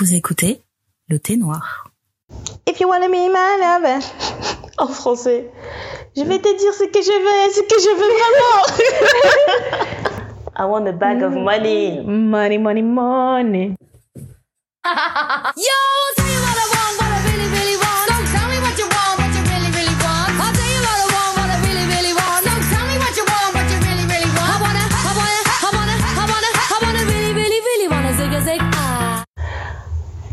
Vous écoutez le thé noir. If you wanna be my lover. En français. Je vais te dire ce que je veux, ce que je veux vraiment. I want a bag of money. Money, money, money. Yo,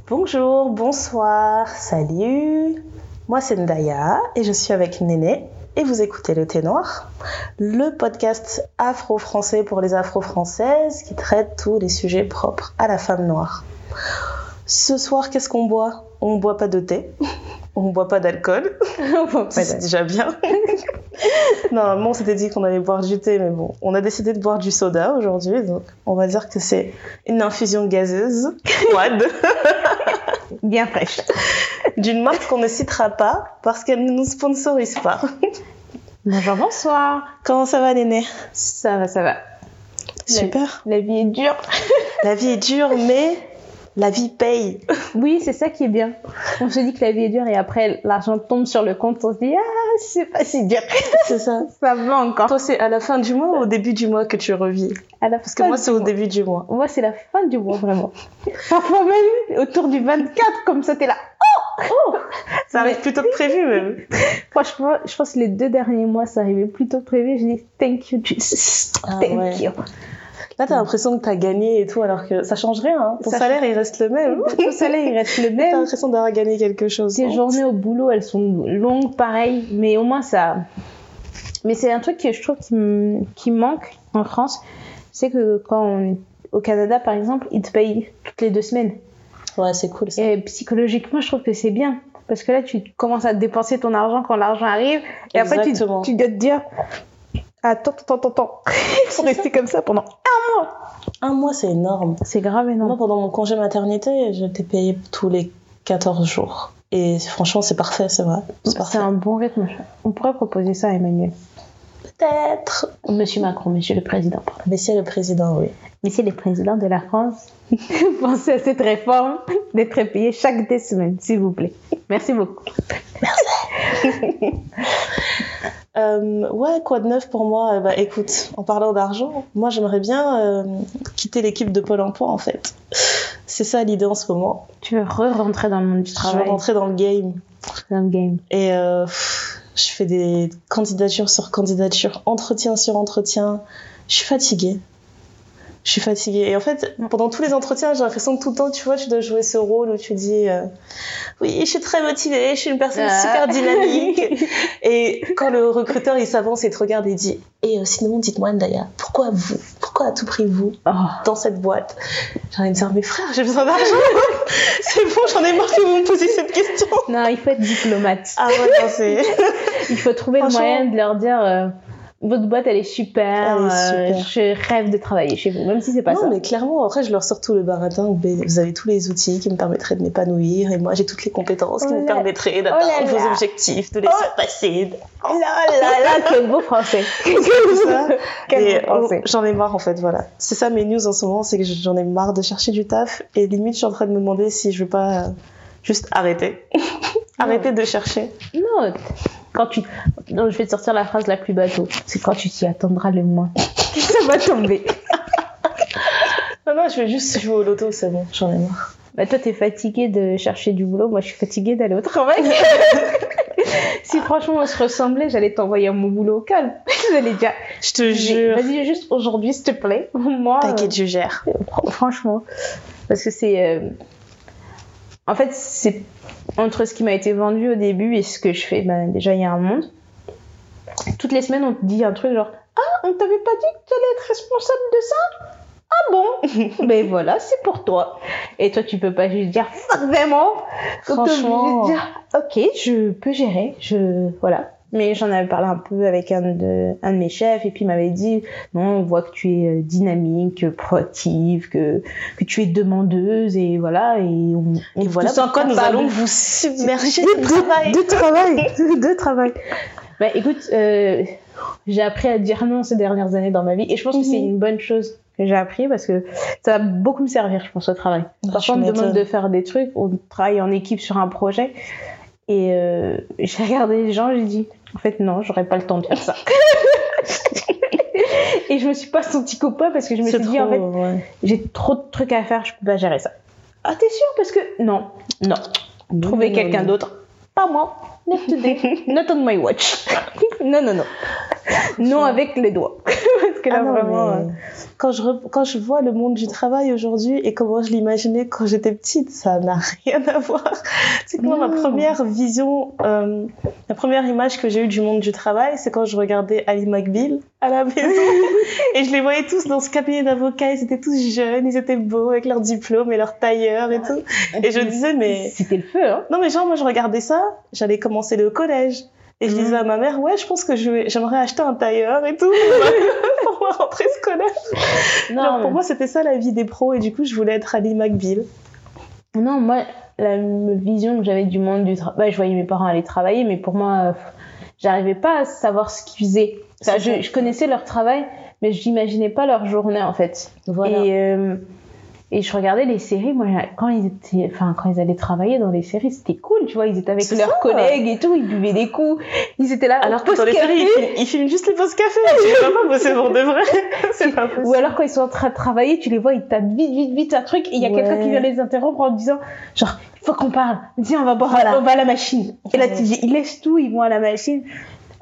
Bonjour, bonsoir, salut. Moi c'est Ndaya et je suis avec Néné et vous écoutez le thé noir, le podcast afro-français pour les afro-françaises qui traite tous les sujets propres à la femme noire. Ce soir, qu'est-ce qu'on boit? On boit pas de thé, on boit pas d'alcool. c'est déjà bien. Normalement, on s'était dit qu'on allait boire du thé, mais bon, on a décidé de boire du soda aujourd'hui, donc on va dire que c'est une infusion gazeuse, froide, Bien fraîche. d'une marque qu'on ne citera pas parce qu'elle ne nous sponsorise pas. Bonjour, bonsoir. Comment ça va, Néné? Ça va, ça va. Super. La vie est dure. La vie est dure, mais la vie paye. Oui, c'est ça qui est bien. On se dit que la vie est dure et après l'argent tombe sur le compte, on se dit ah c'est pas si dur. C'est ça. Ça va encore. Toi, c'est à la fin du mois ou au début du mois que tu revis? À la Parce que moi, c'est au début du mois. Moi, c'est la fin du mois vraiment. Parfois même autour du 24, comme ça, t'es là. Ça arrive Mais- plutôt que prévu, même. Franchement, je pense que les deux derniers mois, ça arrivait plutôt prévu. Je dis thank you, Jesus. Ah thank ouais. you. Là, t'as l'impression que t'as gagné et tout, alors que ça change rien. Hein. Ton Ça salaire, il reste le même. Au soleil, il reste le T'as même. l'impression d'avoir gagné quelque chose. Tes journées au boulot, elles sont longues, pareil, mais au moins ça. Mais c'est un truc que je trouve qui, manque en France, c'est que quand on- au Canada, par exemple, ils te payent toutes les deux semaines. Ouais, c'est cool ça. Et psychologiquement, je trouve que c'est bien. Parce que là, tu commences à dépenser ton argent quand l'argent arrive. Et après, tu, tu dois te dire Attends, attends, attends, attends. Il faut rester comme ça pendant. Un mois, c'est énorme. C'est grave Moi, énorme. pendant mon congé maternité, j'étais payée tous les 14 jours. Et franchement, c'est parfait, c'est vrai. C'est un bon rythme. On pourrait proposer ça à Emmanuel. Peut-être. Monsieur Macron, monsieur le président. pardon. Monsieur le président, oui. Monsieur le président de la France, pensez à cette réforme d'être payé chaque deux semaines, s'il vous plaît. Merci beaucoup. Euh, ouais, quoi de neuf pour moi? Bah écoute, en parlant d'argent, moi j'aimerais bien euh, quitter l'équipe de Pôle emploi en fait. C'est ça l'idée en ce moment. Tu veux re-rentrer dans le monde du Je travail, veux rentrer dans le game. dans le game. Et euh, je fais des candidatures sur candidatures, entretien sur entretien. Je suis fatiguée. Je suis fatiguée. Et en fait, pendant tous les entretiens, j'ai l'impression que tout le temps, tu vois, tu dois jouer ce rôle où tu dis euh, Oui, je suis très motivée, je suis une personne Ah. super dynamique. et quand le recruteur, il s'avance et te regarde et dit Et euh, sinon, dites-moi, Ndaya, pourquoi vous Pourquoi à tout prix vous Oh, dans cette boîte? J'ai envie de dire Mes frères, j'ai besoin d'argent. C'est bon, j'en ai marre que vous me posiez cette question. Non, il faut être diplomate. Ah ouais, non, c'est. Il faut trouver le moyen de leur dire euh, votre boîte, elle est super, Elle est euh, je rêve de travailler chez vous, même si c'est pas non, ça. mais clairement, après, je leur sors tout le baratin. Vous avez tous les outils qui me permettraient de m'épanouir et moi, j'ai toutes les compétences qui Oh me permettraient oh d'atteindre vos là. objectifs, de les Oh. surpasser. Là, là, là, quel beau français. ça. Quel beau français. oh, j'en ai marre, en fait, voilà. C'est ça mes news en ce moment, c'est que j'en ai marre de chercher du taf et limite, je suis en train de me demander si je veux pas euh, juste arrêter. arrêter de chercher. Non, quand tu. Non, je vais te sortir la phrase la plus bateau. C'est quand tu t'y attendras le moins. ça va tomber. Non, non, je veux juste jouer au loto, c'est bon, j'en ai marre. Bah, toi, t'es fatigué de chercher du boulot. Moi, je suis fatiguée d'aller au travail. si franchement on se ressemblait, j'allais t'envoyer mon boulot au calme. J'allais dire, Je te jure. vas-y, juste aujourd'hui, s'il te plaît. Moi, T'inquiète, je gère. euh, fr- franchement. Parce que c'est. euh, En fait, c'est entre ce qui m'a été vendu au début et ce que je fais. Ben, déjà, il y a un monde. Toutes les semaines, on te dit un truc genre Ah, on t'avait pas dit que tu allais être responsable de ça? Ah bon Ben voilà, c'est pour toi. Et toi, tu peux pas juste dire fuck vraiment. Franchement. dire ok, je peux gérer, je voilà. Mais j'en avais parlé un peu avec un de, un de mes chefs et puis il m'avait dit non, on voit que tu es euh, dynamique, proactive, que, que tu es demandeuse et voilà et on, Et te voilà nous allons vous submerger de travail. de travail, de travail. Bah écoute, euh, j'ai appris à dire non ces dernières années dans ma vie et je pense que c'est Mhm. une bonne chose que j'ai appris parce que ça va beaucoup me servir, je pense, au travail. Ah, Parfois, on me demande de faire des trucs, on travaille en équipe sur un projet. Et euh, j'ai regardé les gens, j'ai dit, en fait, non, j'aurais pas le temps de faire ça. et je me suis pas sentie copain parce que je me suis trop, dit, en fait, ouais. j'ai trop de trucs à faire, je peux pas gérer ça. Ah, t'es sûr? Parce que non, non. Trouver quelqu'un d'autre. Pas moi. Not today. Not on my watch. non, non, non. Non avec les doigts. Parce que là, Ah non, vraiment. mais euh, quand, je re- quand je vois le monde du travail aujourd'hui et comment je l'imaginais quand j'étais petite, ça n'a rien à voir. C'est que moi, ma première vision, euh, la première image que j'ai eue du monde du travail, c'est quand je regardais Ali McBeal à la maison. et je les voyais tous dans ce cabinet d'avocats, ils étaient tous jeunes, ils étaient beaux avec leurs diplômes et leurs tailleurs et tout. Et je disais, mais C'était le feu, hein. non mais genre moi je regardais ça, j'allais commencer le collège et je Mhm. disais à ma mère ouais je pense que j'aimerais acheter un tailleur et tout pour ma rentrée scolaire. genre pour moi c'était ça la vie des pros et du coup je voulais être Ali McBeal. Non, moi, la vision que j'avais du monde du travail, je voyais mes parents aller travailler, mais pour moi, euh, j'arrivais pas à savoir ce qu'ils faisaient. Enfin, je, connaissais leur travail, mais je n'imaginais pas leur journée, en fait. Voilà. Et, euh, et je regardais les séries, moi, quand ils étaient, enfin, quand ils allaient travailler dans les séries, c'était cool, tu vois, ils étaient avec leurs ça. collègues et tout, ils buvaient des coups, ils étaient là. Alors que dans les séries ils filment, ils filment juste les pauses café. Tu vas pas bosser pour de vrai. c'est pas possible. Ou alors quand ils sont en train de travailler, tu les vois, ils tapent vite, vite, vite un truc, et il y a Ouais. quelqu'un qui vient les interrompre en disant, genre, il faut qu'on parle, viens, on va boire, Voilà. on va à la machine. Et là, tu dis, ils laissent tout, ils vont à la machine.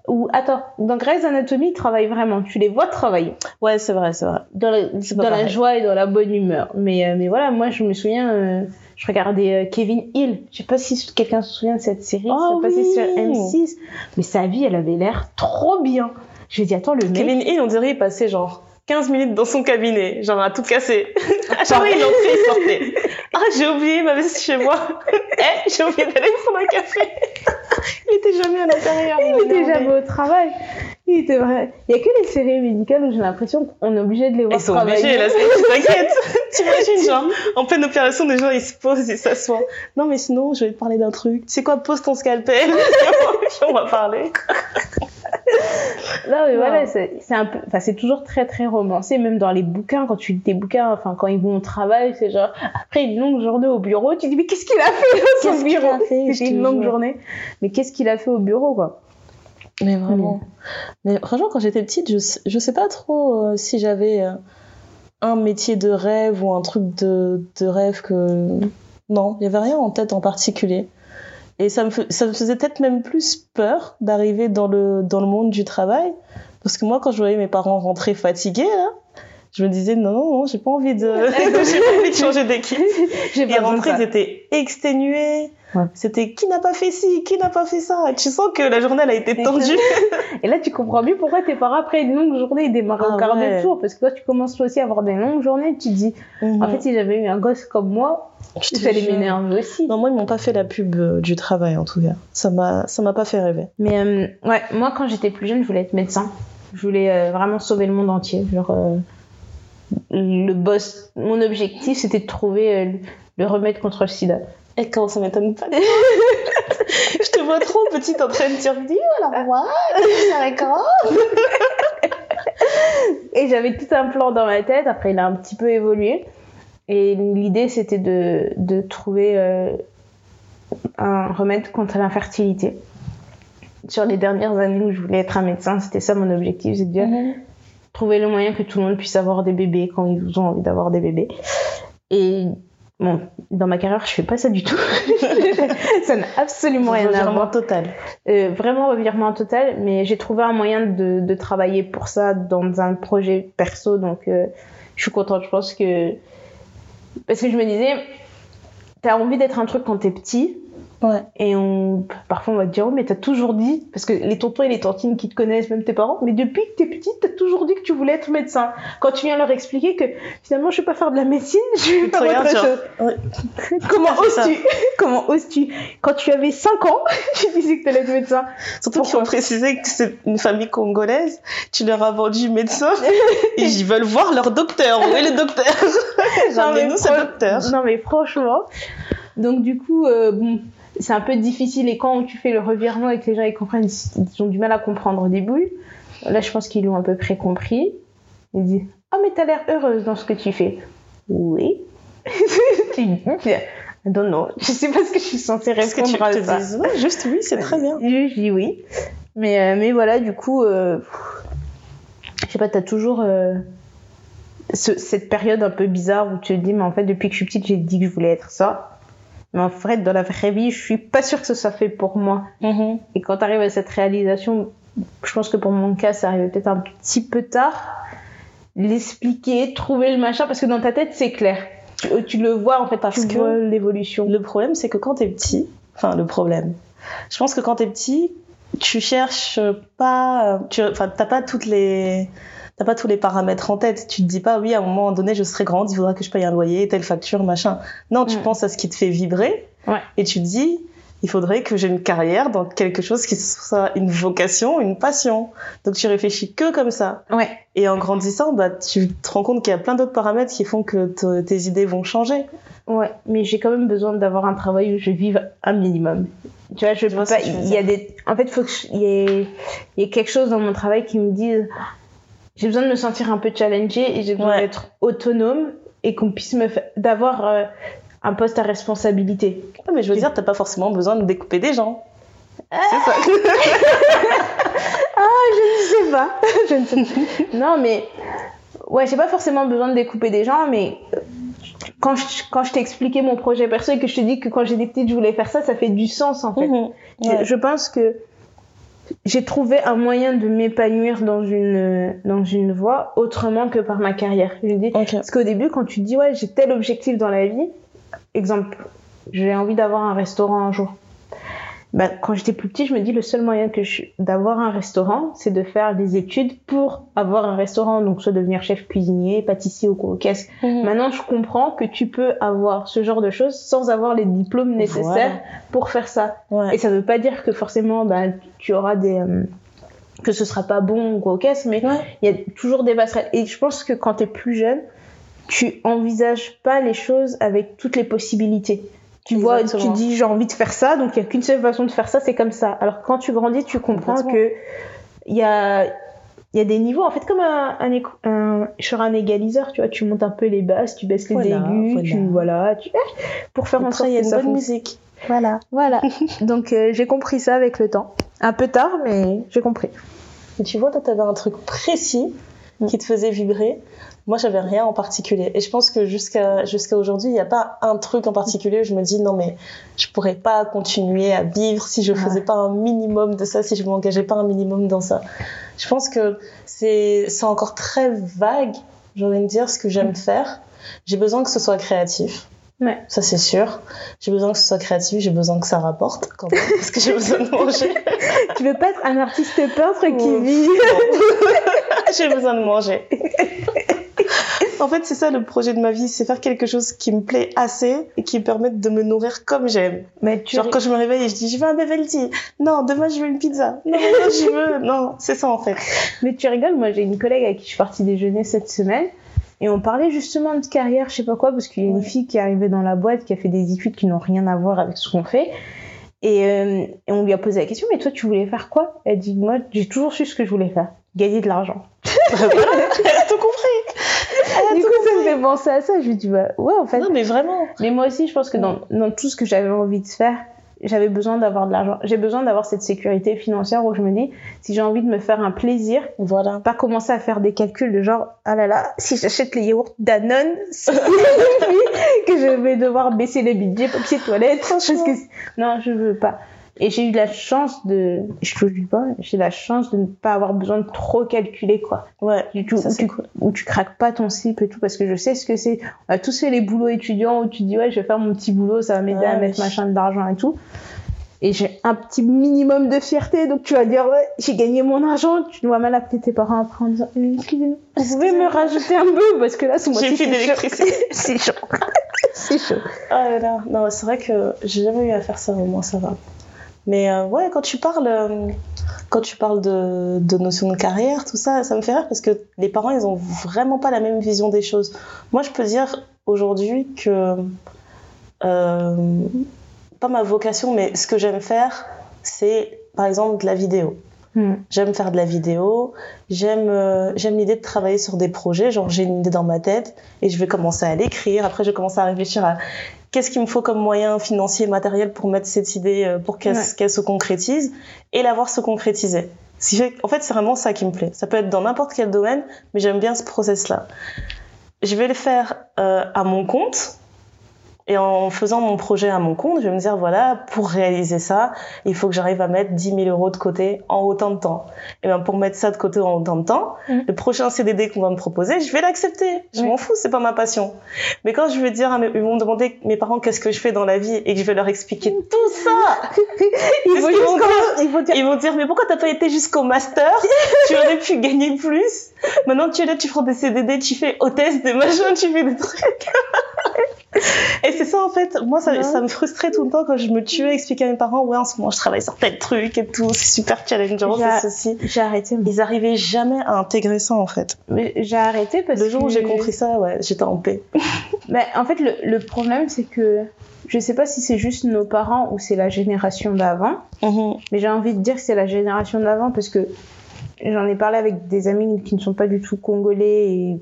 Ou attends, dans Grey's Anatomy, ils travaillent vraiment, tu les vois travailler. Ouais c'est vrai c'est vrai. Dans, la, dans joie et dans la bonne humeur. Mais, euh, mais voilà, moi, je me souviens, euh, je regardais euh, Kevin Hill. Je sais pas si quelqu'un se souvient de cette série, Oh ça passait oui. sur M6. Mais sa vie, elle avait l'air trop bien. Je me dis, attends, le mec. Kevin Hill on dirait il passait genre 15 minutes dans son cabinet, genre à tout casser. à chaque fois il entrait, il sortait. Ah j'ai oublié ma veste chez moi. eh j'ai oublié d'aller prendre un café. il était jamais à l'intérieur. Il était jamais au travail. Il était vrai. Il y a que les séries médicales où j'ai l'impression qu'on est obligé de les voir Ils sont travailler. obligés, là, t'inquiète. T'imagines, genre, en pleine opération, des gens, ils se posent, ils s'assoient. Non, mais sinon, je vais te parler d'un truc. Tu sais quoi, pose ton scalpel. on va parler. Non, mais Non. voilà, c'est un peu, enfin, c'est toujours très très romancé, même dans les bouquins, quand tu lis des bouquins, enfin, quand ils vont au travail, c'est genre, après une longue journée au bureau, tu dis, mais qu'est-ce qu'il a fait dans son bureau? C'était te une longue journée. Mais qu'est-ce qu'il a fait au bureau, quoi? Mais vraiment. Mais franchement, quand j'étais petite, je, je sais pas trop euh, si j'avais euh, un métier de rêve ou un truc de, de rêve que. Non, il y avait rien en tête en particulier. Et ça me, ça me faisait peut-être même plus peur d'arriver dans le, dans le monde du travail. Parce que moi, quand je voyais mes parents rentrer fatigués, là, je me disais non, non, non, j'ai pas envie de, j'ai pas envie de changer d'équipe. Et ça. ils étaient exténués. Ouais. C'était qui n'a pas fait ci, qui n'a pas fait ça? Tu sens que la journée, elle a été tendue. Et là, tu comprends mieux pourquoi tes parents, après une longue journée, ils démarrent Ah au quart ouais. de tour. Parce que toi, tu commences aussi à avoir des longues journées, tu te dis, en fait, si j'avais eu un gosse comme moi, Je te ça allait jure. m'énerver aussi. Non, moi, ils m'ont pas fait la pub euh, du travail, en tout cas. Ça m'a, ça m'a pas fait rêver. Mais euh, ouais, moi quand j'étais plus jeune, je voulais être médecin. Je voulais euh, vraiment sauver le monde entier. Genre, le boss, mon objectif c'était de trouver euh, le remède contre le sida. Et comment ça m'étonne pas Je te vois trop petite en train de dire, alors moi, quand Et j'avais tout un plan dans ma tête, après il a un petit peu évolué. Et l'idée c'était de, de trouver euh, un remède contre l'infertilité. Sur les dernières années où je voulais être un médecin, c'était ça mon objectif, c'est de dire trouver le moyen que tout le monde puisse avoir des bébés quand ils ont envie d'avoir des bébés. Et bon, dans ma carrière, je fais pas ça du tout. ça n'a absolument rien à voir. total. Euh, vraiment revirement total, mais j'ai trouvé un moyen de, de travailler pour ça dans un projet perso, donc euh, je suis contente. Je pense que. Parce que je me disais, t'as envie d'être un truc quand t'es petit, Ouais. et on, parfois on va te dire, oh, mais t'as toujours dit, parce que les tontons et les tantines qui te connaissent, même tes parents, mais depuis que t'es petite, t'as toujours dit que tu voulais être médecin. Quand tu viens leur expliquer que finalement je vais pas faire de la médecine, je vais faire autre genre, chose. ouais. Comment oses-tu Comment oses-tu Quand tu avais 5 ans, tu disais que t'allais être médecin. Surtout qu'ils ont précisé que c'est une famille congolaise. Tu leur as vendu médecin et ils veulent voir leur docteur. Où est le docteur Non, mais docteur. Non mais franchement, donc du coup, euh, bon, c'est un peu difficile et quand tu fais le revirement et que les gens ils comprennent, ils ont du mal à comprendre au début. Là, je pense qu'ils l'ont à peu près compris. Ils disent Oh, mais t'as l'air heureuse dans ce que tu fais. Oui. I don't know. Je sais pas ce que je suis censée Est-ce que répondre tu à te ça. dises ouais, juste oui, c'est très bien. Je, je dis oui. Mais, euh, mais voilà, du coup, euh, je sais pas, t'as toujours euh, ce- cette période un peu bizarre où tu te dis, mais en fait, depuis que je suis petite, j'ai dit que je voulais être ça. Mais en fait, dans la vraie vie, je suis pas sûre que ça soit fait pour moi. Mhm. Et quand tu arrives à cette réalisation, je pense que pour mon cas, ça arrivait peut-être un petit peu tard. L'expliquer, trouver le machin, parce que dans ta tête, c'est clair. Tu, euh, tu le vois, en fait, Parce tu que vois l'évolution. Le problème, c'est que quand t'es petit, enfin le problème, je pense que quand t'es petit, tu cherches pas, tu, enfin t'as pas toutes les, t'as pas tous les paramètres en tête. Tu te dis pas oui à un moment donné je serai grande, il faudra que je paye un loyer, telle facture, machin. Non, tu Mm. penses à ce qui te fait vibrer Ouais. et tu te dis il faudrait que j'ai une carrière dans quelque chose qui soit une vocation, une passion. Donc tu réfléchis que comme ça. Ouais. Et en grandissant, bah tu te rends compte qu'il y a plein d'autres paramètres qui font que te- tes idées vont changer. Ouais, mais j'ai quand même besoin d'avoir un travail où je vive un minimum. Tu vois, je peux vois ce pas. tu Il y a des. En fait, faut que je- il y ait, il y ait quelque chose dans mon travail qui me dise. J'ai besoin de me sentir un peu challengée et j'ai besoin Ouais. d'être autonome et qu'on puisse me d'avoir euh, un poste à responsabilité. Ouais, mais je veux dire, t'as pas forcément besoin de découper des gens. C'est ça. Je sais pas. je ne sais pas. Non, mais ouais, j'ai pas forcément besoin de découper des gens, mais quand je, quand je t'ai expliqué mon projet perso et que je te dis que quand j'étais petite, je voulais faire ça, ça fait du sens en fait. Mhm. Ouais. Je pense que j'ai trouvé un moyen de m'épanouir dans une, dans une voie autrement que par ma carrière. Je dis, Ok. parce qu'au début, quand tu dis, ouais, j'ai tel objectif dans la vie, exemple, j'ai envie d'avoir un restaurant un jour. Bah, quand j'étais plus petit, je me dis, le seul moyen que je, d'avoir un restaurant, c'est de faire des études pour avoir un restaurant, donc soit devenir chef cuisinier, pâtissier ou quoi qu'est-ce. Mhm. Maintenant, je comprends que tu peux avoir ce genre de choses sans avoir les diplômes nécessaires Voilà. pour faire ça. Ouais. Et ça veut pas dire que forcément, bah, tu auras des, euh, que ce sera pas bon ou quoi caisse, mais Ouais. il y a toujours des passerelles. Et je pense que quand tu es plus jeune, tu envisages pas les choses avec toutes les possibilités. Tu vois, tu dis j'ai envie de faire ça, donc il y a qu'une seule façon de faire ça, c'est comme ça. Alors quand tu grandis, tu comprends que il y a il y a des niveaux en fait comme un, un, éco- un sur un égaliseur tu vois tu montes un peu les basses tu baisses les Voilà, aigus voilà. tu voilà tu pour faire en sorte y a une bonne musique. Voilà. Voilà. Donc euh, j'ai compris ça avec le temps. Un peu tard, mais j'ai compris. Et tu vois, toi, t'avais un truc précis qui te faisait vibrer. Moi, j'avais rien en particulier. Et je pense que jusqu'à jusqu'à aujourd'hui, il n'y a pas un truc en particulier où je me dis non, mais je pourrais pas continuer à vivre si je Ouais. faisais pas un minimum de ça, si je m'engageais pas un minimum dans ça. Je pense que c'est c'est encore très vague, j'ai envie de dire, ce que j'aime faire. J'ai besoin que ce soit créatif. Ouais. Ça, c'est sûr. J'ai besoin que ce soit créatif, j'ai besoin que ça rapporte quand même, parce que j'ai besoin de manger. Tu veux pas être un artiste peintre qui vit? J'ai besoin de manger. en fait, c'est ça le projet de ma vie, c'est faire quelque chose qui me plaît assez et qui me permette de me nourrir comme j'aime. Mais tu Genre quand je me réveille et je dis je veux un Bevelty. Non, demain je veux une pizza. Non, je veux. Non, c'est ça en fait. mais tu rigoles, moi j'ai une collègue avec qui je suis partie déjeuner cette semaine et on parlait justement de carrière, je sais pas quoi, parce qu'il y a une fille qui est arrivée dans la boîte qui a fait des études qui n'ont rien à voir avec ce qu'on fait. Et, euh, et on lui a posé la question, mais toi tu voulais faire quoi? Elle dit, moi j'ai toujours su ce que je voulais faire, gagner de l'argent. tout compris. Me fait penser à ça, je lui dis, bah ouais en fait. Non, mais vraiment. Mais moi aussi, je pense que dans, dans tout ce que j'avais envie de faire, j'avais besoin d'avoir de l'argent. J'ai besoin d'avoir cette sécurité financière où je me dis, si j'ai envie de me faire un plaisir, Voilà. pas commencer à faire des calculs de genre, ah là là, si j'achète les yaourts Danone, que je vais devoir baisser les budgets papier toilette. Parce que non, je veux pas. Et j'ai eu la chance de, je te le dis pas, j'ai la chance de ne pas avoir besoin de trop calculer quoi. Ouais. Du tout, Ça, où, tu, cool. où tu craques pas ton slip et tout parce que je sais ce que c'est. On a tous fait les boulots étudiants où tu dis ouais je vais faire mon petit boulot, ça va m'aider Ouais, à mettre oui. machin d'argent et tout. Et j'ai un petit minimum de fierté donc tu vas dire ouais j'ai gagné mon argent, tu dois mal appeler tes parents après en disant Euh, excusez-moi, vous pouvez me rajouter un peu parce que là ce mois-ci c'est chaud. c'est chaud. c'est chaud. Ah là là. Non, c'est vrai que j'ai jamais eu à faire ça, au moins ça va. Mais euh, ouais, quand tu parles, euh, quand tu parles de, de notion de carrière, tout ça, ça me fait rire parce que les parents, ils ont vraiment pas la même vision des choses. Moi, je peux dire aujourd'hui que euh, pas ma vocation, mais ce que j'aime faire, c'est par exemple de la vidéo. Hmm. J'aime faire de la vidéo, j'aime euh, j'aime l'idée de travailler sur des projets, genre j'ai une idée dans ma tête et je vais commencer à l'écrire, après je vais commencer à réfléchir à qu'est-ce qu'il me faut comme moyen financier, matériel pour mettre cette idée, euh, pour qu'elle Ouais. se concrétise et la voir se concrétiser. En fait, c'est vraiment ça qui me plaît. Ça peut être dans n'importe quel domaine, mais j'aime bien ce process-là. Je vais le faire euh, à mon compte. Et en faisant mon projet à mon compte, je vais me dire, voilà, pour réaliser ça, il faut que j'arrive à mettre 10 000 euros de côté en autant de temps. Et bien, pour mettre ça de côté en autant de temps, Mhm. le prochain CDD qu'on va me proposer, je vais l'accepter. Je Oui. m'en fous, c'est pas ma passion. Mais quand je vais dire à mes, ils vont me demander, mes parents, qu'est-ce que je fais dans la vie, et que je vais leur expliquer tout ça, Ils vont comment- ils vont dire ils vont dire, mais pourquoi t'as pas été jusqu'au master? tu aurais pu gagner plus. Maintenant, tu es là, tu prends des CDD, tu fais hôtesse, des machins, tu fais des trucs. Et c'est ça, en fait. Moi, ça, Ouais. ça me frustrait tout le temps quand je me tuais à expliquer à mes parents, ouais, en ce moment, je travaille sur tel truc et tout, c'est super challengeant, c'est ceci. j'ai arrêté. mais- Ils arrivaient jamais à intégrer ça, en fait. mais J'ai arrêté parce Le jour que où j'ai compris ça, ouais, j'étais en paix. Bah, en fait, le, le problème, c'est que je sais pas si c'est juste nos parents ou c'est la génération d'avant, Mhm. mais j'ai envie de dire que c'est la génération d'avant parce que j'en ai parlé avec des amis qui ne sont pas du tout congolais et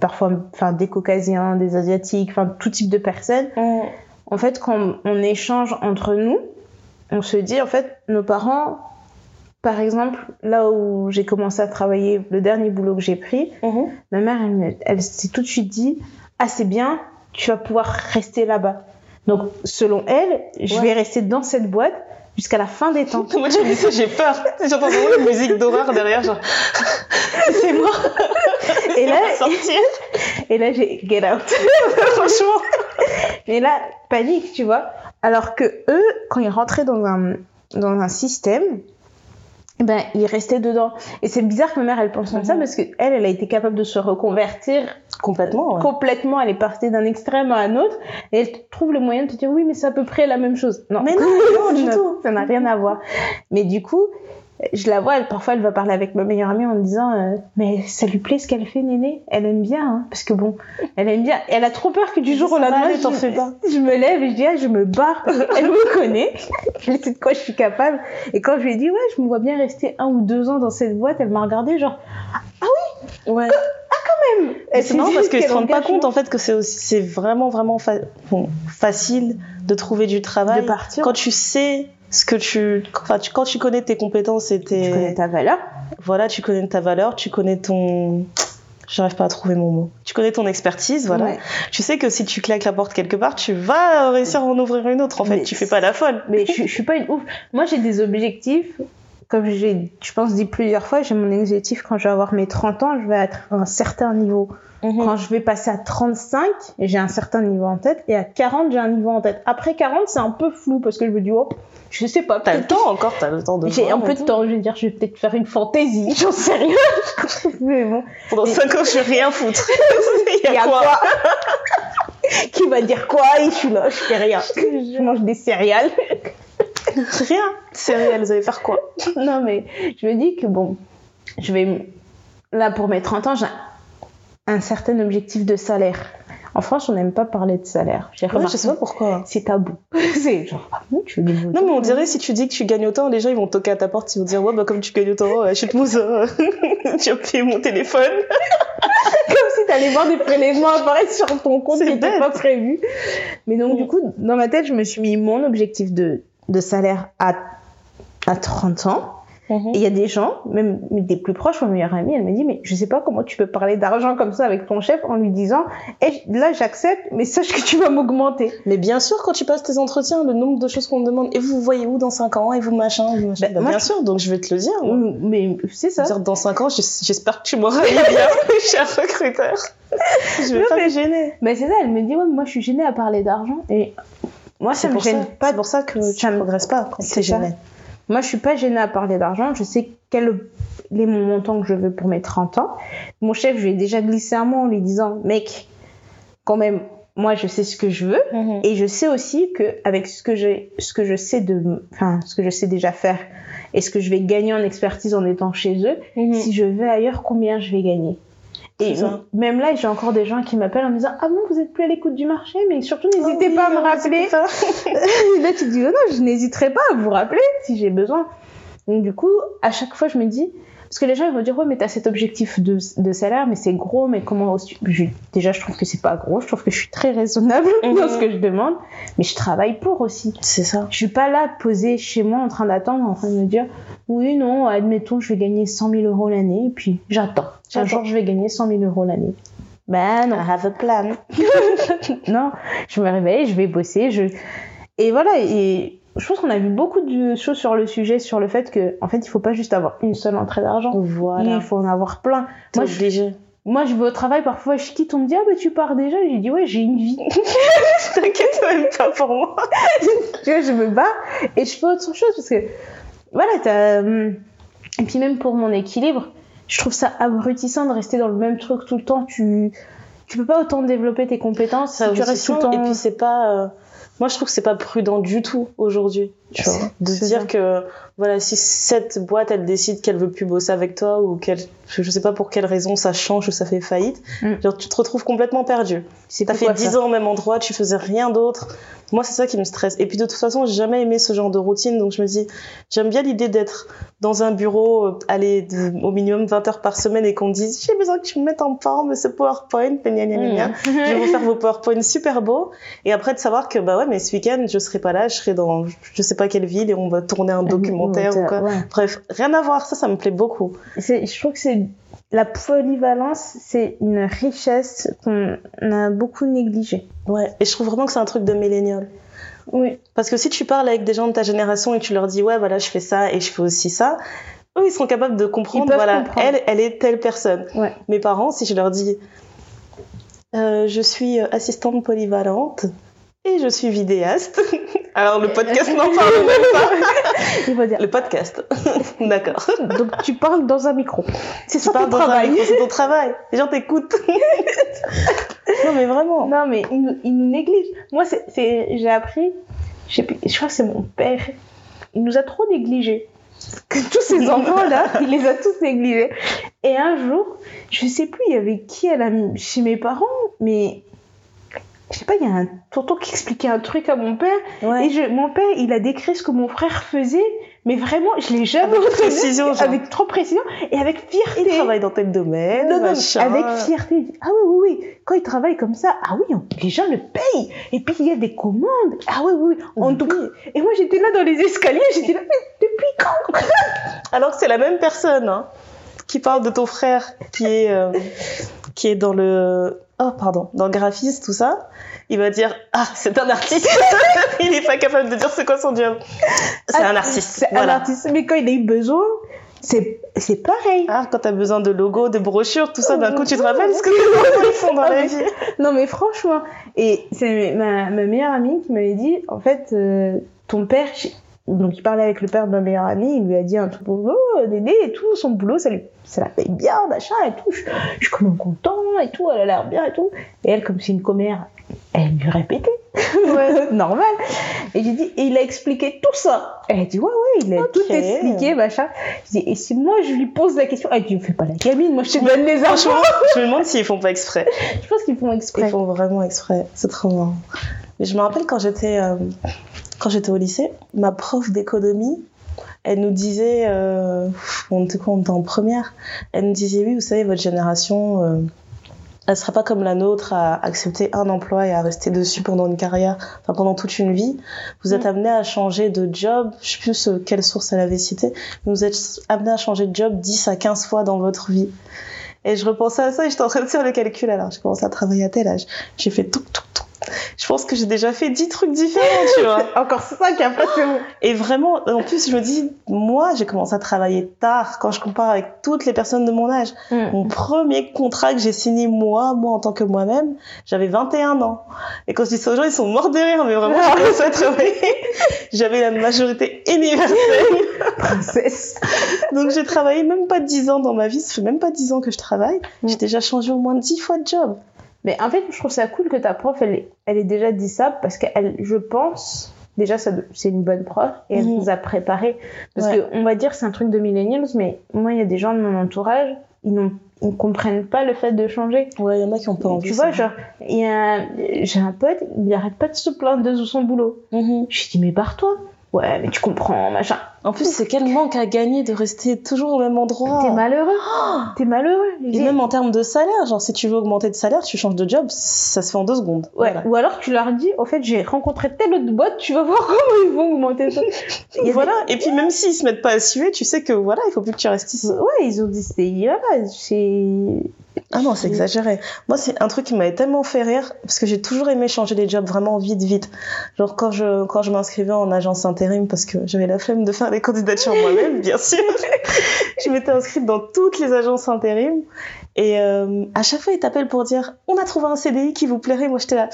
parfois enfin, des caucasiens, des asiatiques, enfin tout type de personnes. Mhm. En fait, quand on échange entre nous, on se dit, en fait, nos parents, par exemple, là où j'ai commencé à travailler, le dernier boulot que j'ai pris, Mhm. Ma mère, elle, s'est tout de suite dit Ah, c'est bien, tu vas pouvoir rester là-bas. Donc, selon elle, je Ouais. vais rester dans cette boîte jusqu'à la fin des temps. Moi, tu me dis ça, j'ai peur. J'entends vraiment une musique d'horreur derrière, genre, c'est moi, Et là, et là j'ai get out. Franchement. Et là, panique, tu vois. Alors que eux, quand ils rentraient dans un, dans un système, ben, ils restaient dedans. Et c'est bizarre que ma mère, elle pense comme ça Mhm. parce qu'elle, elle, elle a été capable de se reconvertir Complètement, ouais. complètement, elle est partie d'un extrême à un autre, et elle trouve le moyen de te dire oui, mais c'est à peu près la même chose. Non, Mais non, non, du tout. ça n'a rien à voir. Mais du coup, je la vois, elle, parfois elle va parler avec ma meilleure amie en me disant euh, mais ça lui plaît ce qu'elle fait, Néné? Elle aime bien, hein, parce que bon, elle aime bien. Elle a trop peur que du jour au lendemain, je, fais pas. je me lève et je dis ah, je me barre. qu'elle me connaît, elle sait de quoi je suis capable. Et quand je lui ai dit ouais, je me vois bien rester un ou deux ans dans cette boîte, elle m'a regardé genre Ouais. elle C'est s'est marrant dit parce qu'ils se rendent pas compte en fait que c'est aussi c'est vraiment vraiment fa- bon, facile de trouver du travail de partir. quand tu sais ce que tu enfin tu- quand tu connais tes compétences et tes tu connais ta valeur. voilà tu connais ta valeur tu connais ton j'arrive pas à trouver mon mot tu connais ton expertise voilà Ouais. tu sais que si tu claques la porte quelque part tu vas réussir à en ouvrir une autre en fait Mais tu fais pas la folle Mais je, je suis pas une ouf. Moi, j'ai des objectifs. Comme j'ai, je pense, dit plusieurs fois, j'ai mon objectif quand je vais avoir mes 30 ans, je vais être à un certain niveau. Mhm. Quand je vais passer à 35, j'ai un certain niveau en tête. Et à 40, j'ai un niveau en tête. Après 40, c'est un peu flou parce que je me dis, oh, je sais pas. t'as le temps encore t'as le temps de J'ai un peu de temps, je vais dire, je vais peut-être faire une fantaisie, j'en sais rien. Mais bon, pendant 5 ans je vais rien foutre il y a a quoi quoi Qui va dire quoi Et je suis là, je fais rien. Je mange des céréales. rien céréales vous allez faire quoi? Non, mais je me dis que bon, je vais. Là, pour mes 30 ans, j'ai un certain objectif de salaire. En France, on n'aime pas parler de salaire. J'ai ouais, je sais pas pourquoi C'est tabou. c'est genre, ah bon, tu veux Non, mais on dirait si tu dis que tu gagnes autant, les gens ils vont toquer à ta porte, ils vont dire ouais bah comme tu gagnes autant, euh, achète-moi ça. tu as payé mon téléphone. Comme si t'allais voir des prélèvements apparaître sur ton compte C'est qui n'était pas prévu. Mais donc, Mm. du coup, dans ma tête, je me suis mis mon objectif de, de salaire à, à 30 ans. Et il y a des gens, même des plus proches, ma meilleure amie, elle me dit, mais je sais pas comment tu peux parler d'argent comme ça avec ton chef en lui disant, Eh, là j'accepte, mais sache que tu vas m'augmenter. Mais bien sûr, quand tu passes tes entretiens, le nombre de choses qu'on te demande, et vous vous voyez où dans 5 ans, et vous machin, vous machin. Bah, Bah, moi, bien je- sûr, donc je vais te le dire. moi. Mm, Mais c'est ça. Dire dans 5 ans, j'es- j'espère que tu m'auras bien, cher recruteur. Je vais Non, pas mais- me gêner. Mais c'est ça, elle me dit, ouais, moi je suis gênée à parler d'argent. Et moi ça me ça, gêne pas. c'est pour ça que tu ça me- progresses pas quand C'est gêné. Moi je suis pas gênée à parler d'argent. Je sais quel est mon montant que je veux pour mes 30 ans. Mon chef, je lui ai déjà glissé un mot en lui disant, mec, quand même, moi je sais ce que je veux. Et je sais aussi que avec ce que j'ai, ce que je sais de, enfin, ce que je sais déjà faire et ce que je vais gagner en expertise en étant chez eux, Mhm. si je vais ailleurs, combien je vais gagner? Et ça. même là, j'ai encore des gens qui m'appellent en me disant Ah bon, vous êtes plus à l'écoute du marché, mais surtout n'hésitez Oh oui, pas à me rappeler. là, tu te dis Oh non, je n'hésiterai pas à vous rappeler si j'ai besoin. Donc du coup, à chaque fois, je me dis, parce que les gens ils vont dire ouais mais t'as cet objectif de, de salaire mais c'est gros mais comment je- déjà je trouve que c'est pas gros je trouve que je suis très raisonnable Mhm. dans ce que je demande mais je travaille pour aussi C'est ça. je suis pas là posée chez moi en train d'attendre en train de me dire oui non admettons je vais gagner 100 000 euros l'année et puis j'attends un jour je vais gagner 100 000 euros l'année ben non I have a plan. non, je me réveille, je vais bosser, je et voilà et je pense qu'on a vu beaucoup de choses sur le sujet sur le fait que en fait il faut pas juste avoir une seule entrée d'argent. Voilà. Il faut en avoir plein. Je, moi je vais au travail parfois je quitte on me dit ah bah tu pars déjà j'ai dit ouais j'ai une vie. T'inquiète même pas pour moi. tu vois je me bats et je fais autre chose parce que voilà t'as hum, et puis même pour mon équilibre je trouve ça abrutissant de rester dans le même truc tout le temps tu tu peux pas autant développer tes compétences si Ça tu restes tout le temps Et puis c'est pas. euh, Moi, je trouve que c'est pas prudent du tout aujourd'hui. Tu vois, de dire ça. que voilà, si cette boîte elle décide qu'elle veut plus bosser avec toi ou qu'elle, je sais pas pour quelle raison ça change ou ça fait faillite, Mm. genre tu te retrouves complètement perdu. c'est T'as fait pourquoi 10 faire. ans au même endroit, tu faisais rien d'autre. Moi, c'est ça qui me stresse. Et puis de toute façon, j'ai jamais aimé ce genre de routine, donc je me dis, j'aime bien l'idée d'être dans un bureau, euh, aller de- au minimum 20 heures par semaine et qu'on me dise, j'ai besoin que tu me mettes en forme ce PowerPoint, gna gna gna gna gna. Je vais vous faire vos PowerPoint super beaux. Et après de savoir que, bah ouais, mais ce week-end, je serai pas là, je serai dans je sais pas quelle ville et on va tourner un documentaire ou quoi. Ouais. Bref, rien à voir, ça, ça me plaît beaucoup. Je trouve que c'est la polyvalence, c'est une richesse qu'on a beaucoup négligée. Ouais. Et je trouve vraiment que c'est un truc de millénial. Oui. Parce que si tu parles avec des gens de ta génération et tu leur dis, ouais, voilà, je fais ça et je fais aussi ça, eux, ils sont capables de comprendre, voilà, comprendre. elle, elle est telle personne. Ouais. Mes parents, si je leur dis, euh, je suis assistante polyvalente et je suis vidéaste. Alors, le podcast n'en parle même pas. Il va dire. Le podcast. D'accord. Donc tu parles dans un micro. C'est ça ton travail. c'est ton travail. Les gens t'écoutent. non, mais vraiment. Non mais ils nous, ils nous négligent. Moi c'est, j'ai appris, je, crois que c'est mon père. Il nous a trop négligés. Que tous ces enfants là, il les a tous négligés. Et un jour, je sais plus, il y avait qui à la, chez mes parents, mais je sais pas, il y a un tonton qui expliquait un truc à mon père. Ouais. Et je, mon père, il a décrit ce que mon frère faisait, mais vraiment, je l'ai jamais Avec retenu, précision, genre. avec trop précision et avec fierté. Il travaille dans tel domaine, Non, non, avec fierté. Il dit, Ah oui, oui, oui. Quand il travaille comme ça, ah oui, on- les gens le payent. Et puis il y a des commandes. Ah oui, oui. oui. Tout cas. Et moi j'étais là dans les escaliers, j'étais là, mais depuis quand? Alors que c'est la même personne hein, qui parle de ton frère qui est euh, qui est dans le oh pardon dans le graphisme tout ça. Il va dire ah c'est un artiste. il est pas capable de dire c'est quoi son job. C'est Ah, un artiste. C'est un artiste. Mais quand il a eu besoin, c'est c'est pareil. Ah, quand t'as besoin de logos, de brochures, tout ça, d'un coup, tu te rappelles ce que ils font dans la vie. Non, mais franchement. Et c'est ma, ma meilleure amie qui m'avait dit, en fait, euh, ton père, j'ai- donc il parlait avec le père de ma meilleure amie, il lui a dit un truc, oh, Dédé et tout, son boulot, ça, lui, ça la paye bien, machin et tout. Je, je suis même content et tout, elle a l'air bien et tout. Et elle, comme c'est une commère, elle lui répétait. Ouais, normal. Et j'ai dit, et il a expliqué tout ça. Elle a dit, ouais, ouais, il a tout expliqué, machin. J'ai dit, et si moi je lui pose la question, elle dit, fais pas la gamine, moi je te donne les infos. Je me demande s'ils font pas exprès. Je pense qu'ils font exprès. Ils font vraiment exprès. C'est trop marrant. Mais je me rappelle quand j'étais euh, quand j'étais au lycée, ma prof d'économie, elle nous disait, euh, on était quoi, on était en première, elle nous disait oui, vous savez, votre génération, euh, elle sera pas comme la nôtre à accepter un emploi et à rester dessus pendant une carrière, enfin pendant toute une vie. Vous êtes Mm. amené à changer de job, je sais plus quelle source elle avait cité, mais vous êtes amené à changer de job 10 à 15 fois dans votre vie. Et je repensais à ça et j'étais en train de faire le calcul. Alors, j'ai commencé à travailler à tel âge. J'ai fait tout, tout, tout. Je pense que j'ai déjà fait 10 trucs différents, tu vois. Encore ça qui a pas c'est bon. Et vraiment, en plus, je me dis, moi, j'ai commencé à travailler tard quand je compare avec toutes les personnes de mon âge. Mon premier contrat que j'ai signé moi, moi en tant que moi-même, j'avais 21 ans. Et quand je dis ça aux gens, ils sont morts de rire, mais vraiment, j'ai commencé à travailler. J'avais la majorité universelle. Princesse. Donc j'ai travaillé même pas 10 ans dans ma vie, ça fait même pas 10 ans que je travaille. J'ai déjà changé au moins 10 fois de job. Mais en fait, je trouve ça cool que ta prof, elle, ait- elle ait déjà dit ça parce qu'elle, je pense, déjà, ça, c'est une bonne prof et elle Mhm. nous a préparé. Parce Ouais. que, on va dire, c'est un truc de millennials, mais moi, il y a des gens de mon entourage, ils n'ont ils ne comprennent pas le fait de changer. Ouais, il y en a qui ont pas envie. tu vois, ça. genre, j'ai un pote, il arrête pas de se plaindre de son boulot. Mhm. Je lui dis, mais barre-toi. Ouais, mais tu comprends, machin. En plus, c'est quel manque à gagner de rester toujours au même endroit. T'es malheureux. T'es malheureux. Et même en termes de salaire, genre si tu veux augmenter de salaire, tu changes de job, ça se fait en deux secondes. Ouais. Voilà. Ou alors tu leur dis, au fait, j'ai rencontré telle autre boîte, tu vas voir comment ils vont augmenter ça. Voilà. Et puis même s'ils se mettent pas à suer, tu sais que voilà, il faut plus que tu restes ici. Ouais, ils ont dit, c'est voilà, c'est. Ah non, c'est exagéré. Moi, c'est un truc qui m'avait tellement fait rire parce que j'ai toujours aimé changer les jobs vraiment vite, vite. Genre quand je quand je m'inscrivais en agence intérim parce que j'avais la flemme de faire les candidatures moi-même, bien sûr. je m'étais inscrite dans toutes les agences intérim et euh, à chaque fois ils t'appellent pour dire on a trouvé un CDI qui vous plairait. Moi, j'étais là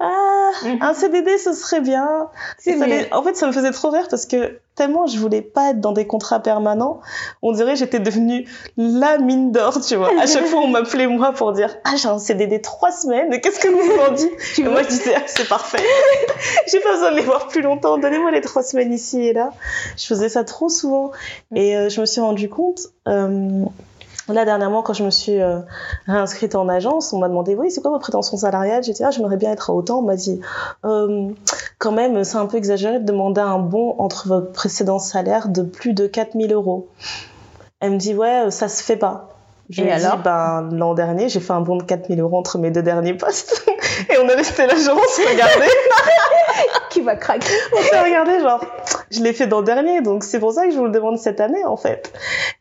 ah un CDD ce serait bien. Ça les- En fait, ça me faisait trop rire parce que tellement je voulais pas être dans des contrats permanents, on dirait j'étais devenue la mine d'or, tu vois. À chaque fois, on m'appelait moi pour dire ah j'ai un CDD trois semaines, qu'est-ce que vous en dites? Et moi je disais ah, c'est parfait, j'ai pas besoin de les voir plus longtemps, donnez-moi les trois semaines ici et là. Je faisais ça trop souvent et euh, je me suis rendu compte. euh, Là, dernièrement, quand je me suis euh, réinscrite en agence, on m'a demandé, oui, c'est quoi vos prétentions salariales? J'ai dit, ah, j'aimerais bien être à autant. On m'a dit, euh, quand même, c'est un peu exagéré de demander un bon entre votre précédent salaire de plus de 4000 euros. Elle me dit, ouais, euh, ça se fait pas. Je Et lui ai alors? dit, ben, l'an dernier, j'ai fait un bon de 4000 euros entre mes deux derniers postes. Et on a laissé l'agence regarder. Qui va craquer On s'est regardé, genre, je l'ai fait dans le dernier, donc c'est pour ça que je vous le demande cette année, en fait.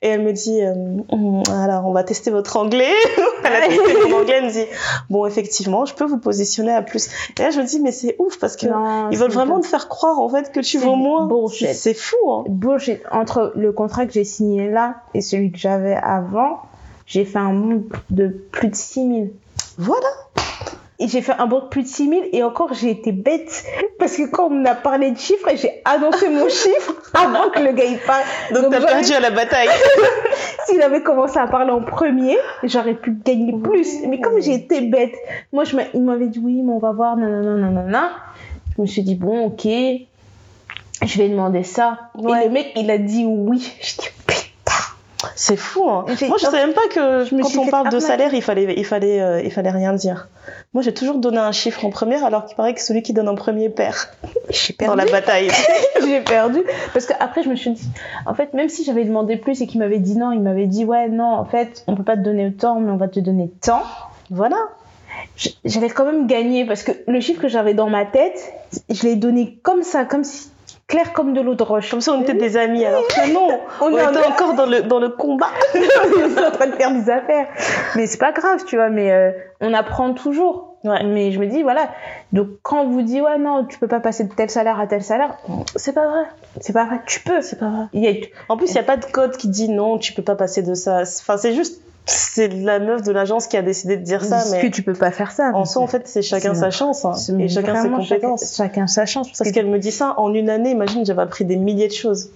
Et elle me dit, euh, Hum, alors, on va tester votre anglais. elle a testé mon anglais, elle me dit, bon, effectivement, je peux vous positionner à plus. Et là, je me dis, mais c'est ouf, parce que Non, ils veulent vraiment te faire croire, en fait, que tu vaux moins. C'est- fou, hein. Bullshit. Entre le contrat que j'ai signé là et celui que j'avais avant, j'ai fait un bond de plus de 6000. Voilà. Et j'ai fait un bond de plus de 6000 et encore j'ai été bête parce que quand on a parlé de chiffres, j'ai annoncé mon chiffre avant que le gars il parle. Donc, t'as j'aurais- perdu à la bataille. S'il avait commencé à parler en premier, j'aurais pu gagner plus. Mais comme j'ai été bête, moi, je il m'avait dit oui, mais on va voir, nanana, nanana. Je me suis dit, bon, ok, je vais demander ça. Ouais. Et le mec, il a dit oui. Je dis. C'est fou, hein. Moi, je savais même pas que Je me quand on parle de salaire, il fallait, il fallait, euh, il fallait rien dire. Moi, j'ai toujours donné un chiffre en première, alors qu'il paraît que celui qui donne en premier perd J'ai dans perdu. la bataille. j'ai perdu. Parce qu'après, je me suis dit, en fait, même si j'avais demandé plus et qu'il m'avait dit non, il m'avait dit, ouais, non, en fait, on peut pas te donner autant, mais on va te donner tant. voilà. J'avais quand même gagné parce que le chiffre que j'avais dans ma tête, je l'ai donné comme ça, comme si clair comme de l'eau de roche. Comme ça, on était des amis, alors que non, on, On est en- encore dans le, dans le combat. on est en train de faire des affaires. Mais c'est pas grave, tu vois, mais euh, on apprend toujours. Ouais. Mais je me dis, voilà. Donc, quand on vous dit, ouais, non, tu peux pas passer de tel salaire à tel salaire, C'est pas vrai. c'est pas vrai, tu peux. C'est pas vrai. Il y a... En plus, il n'y a pas de code qui dit non, tu peux pas passer de ça. Enfin, c'est juste, c'est la meuf de l'agence qui a décidé de dire ça, mais que tu peux pas faire ça. en soi, en fait, c'est chacun sa chance, hein, et chacun ses compétences. Chacun, chacun sa chance. Parce qu'elle me dit ça en une année, imagine, j'avais appris des milliers de choses.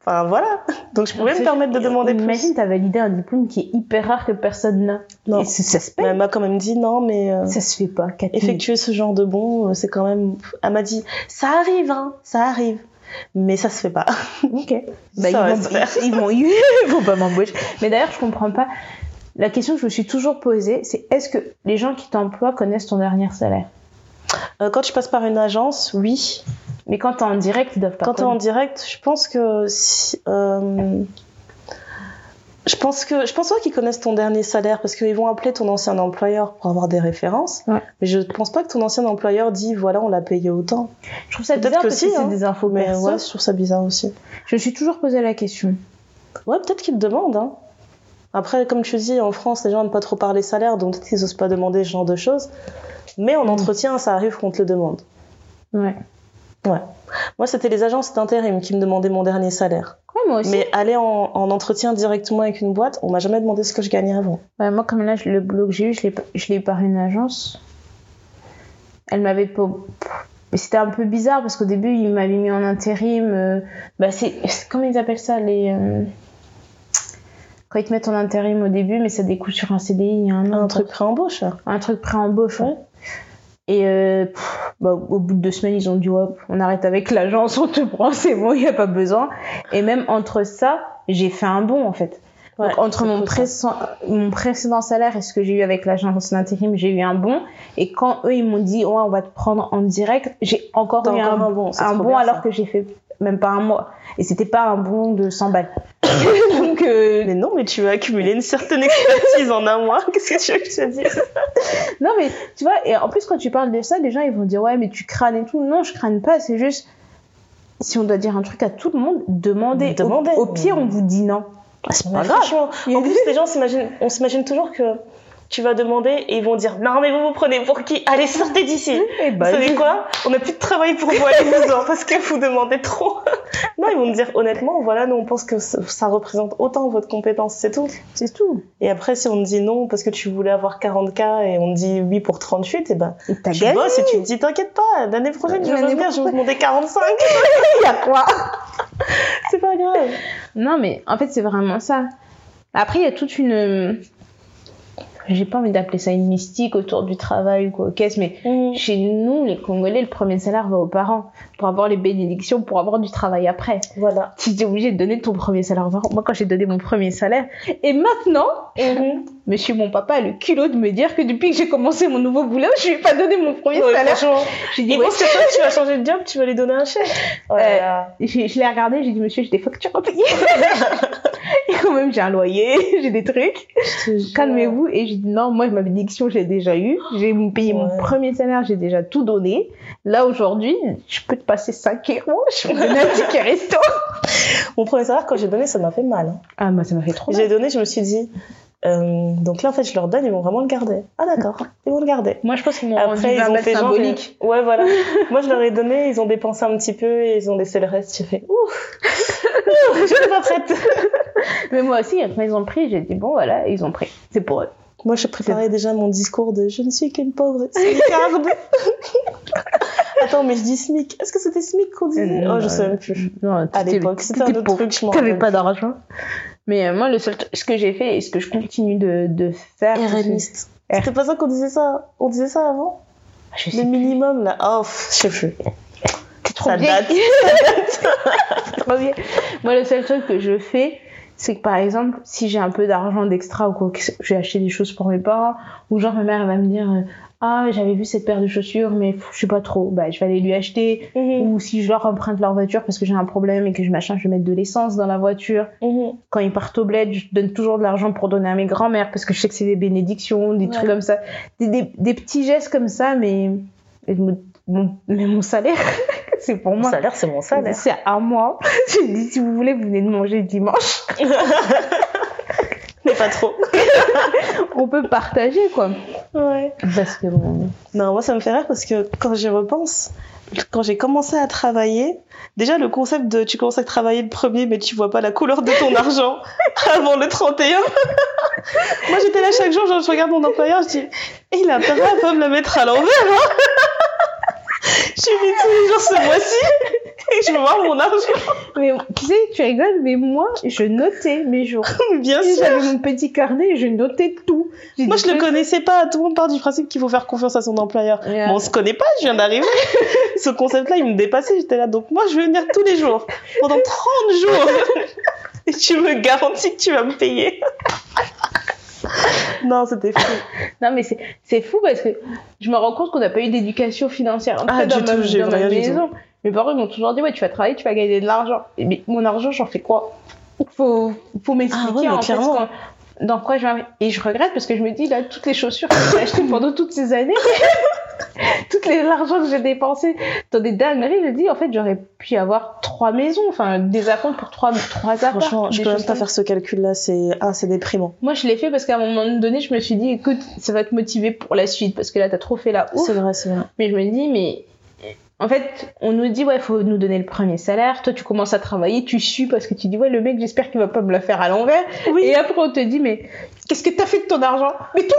Enfin, voilà. Donc, je pouvais me permettre de demander plus. Imagine, t'as validé un diplôme qui est hyper rare que personne n'a. Non. Et ça, se Mais paye. elle m'a quand même dit non, mais euh, Ça se fait pas. 4000. effectuer ce genre de bon, euh, c'est quand même. Elle m'a dit ça arrive, hein, ça arrive. Mais ça se fait pas. Ok. Bah, Ça ils, vont, faire. ils, ils vont, ils vont pas m'embaucher. Mais d'ailleurs, je comprends pas. La question que je me suis toujours posée, c'est est-ce que les gens qui t'emploient connaissent ton dernier salaire? Euh, quand tu passes par une agence, oui. Mais quand t'es en direct, ils doivent pas Quand t'es en direct, je pense que si, euh, je pense que je pense pas qu'ils connaissent ton dernier salaire parce qu'ils vont appeler ton ancien employeur pour avoir des références. Ouais. Mais je pense pas que ton ancien employeur dit voilà on l'a payé autant. Je trouve ça bizarre que parce si, que c'est hein. des infos Mais perso. ouais, je trouve ça bizarre aussi. Je me suis toujours posé la question. Ouais, peut-être qu'ils te demandent. Hein. Après, comme tu dis, en France, les gens n'aiment pas trop parler salaire, donc peut-être qu'ils osent pas demander ce genre de choses. Mais en Mm. entretien, ça arrive qu'on te le demande. Ouais. Moi, c'était les agences d'intérim qui me demandaient mon dernier salaire. Ouais, moi aussi. Mais aller en, en entretien directement avec une boîte, on m'a jamais demandé ce que je gagnais avant. Ouais, moi, comme là, le boulot que j'ai eu, je l'ai, eu par une agence. Elle m'avait pas. Mais c'était un peu bizarre parce qu'au début, ils m'avaient mis en intérim. euh, Bah, c'est. Comment ils appellent ça les. euh, Quand ils te mettent en intérim au début, mais ça découle sur un CDI, il y a un an. Un truc pré-embauche. là. Un truc pré-embauche, ouais. Et euh, pff, bah, au bout de deux semaines, ils ont dit ouais, on arrête avec l'agence, on te prend, c'est bon, il n'y a pas besoin. Et même entre ça, j'ai fait un bond en fait. Ouais, Donc, entre mon, mon précédent salaire et ce que j'ai eu avec l'agence d'intérim, j'ai eu un bon. Et quand eux, ils m'ont dit, ouais, on va te prendre en direct, j'ai encore eu un, un bon, un bon alors ça. que j'ai fait même pas un mois. Et c'était pas un bon de 100 balles. Donc, euh, Mais non, mais tu vas accumuler une certaine expertise en un mois. Qu'est-ce que tu veux que je te dise? Non, mais tu vois, et en plus, quand tu parles de ça, les gens ils vont dire ouais, mais tu crânes et tout. Non, je crâne pas, c'est juste. Si on doit dire un truc à tout le monde, demandez. Au- Demandez. Au, pire, on vous dit non. C'est pas grave. En plus, les gens s'imaginent, on s'imagine toujours que tu vas demander et ils vont dire non mais vous vous prenez pour qui? Allez sortez d'ici. Et Vous bah, savez quoi? On n'a plus de travail pour vous, allez-vous-en parce que vous demandez trop. non, ils vont me dire honnêtement, voilà, nous on pense que ça, représente autant votre compétence, c'est tout. c'est tout. Et après, si on te dit non parce que tu voulais avoir 40K et on te dit oui pour 38, et ben Et t'as tu gagné. bosses et tu te dis t'inquiète pas, l'année prochaine je vais revenir, je vais vous demander 45. Il y a quoi? C'est pas grave. Non, mais en fait, c'est vraiment ça. Après, il y a toute une. J'ai pas envie d'appeler ça une mystique autour du travail ou quoi, qu'est-ce, mais chez nous, les Congolais, le premier salaire va aux parents pour avoir les bénédictions, pour avoir du travail après. Voilà. Tu es obligé de donner ton premier salaire aux parents. Moi, quand j'ai donné mon premier salaire, et maintenant, monsieur mon papa a le culot de me dire que depuis que j'ai commencé mon nouveau boulot, je lui ai pas donné mon premier Ouais, salaire. J'ai dit, ouais, que toi, tu vas changer de job, tu vas lui donner un chèque. Oh Euh. J'ai- je l'ai regardé, j'ai dit, monsieur, j'ai des factures à payer. et quand même, j'ai un loyer, j'ai des trucs. Calmez-vous. Et j'ai dit, non, moi, ma bénédiction, j'ai déjà eu. J'ai payé mon premier salaire, j'ai déjà tout donné. Là, aujourd'hui, je peux te passer 5 euros, je peux te donner un ticket resto. Mon premier salaire, quand j'ai donné, ça m'a fait mal. hein. Ah, moi, ça m'a fait trop J'ai mal. donné, je me suis dit, euh, donc là, en fait, je leur donne, ils vont vraiment le garder. Ah, d'accord, ils vont le garder. Moi, je pense qu'ils m'ont rendu Après, ils 20 ont fait genre. symboliques. Ouais, voilà. Moi, je leur ai donné, ils ont dépensé un petit peu et ils ont laissé le reste. J'ai fait, ouf, je suis pas prête. Mais moi aussi, quand ils ont pris, j'ai dit, bon, voilà, ils ont pris. C'est pour eux. Moi, je préparais déjà mon discours de je ne suis qu'une pauvre smicarde. Attends, mais je dis SMIC. Est-ce que c'était SMIC qu'on disait? Euh, Oh, je sais même plus. Non, À l'époque, c'était un autre pauvre. truc, T'avais pas d'argent. Mais euh, moi, le seul, ce que j'ai fait et ce que je continue de, de faire. RNiste. R. C'était pas ça qu'on disait ça On disait ça avant? Je sais Le minimum, là. Oh, je sais plus. C'est trop Ça date. trop bien. Moi, le seul truc que je fais, c'est que par exemple, si j'ai un peu d'argent d'extra ou quoi, que je vais acheter des choses pour mes parents, ou genre ma mère elle va me dire euh, Ah, j'avais vu cette paire de chaussures, mais je sais pas trop, bah je vais aller lui acheter. Mhm, Ou si je leur emprunte leur voiture parce que j'ai un problème et que je machin, je vais mettre de l'essence dans la voiture. mhm. Quand ils partent au bled, je donne toujours de l'argent pour donner à mes grands-mères parce que je sais que c'est des bénédictions, des Ouais. trucs comme ça. Des, des, des petits gestes comme ça, mais, mon, mon- mais mon salaire, c'est pour Mon moi. salaire, c'est mon salaire. C'est à moi. J'ai dit, si vous voulez, vous venez de manger dimanche. Mais pas trop. On peut partager, quoi. Ouais. Parce que bon. Non, moi, ça me fait rire parce que quand j'y repense, quand j'ai commencé à travailler, déjà le concept de tu commences à travailler le premier, mais tu vois pas la couleur de ton argent avant le 31. moi, j'étais là chaque jour, genre, je regarde mon employeur, je dis, Eh, il a intérêt à pas me la mettre à l'envers, hein. Je suis mis tous les jours ce mois-ci je veux voir mon argent. Mais tu sais, tu rigoles, mais moi, je notais mes jours. Bien sûr. J'avais mon petit carnet et je notais tout. Moi, je le connaissais pas. Tout le monde part du principe qu'il faut faire confiance à son employeur. Yeah. Bon, on se connaît pas, je viens d'arriver. Ce concept-là, il me dépassait. J'étais là. Donc, moi, je vais venir tous les jours. Pendant 30 jours. Et tu me garantis que tu vas me payer. non, c'était fou. Non, mais c'est fou parce que je me rends compte qu'on n'a pas eu d'éducation financière. En Ah, dans du ma, tout, j'ai dans ma rien du maison. Mes parents ils m'ont toujours dit Ouais, tu vas travailler, tu vas gagner de l'argent. Mais mon argent, j'en fais quoi? Faut, faut m'expliquer Ah ouais, en fait dans quoi je. Et je regrette parce que je me dis Là, toutes les chaussures que j'ai achetées pendant toutes ces années, tout les- l'argent que j'ai dépensé dans des dingueries, je me dis En fait, j'aurais pu avoir trois maisons, enfin des acomptes pour trois, trois apparts. Franchement, je peux même pas faire ce calcul-là. C'est ah, c'est déprimant. moi, je l'ai fait parce qu'à un moment donné, je me suis dit, écoute, ça va te motiver pour la suite parce que là, t'as trop fait la ouf. C'est vrai, c'est vrai. Mais je me dis, mais en fait, on nous dit, ouais, faut nous donner le premier salaire. Toi, tu commences à travailler, tu sues parce que tu dis, ouais, le mec, j'espère qu'il va pas me la faire à l'envers. Oui. Et après, on te dit, mais qu'est-ce que t'as fait de ton argent Mais tout,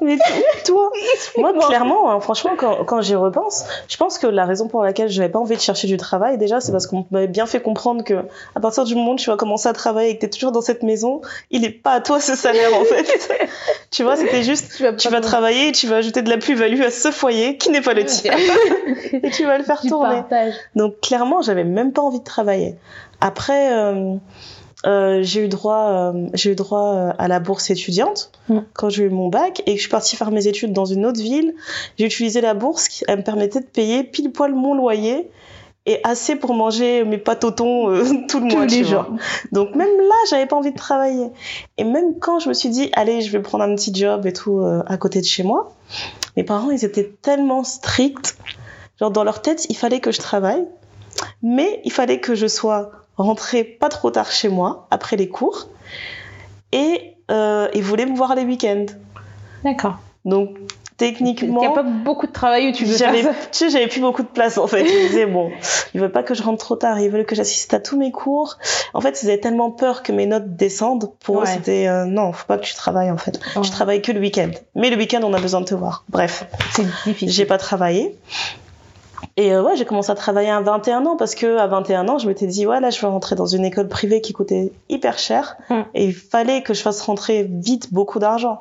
Mais toi, moi, clairement, hein, franchement, quand, quand j'y repense, je pense que la raison pour laquelle je n'avais pas envie de chercher du travail, déjà, c'est parce qu'on m'avait bien fait comprendre que à partir du moment où tu vas commencer à travailler et que tu es toujours dans cette maison, il est pas à toi ce salaire, en fait. tu vois, c'était juste, tu vas, tu vas travailler et tu vas ajouter de la plus-value à ce foyer qui n'est pas le tien et tu vas le faire tu tourner. partages. Donc clairement, j'avais même pas envie de travailler. Après, euh, euh, j'ai eu droit, euh, j'ai eu droit euh, à la bourse étudiante Mm. quand j'ai eu mon bac et que je suis partie faire mes études dans une autre ville. J'ai utilisé la bourse, qui elle me permettait de payer pile poil mon loyer et assez pour manger mes pâtes au thon euh, tout le Tous mois. les tu vois. jours. Donc même là, j'avais pas envie de travailler. Et même quand je me suis dit, allez, je vais prendre un petit job et tout euh, à côté de chez moi, mes parents, ils étaient tellement stricts. Genre dans leur tête, il fallait que je travaille, mais il fallait que je sois rentrée pas trop tard chez moi après les cours, et euh, ils voulaient me voir les week-ends. D'accord. Donc Il n'y techniquement, a pas beaucoup de travail où tu veux faire j'avais, ça. tu sais, j'avais plus beaucoup de place en fait. Je me disais bon, ils veulent pas que je rentre trop tard, ils veulent que j'assiste à tous mes cours. En fait, ils avaient tellement peur que mes notes descendent. Pour eux, Ouais. c'était euh, non, faut pas que tu travailles en fait. Ouais. Je travaille que le week-end. Mais le week-end, on a besoin de te voir. Bref, C'est difficile. j'ai pas travaillé. Et euh, ouais, j'ai commencé à travailler à 21 ans parce que à 21 ans, je m'étais dit ouais là, je vais rentrer dans une école privée qui coûtait hyper cher et il fallait que je fasse rentrer vite beaucoup d'argent.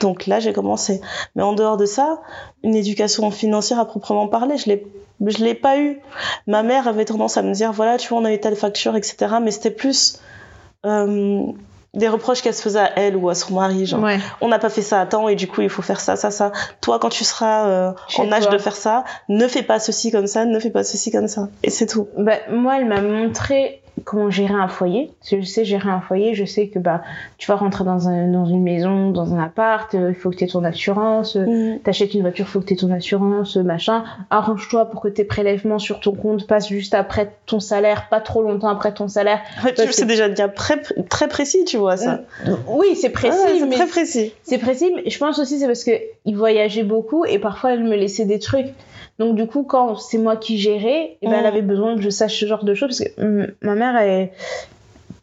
Donc là, j'ai commencé. Mais en dehors de ça, une éducation financière à proprement parler, je l'ai, je l'ai pas eu. Ma mère avait tendance à me dire, voilà, tu vois, on a eu telle facture, etc. Mais c'était plus euh, des reproches qu'elle se faisait à elle ou à son mari, genre. Ouais. On n'a pas fait ça à temps et du coup, il faut faire ça, ça, ça. Toi, quand tu seras euh, en âge toi. de faire ça, ne fais pas ceci comme ça, ne fais pas ceci comme ça. Et c'est tout. Bah, moi, elle m'a montré comment gérer un foyer. Que je sais gérer un foyer, je sais que bah, tu vas rentrer dans, un, dans une maison, dans un appart, euh, il faut que tu aies ton assurance. euh, T'achètes une voiture, faut que tu aies ton assurance, euh, machin. Arrange-toi pour que tes prélèvements sur ton compte passent juste après ton salaire, pas trop longtemps après ton salaire. Ouais, tu- c'est déjà bien très, très précis, tu vois ça. Oui, c'est précis, Ah ouais, c'est très précis. c'est précis. Mais je pense aussi c'est parce que il voyageait beaucoup et parfois elle me laissait des trucs. Donc du coup, quand c'est moi qui gérais, eh ben, Mm. elle avait besoin que je sache ce genre de choses parce que ma mère, elle,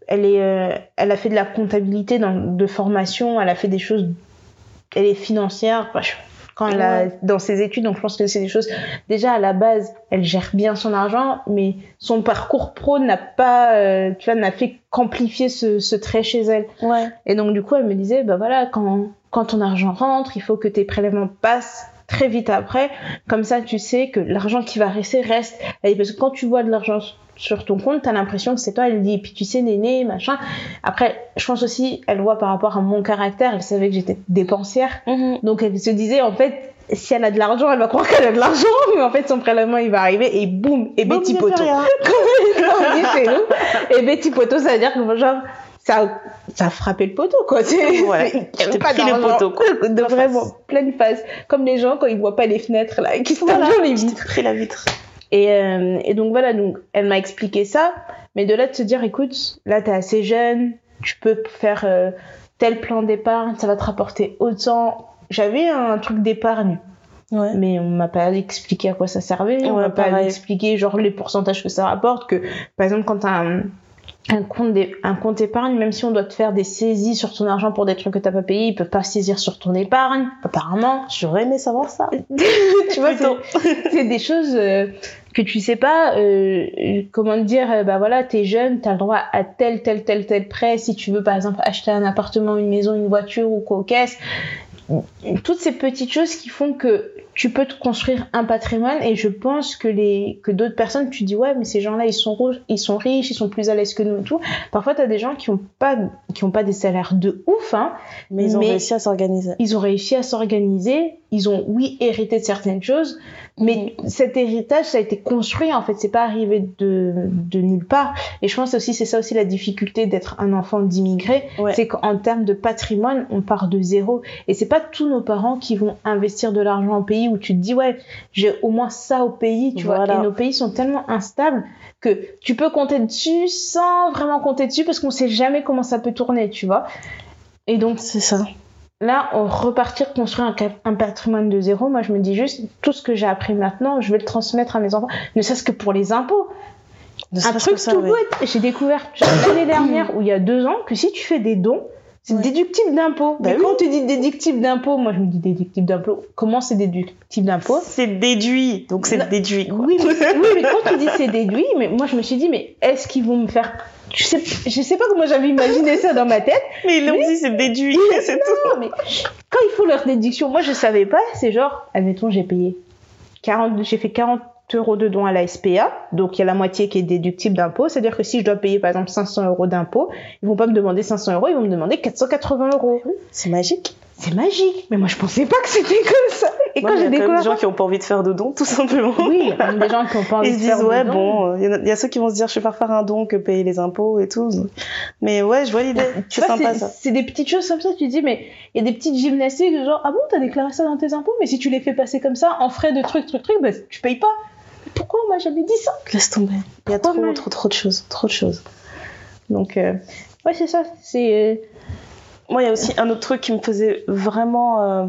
elle est, euh, elle a fait de la comptabilité dans, de formation, elle a fait des choses, elle est financière. Je- quand elle a, dans ses études, donc je pense que c'est des choses. Déjà à la base, elle gère bien son argent, mais son parcours pro n'a pas, euh, tu vois, n'a fait qu'amplifier ce, ce trait chez elle. Ouais. Et donc, du coup, elle me disait, bah voilà, quand, quand ton argent rentre, il faut que tes prélèvements passent très vite après. Comme ça, tu sais que l'argent qui va rester reste. Parce que quand tu vois de l'argent sur ton compte, t'as l'impression que c'est toi. Elle dit, et puis tu sais, néné, machin. Après, je pense aussi, elle voit par rapport à mon caractère, elle savait que j'étais dépensière. Mhm. Donc, elle se disait, en fait, si elle a de l'argent, elle va croire qu'elle a de l'argent, mais en fait, son prélèvement, il va arriver et boum, et Betty Poto. Et Betty Poto, ça veut dire que genre, ça, ça a frappé le poteau, quoi. C'est, Ouais. c'est- pas pris le poteau, quoi. De En vraiment, face. pleine face. Comme les gens quand ils voient pas les fenêtres, là, qui se tapent Voilà, dans les vitres. pris la vitre. Et, euh, et donc voilà, donc elle m'a expliqué ça, mais de là de se dire, écoute, là t'es assez jeune, tu peux faire euh, tel plan d'épargne, ça va te rapporter autant. J'avais un truc d'épargne, Ouais. mais on m'a pas expliqué à quoi ça servait, on Ouais, m'a pas pareil. expliqué genre les pourcentages que ça rapporte, que par exemple quand t'as un, un compte un compte épargne, même si on doit te faire des saisies sur ton argent pour des trucs que t'as pas payé, ils peuvent pas saisir sur ton épargne, apparemment. J'aurais aimé savoir ça. tu vois, c'est- des choses euh, que tu sais pas euh, comment te dire euh, bah voilà t'es jeune t'as le droit à tel tel tel tel prêt si tu veux par exemple acheter un appartement une maison une voiture ou quoi aux caisses toutes ces petites choses qui font que tu peux te construire un patrimoine et je pense que les que d'autres personnes tu dis ouais mais ces gens-là ils sont rouges ils sont riches ils sont plus à l'aise que nous et tout parfois t'as des gens qui ont pas qui ont pas des salaires de ouf hein Mais ils ont Mais- réussi à s'organiser. ils ont réussi à s'organiser, ils ont oui hérité de certaines choses, mais cet héritage ça a été construit en fait, c'est pas arrivé de, de nulle part. Et je pense aussi c'est ça aussi la difficulté d'être un enfant d'immigré, Ouais. c'est qu'en termes de patrimoine on part de zéro et c'est pas tous nos parents qui vont investir de l'argent au pays où tu te dis ouais j'ai au moins ça au pays, tu Voilà. vois. Et nos pays sont tellement instables que tu peux compter dessus sans vraiment compter dessus parce qu'on sait jamais comment ça peut tourner, tu vois. Et donc C'est ça. Là, repartir construire un, patrimoine de zéro. Moi, je me dis juste, tout ce que j'ai appris maintenant, je vais le transmettre à mes enfants, ne serait-ce que pour les impôts. Ne Un truc que ça, tout ouais. J'ai découvert l'année dernière, ou il y a deux ans, que si tu fais des dons, c'est Ouais. déductible d'impôts. Bah Mais oui. quand on te dit déductible d'impôts, moi je me dis déductible d'impôts. Comment c'est déductible d'impôts C'est déduit, donc c'est déduit. Quoi. oui mais, oui, mais quand tu dis c'est déduit, mais moi je me suis dit, mais est-ce qu'ils vont me faire? Je sais, je sais pas comment j'avais imaginé ça dans ma tête. Mais ils l'ont dit, c'est déduit, c'est tout. Non, mais quand il faut leur déduction, moi je savais pas, c'est genre, admettons, j'ai payé 40, j'ai fait 40 euros de dons à la SPA, donc il y a la moitié qui est déductible d'impôt, c'est-à-dire que si je dois payer par exemple 500 euros d'impôt, ils vont pas me demander 500 euros, ils vont me demander 480 euros. C'est magique. C'est magique, mais moi je pensais pas que c'était comme ça. Et Moi, quand il y j'ai découvert des gens qui ont pas envie de faire de dons, tout simplement. Oui, il y a des gens qui ont pas envie de se faire disent, ouais, bon, euh, il y, a- il y a ceux qui vont se dire, je préfère faire un don que payer les impôts et tout. Mais ouais, je vois l'idée. Tu C'est sympa ça. C'est des petites choses comme ça, tu dis, mais il y a des petites gymnastiques, genre, ah bon, t'as déclaré ça dans tes impôts, mais si tu les fais passer comme ça, en frais de trucs, trucs, trucs, bah, tu payes pas. Pourquoi on m'a jamais dit ça Laisse tomber. Il y a trop, trop, trop de choses. Trop de choses. Donc, euh, ouais, c'est ça. C'est. euh, Moi, il y a aussi un autre truc qui me faisait vraiment. euh,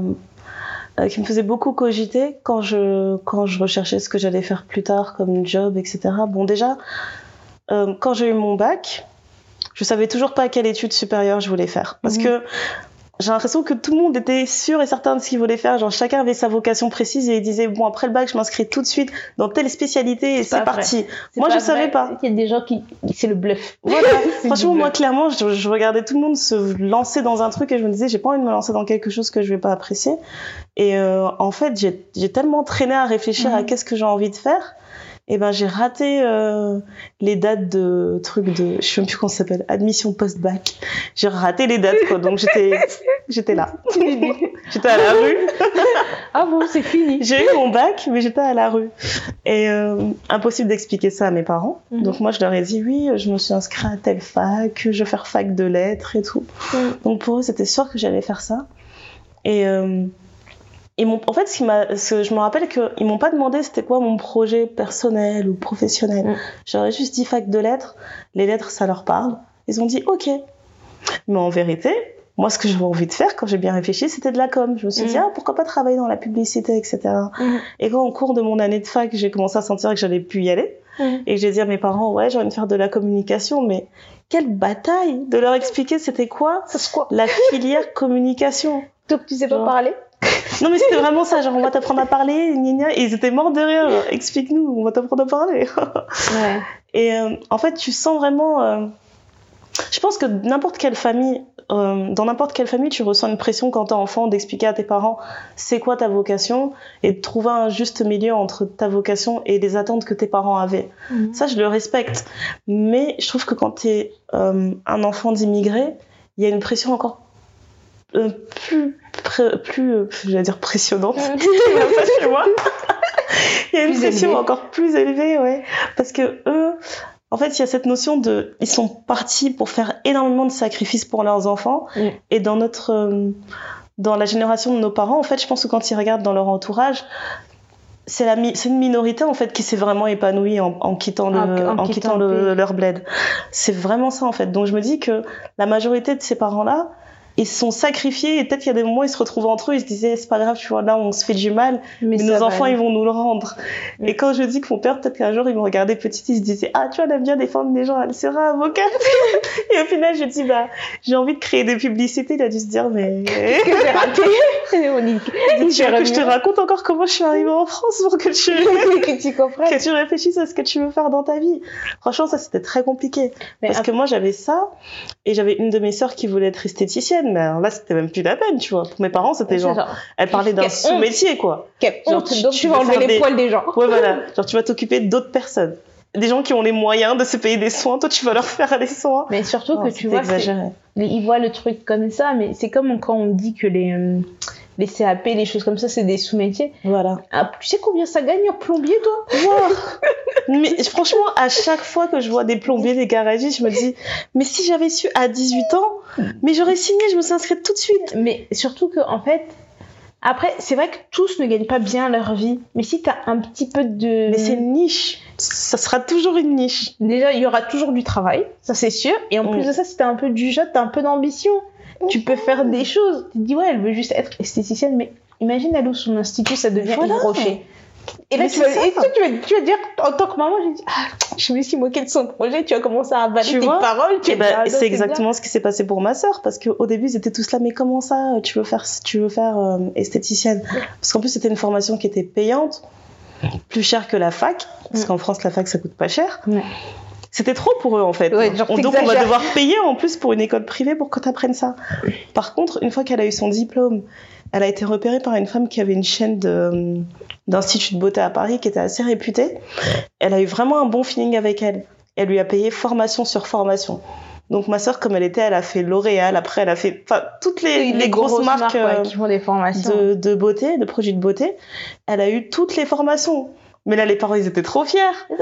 euh, qui me faisait beaucoup cogiter quand je, quand je recherchais ce que j'allais faire plus tard comme job, etc. Bon, déjà, euh, quand j'ai eu mon bac, je savais toujours pas quelle étude supérieure je voulais faire. Parce Mhm. que j'ai l'impression que tout le monde était sûr et certain de ce qu'il voulait faire. Genre, chacun avait sa vocation précise et il disait, bon, après le bac, je m'inscris tout de suite dans telle spécialité et C'est parti. Moi, je vrai. savais pas. Il y a des gens qui. C'est le bluff. Voilà. Franchement, moi, clairement, je, je regardais tout le monde se lancer dans un truc et je me disais, j'ai pas envie de me lancer dans quelque chose que je vais pas apprécier. Et euh, en fait, j'ai tellement traîné à réfléchir à Mhm. qu'est-ce que j'ai envie de faire. Et ben, j'ai raté euh, les dates de trucs de, je sais même plus comment ça s'appelle, admission post-bac. J'ai raté les dates, quoi. Donc j'étais, j'étais là. j'étais à la rue. Ah bon, c'est fini. J'ai eu mon bac, mais j'étais à la rue. Et euh, impossible d'expliquer ça à mes parents. Mhm. Donc moi, je leur ai dit, oui, je me suis inscrite à telle fac, je vais faire fac de lettres et tout. Mhm. Donc pour eux, c'était sûr que j'allais faire ça. Et euh, m'ont, en fait, ce qui m'a, ce, je me rappelle qu'ils m'ont pas demandé c'était quoi mon projet personnel ou professionnel. Mhm. J'aurais juste dit fac de lettres. Les lettres, ça leur parle. Ils ont dit, ok. Mais en vérité, moi, ce que j'avais envie de faire, quand j'ai bien réfléchi, c'était de la com. Je me suis dit, Mhm. ah, pourquoi pas travailler dans la publicité, etc. Mhm. Et quand, au cours de mon année de fac, j'ai commencé à sentir que j'allais plus y aller, et j'ai dit à mes parents, ouais, j'ai envie de faire de la communication, mais quelle bataille de leur expliquer c'était quoi la filière communication. Donc tu sais pas Genre. parler Non, mais c'était vraiment ça, genre, on va t'apprendre à parler, gna gna, et ils étaient morts de rire, explique-nous, on va t'apprendre à parler. Ouais. Et euh, en fait, tu sens vraiment. euh, Je pense que n'importe quelle famille, euh, dans n'importe quelle famille, tu ressens une pression quand t'es enfant d'expliquer à tes parents c'est quoi ta vocation et de trouver un juste milieu entre ta vocation et les attentes que tes parents avaient. Ça, je le respecte. Mais je trouve que quand t'es euh, un enfant d'immigré, il y a une pression encore euh, plus, pré- plus, euh, j'allais dire pressionnante. Chez moi. Il y a une Plus pression élevée. encore plus élevée, ouais. Parce que eux, en fait, il y a cette notion de, ils sont partis pour faire énormément de sacrifices pour leurs enfants. Mm. Et dans notre, euh, dans la génération de nos parents, en fait, je pense que quand ils regardent dans leur entourage, c'est la, c'est une minorité en fait qui s'est vraiment épanouie en, en quittant le, En- en en, quittant le leur bled. C'est vraiment ça en fait. Donc je me dis que la majorité de ces parents-là, ils se sont sacrifiés et peut-être qu'il y a des moments où ils se retrouvent entre eux, ils se disaient c'est pas grave, tu vois, là on se fait du mal, mais, nos enfants aller. ils vont nous le rendre. Mm. Et quand je dis que mon père, peut-être qu'un jour il me regardait petite, il se disait ah tu vois, elle aime bien défendre les gens, elle sera avocate. et au final je dis bah j'ai envie de créer des publicités, il a dû se dire mais que j'ai raté? On y- tu veux que je te raconte encore comment je suis arrivée en France pour que tu que tu comprennes. que tu réfléchisses à ce que tu veux faire dans ta vie. Franchement, ça c'était très compliqué. Mais Parce après- que moi j'avais ça, et j'avais une de mes sœurs qui voulait être esthéticienne, mais alors là c'était même plus la peine, tu vois. Pour mes parents, c'était genre, elle parlait d'un sous-métier, quoi. Quelle Genre, honte. tu- Donc tu tu vas enlever les des- poils des gens. Ouais, voilà. Genre, tu vas t'occuper d'autres personnes. Des gens qui ont les moyens de se payer des soins, toi tu vas leur faire les soins. Mais surtout Oh, que tu c'était vois, exagéré. ils voient le truc comme ça, mais c'est comme quand on dit que les, euh, les CAP, les choses comme ça, c'est des sous-métiers. Voilà. Ah, tu sais combien ça gagne un plombier, toi? Mais franchement, à chaque fois que je vois des plombiers, des garagistes, je me dis, mais si j'avais su à 18 ans, mais j'aurais signé, je me suis inscrite tout de suite. Mais surtout que, en fait, après, c'est vrai que tous ne gagnent pas bien leur vie, mais si t'as un petit peu de. Mais c'est une niche. Ça sera toujours une niche. Déjà, il y aura toujours du travail, ça c'est sûr. Et en Mm. plus de ça, si t'as un peu du jeu, t'as un peu d'ambition. Tu peux faire des choses. Tu te dis, ouais, elle veut juste être esthéticienne, mais imagine, elle ouvre son institut, ça devient Voilà. Rocher. Et là, tu vas, ça. et toi, tu, vas, tu vas dire, en tant que maman, j'ai dit, ah, je me suis moquée de son projet, tu vas commencer à avaler Tu tes vois paroles. Tu dire, ben, ah, c'est bien. exactement ce qui s'est passé pour ma sœur parce qu'au début ils étaient tous là mais comment ça tu veux faire tu veux faire euh, esthéticienne? Parce qu'en plus c'était une formation qui était payante plus chère que la fac parce Mm. qu'en France la fac ça coûte pas cher Ouais. C'était trop pour eux en fait Ouais, genre, On- donc on va devoir payer en plus pour une école privée pour que tu apprennes ça par contre une fois qu'elle a eu son diplôme elle a été repérée par une femme qui avait une chaîne de d'institut de beauté à Paris qui était assez réputée elle a eu vraiment un bon feeling avec elle elle lui a payé formation sur formation Donc ma sœur, comme elle était, elle a fait L'Oréal. Après, elle a fait, enfin, toutes les, les grosses, marques, ouais, euh, qui font des formations. de, de beauté, de produits de beauté. Elle a eu toutes les formations. Mais là, les parents, ils étaient trop fiers. Tu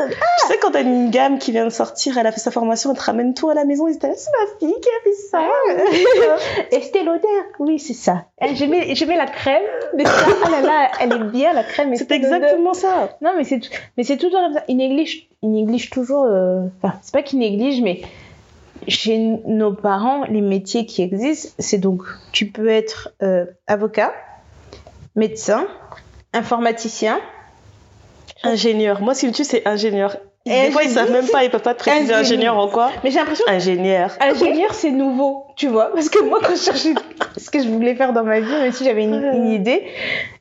sais, quand t'as une gamme qui vient de sortir, elle a fait sa formation, elle te ramène tout à la maison, ils étaient là, c'est ma fille qui a fait ça. Estée Lauder, oui, c'est ça. Eh, Je mets, je mets la crème de ça. Oh là là, elle est bien, la crème. C'est exactement ça. Non, mais c'est, mais c'est toujours comme ça. Ils négligent, ils négligent toujours. euh, Enfin, c'est pas qu'ils négligent, mais chez nos parents, les métiers qui existent, c'est donc tu peux être euh, avocat, médecin, informaticien. Ingénieur. Moi, me tue, c'est ingénieur. Des fois, ils savent même pas, ils peuvent pas te préciser Ingénieur. en quoi. Mais j'ai l'impression Ingénieur. Ingénieur, c'est nouveau, tu vois. Parce que moi, quand je cherchais ce que je voulais faire dans ma vie, même si j'avais une, une idée,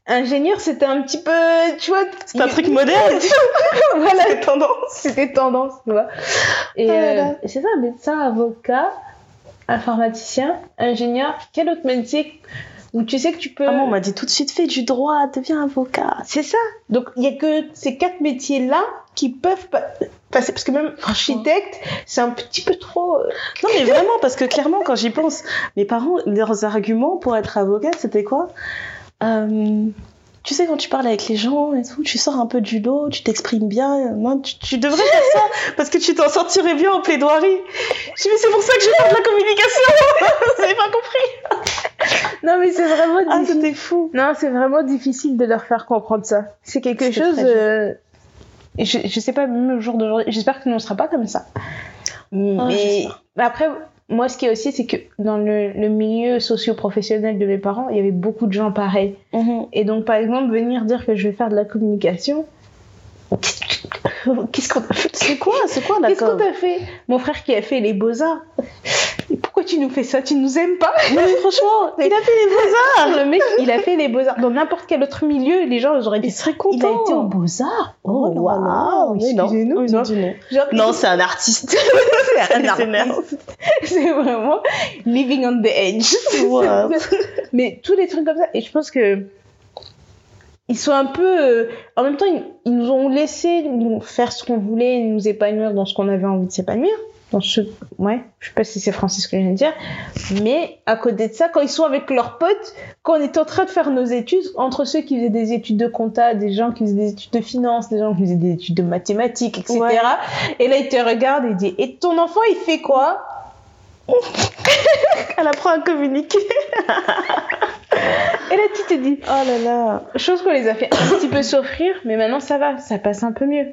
ingénieur, c'était un petit peu, tu vois. C'est un truc moderne. voilà, C'est tendance. c'était tendance, tu vois. Et là euh, c'est ça, médecin, avocat, informaticien, ingénieur. Quel autre métier où tu sais que tu peux. Maman, on m'a dit tout de suite, fais du droit, deviens avocat. C'est ça. Donc, il y a que ces quatre métiers-là qui peuvent pa- passer. Parce que même architecte, c'est un petit peu trop. euh, Non, mais vraiment, parce que clairement, quand j'y pense, mes parents, leurs arguments pour être avocat, c'était quoi? Euh, Tu sais, quand tu parles avec les gens et tout, tu sors un peu du lot, tu t'exprimes bien. Non, tu, tu devrais faire ça, parce que tu t'en sortirais bien en plaidoirie. Je dis, mais c'est pour ça que je faire de la communication Vous avez pas compris Non, mais c'est vraiment Ah, difficile. fou Non, c'est vraiment difficile de leur faire comprendre ça. C'est quelque chose. euh, je, je sais pas, même au jour d'aujourd'hui, j'espère que nous ne sera pas comme ça. Mais Ah, mais après, moi, ce qui est aussi, c'est que dans le, le milieu socio-professionnel de mes parents, il y avait beaucoup de gens pareils. Mhm. Et donc, par exemple, venir dire que je vais faire de la communication. Qu'est-ce qu'on a fait? C'est quoi C'est quoi Qu'est-ce qu'on t'a fait? Mon frère qui a fait les beaux-arts. Pourquoi tu nous fais ça Tu nous aimes pas Non, mais franchement, il a fait les beaux-arts Le mec, il a fait les beaux-arts. Dans n'importe quel autre milieu, les gens ils auraient dit Il serait Il content a été aux beaux-arts Oh, Oh, waouh non. Excusez-nous. Ils non. non. Non, c'est un artiste. c'est un artiste. C'est vraiment living on the edge. Wow. Mais tous les trucs comme ça. Et je pense que ils sont un peu. euh, en même temps, ils, ils nous ont laissé faire ce qu'on voulait, nous épanouir dans ce qu'on avait envie de s'épanouir. Dans ce, ouais, je sais pas si c'est français ce que je viens de dire, mais à côté de ça, quand ils sont avec leurs potes, quand on est en train de faire nos études, entre ceux qui faisaient des études de compta, des gens qui faisaient des études de finance, des gens qui faisaient des études de mathématiques, etc. Ouais. Et là, ils te regardent et ils disent, et ton enfant, il fait quoi? Elle apprend à communiquer. Et là, tu te dis, Oh là là. chose qu'on les a fait un petit peu souffrir, mais maintenant ça va, ça passe un peu mieux.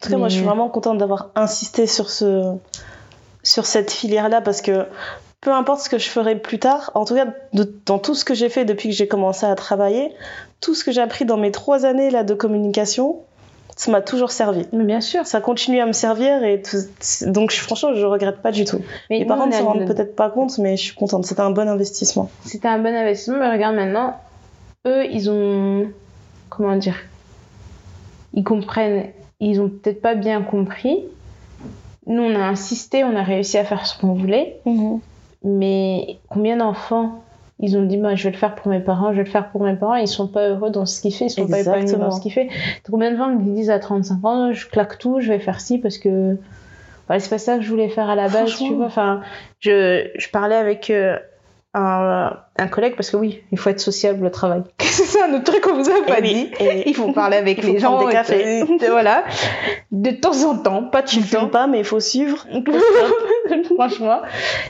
En tout cas, moi, je suis vraiment contente d'avoir insisté sur ce, sur cette filière-là parce que peu importe ce que je ferai plus tard, en tout cas, de- dans tout ce que j'ai fait depuis que j'ai commencé à travailler, tout ce que j'ai appris dans mes trois années là de communication, ça m'a toujours servi. Mais bien sûr. Ça continue à me servir et tout- donc je- franchement, je regrette pas du tout. Mais Les parents ne a s'en rendent peut-être pas compte, mais je suis contente. C'était un bon investissement. C'était un bon investissement, mais regarde maintenant, eux, ils ont. Comment dire Ils comprennent, ils ont peut-être pas bien compris. Nous, on a insisté, on a réussi à faire ce qu'on voulait, mais combien d'enfants ils ont dit bah, je vais le faire pour mes parents, je vais le faire pour mes parents, ils sont pas heureux dans ce qu'ils font, ils sont pas épanouis dans ce qu'ils font. Combien de gens me disent à 35 ans je claque tout, je vais faire ci parce que voilà, c'est pas ça que je voulais faire à la base, tu vois. Enfin, je, je parlais avec euh, un, un collègue parce que oui, il faut être sociable au travail. c'est ça un autre truc qu'on vous a pas Et oui, dit. et- Il faut parler avec les gens. des cafés. et- voilà. De temps en temps, pas tout Tu le temps. pas, mais il faut suivre. Franchement.